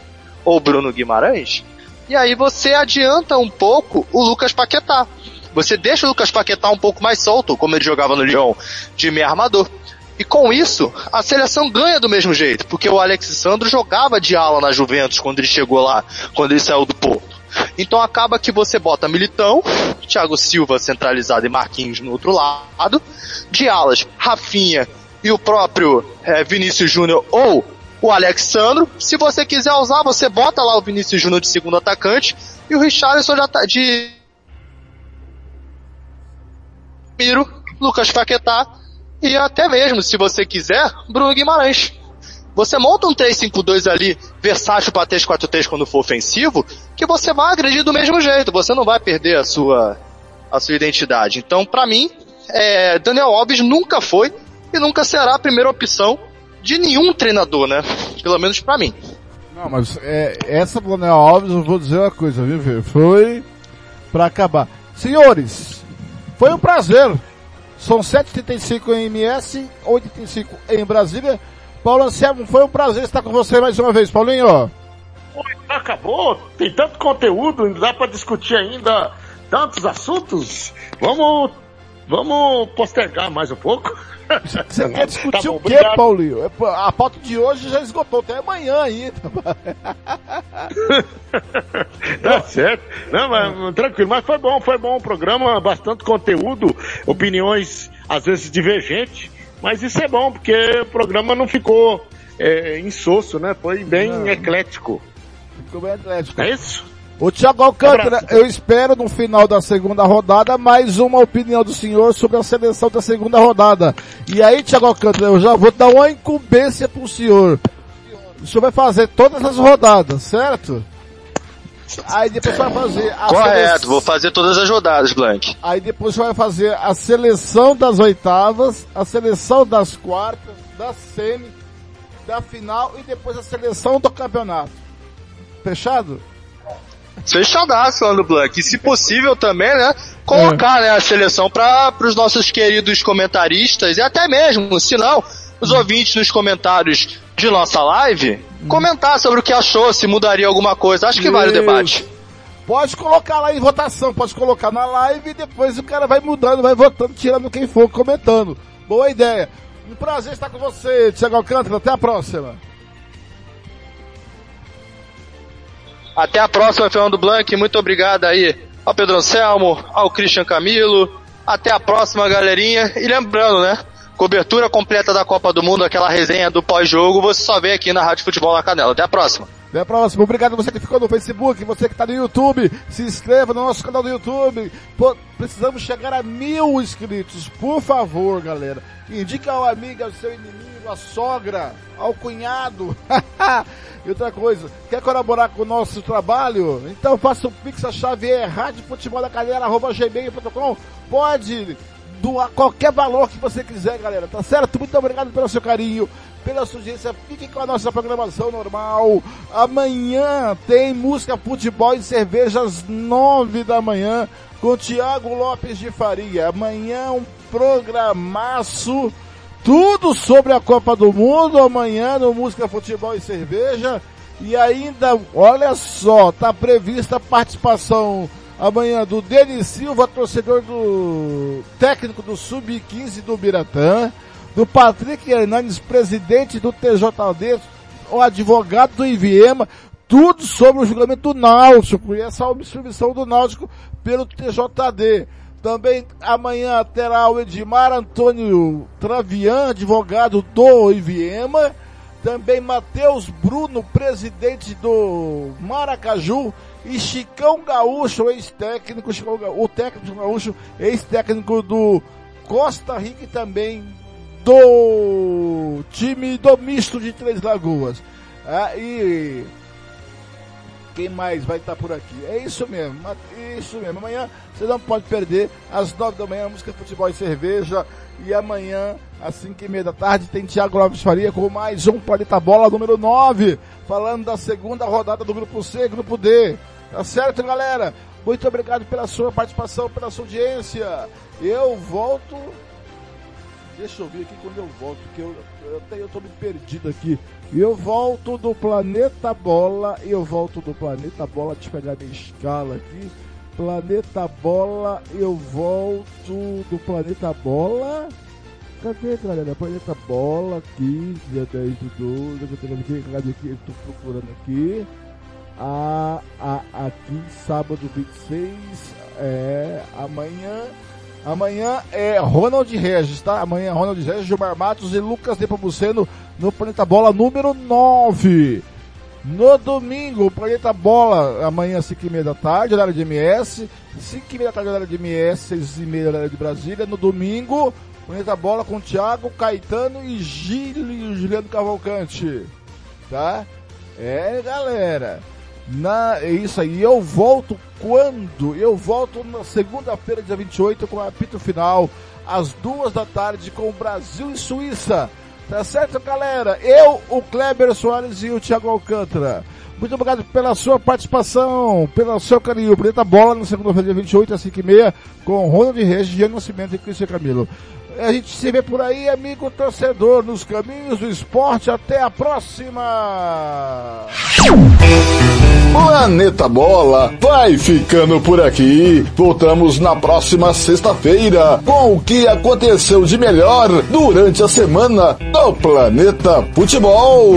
ou Bruno Guimarães, e aí você adianta um pouco o Lucas Paquetá. Você deixa o Lucas Paquetá um pouco mais solto, como ele jogava no Lyon, de meio armador. E com isso, a seleção ganha do mesmo jeito, porque o Alex Sandro jogava de ala na Juventus quando ele chegou lá, quando ele saiu do Porto. Então acaba que você bota Militão, Thiago Silva centralizado e Marquinhos no outro lado, de alas, Rafinha e o próprio é, Vinícius Júnior ou o Alexandro. Se você quiser usar, você bota lá o Vinícius Júnior de segundo atacante e o Richarlison já tá de Miro, Lucas Paquetá e até mesmo, se você quiser, Bruno Guimarães. Você monta um 3-5-2 ali, versátil para 3-4-3 quando for ofensivo, que você vai agredir do mesmo jeito, você não vai perder a sua, a sua identidade. Então, para mim, é, Daniel Alves nunca foi e nunca será a primeira opção de nenhum treinador, né? Pelo menos para mim. Não, mas é, essa Daniel Alves, eu vou dizer uma coisa, viu? Foi para acabar. Senhores, foi um prazer. São 7h35 em MS, 8h35 em Brasília. Paulo Anselmo, foi um prazer estar com você mais uma vez, Paulinho. Acabou, tem tanto conteúdo, dá para discutir ainda tantos assuntos. Vamos, vamos postergar mais um pouco. Você quer discutir tá bom, o quê, obrigado. Paulinho? A pauta de hoje já esgotou até amanhã aí. tá certo. Não, mas, tranquilo, mas foi bom, foi bom o programa, bastante conteúdo, opiniões às vezes divergentes. Mas isso é bom, porque o programa não ficou é, insosso, né? Foi bem não. eclético. Ficou bem eclético. É isso? O Thiago Alcântara, eu espero no final da segunda rodada mais uma opinião do senhor sobre a seleção da segunda rodada. E aí, Thiago Alcântara, eu já vou dar uma incumbência pro senhor. O senhor vai fazer todas as rodadas, certo? Aí depois você vai fazer a Correto, vou fazer todas as rodadas, Blank. Aí depois você vai fazer a seleção das oitavas, a seleção das quartas, da semi, da final e depois a seleção do campeonato. Fechado? Fechadaço, Lando Blanc. E se possível também, né? Colocar né, a seleção para os nossos queridos comentaristas e até mesmo, se não, os ouvintes nos comentários de nossa live, comentar sobre o que achou, se mudaria alguma coisa. Acho que vale o debate. Pode colocar lá em votação, pode colocar na live e depois o cara vai mudando, vai votando, tirando quem for comentando. Boa ideia. Um prazer estar com você, Thiago Alcântara. Até a próxima. Até a próxima, Fernando Blanc. Muito obrigado aí ao Pedro Anselmo, ao Christian Camilo. Até a próxima, galerinha. E lembrando, né? Cobertura completa da Copa do Mundo, aquela resenha do pós-jogo, você só vê aqui na Rádio Futebol na Canela. Até a próxima. Até a próxima. Obrigado você que ficou no Facebook, você que está no YouTube. Se inscreva no nosso canal do YouTube. Pô, precisamos chegar a mil inscritos. Por favor, galera. Indica ao amigo, ao seu inimigo, à sogra, ao cunhado. e outra coisa, quer colaborar com o nosso trabalho? Então faça o Pix, a chave é Pode doar qualquer valor que você quiser, galera. Tá certo? Muito obrigado pelo seu carinho, pela audiência. Fiquem com a nossa programação normal. Amanhã tem música, futebol e cerveja às nove da manhã com Tiago Lopes de Faria. Amanhã um programaço. Tudo sobre a Copa do Mundo amanhã no Música, Futebol e Cerveja. E ainda, olha só, tá prevista a participação amanhã do Denis Silva, torcedor do técnico do Sub-15 do Biratã, do Patrick Hernandes, presidente do TJD, o advogado do Iviema, tudo sobre o julgamento do Náutico e essa obstrução do Náutico pelo TJD. Também amanhã terá o Edmar Antônio Travian, advogado do Iviema. Também Matheus Bruno, presidente do Maracaju. E Chicão Gaúcho, ex-técnico, Chicão o técnico Gaúcho, ex-técnico do Costa Rica e também do time do misto de Três Lagoas. Ah, e quem mais vai estar por aqui? É isso mesmo, isso mesmo. Amanhã você não pode perder, às nove da manhã, música, futebol e cerveja. E amanhã, às cinco e meia da tarde, tem Thiago Lopes Faria com mais um Planeta Bola número 9, falando da segunda rodada do Grupo C, Grupo D. Tá certo, galera? Muito obrigado pela sua participação, pela sua audiência. Eu volto. Deixa eu ver aqui quando eu volto, porque eu, eu, até eu tô me perdido aqui. Eu volto do Planeta Bola, eu volto do Planeta Bola, deixa eu pegar minha escala aqui. Planeta Bola, eu volto do Planeta Bola. Cadê, galera? Planeta Bola aqui, dia 10 de 12, eu tô pegando aqui, cadê aqui? Eu tô procurando aqui. A, a, aqui, sábado 26, é, amanhã, amanhã é Ronald Regis, tá? Amanhã é Ronald Regis, Gilmar Matos e Lucas Nepomuceno no Planeta Bola número 9. No domingo, Planeta Bola, amanhã 5 e meia da tarde, horário de MS, 5 e meia da tarde, horário de MS, 6 e meia, horário de Brasília. No domingo, Planeta Bola com Thiago, Caetano e Gílio Juliano Cavalcante, tá? É, galera. Na, é isso aí. Eu volto quando? Eu volto na segunda-feira, dia 28, com o apito final, às duas da tarde, com Brasil e Suíça. Tá certo, galera? Eu, o Kleber Soares e o Thiago Alcântara. Muito obrigado pela sua participação, pelo seu carinho. Preta Bola na segunda-feira, dia 28, às 5h30, com Ronald Regis, Gianni Nascimento e Cristian Camilo. A gente se vê por aí, amigo torcedor, nos caminhos do esporte. Até a próxima! Planeta Bola vai ficando por aqui. Voltamos na próxima sexta-feira com o que aconteceu de melhor durante a semana do Planeta Futebol.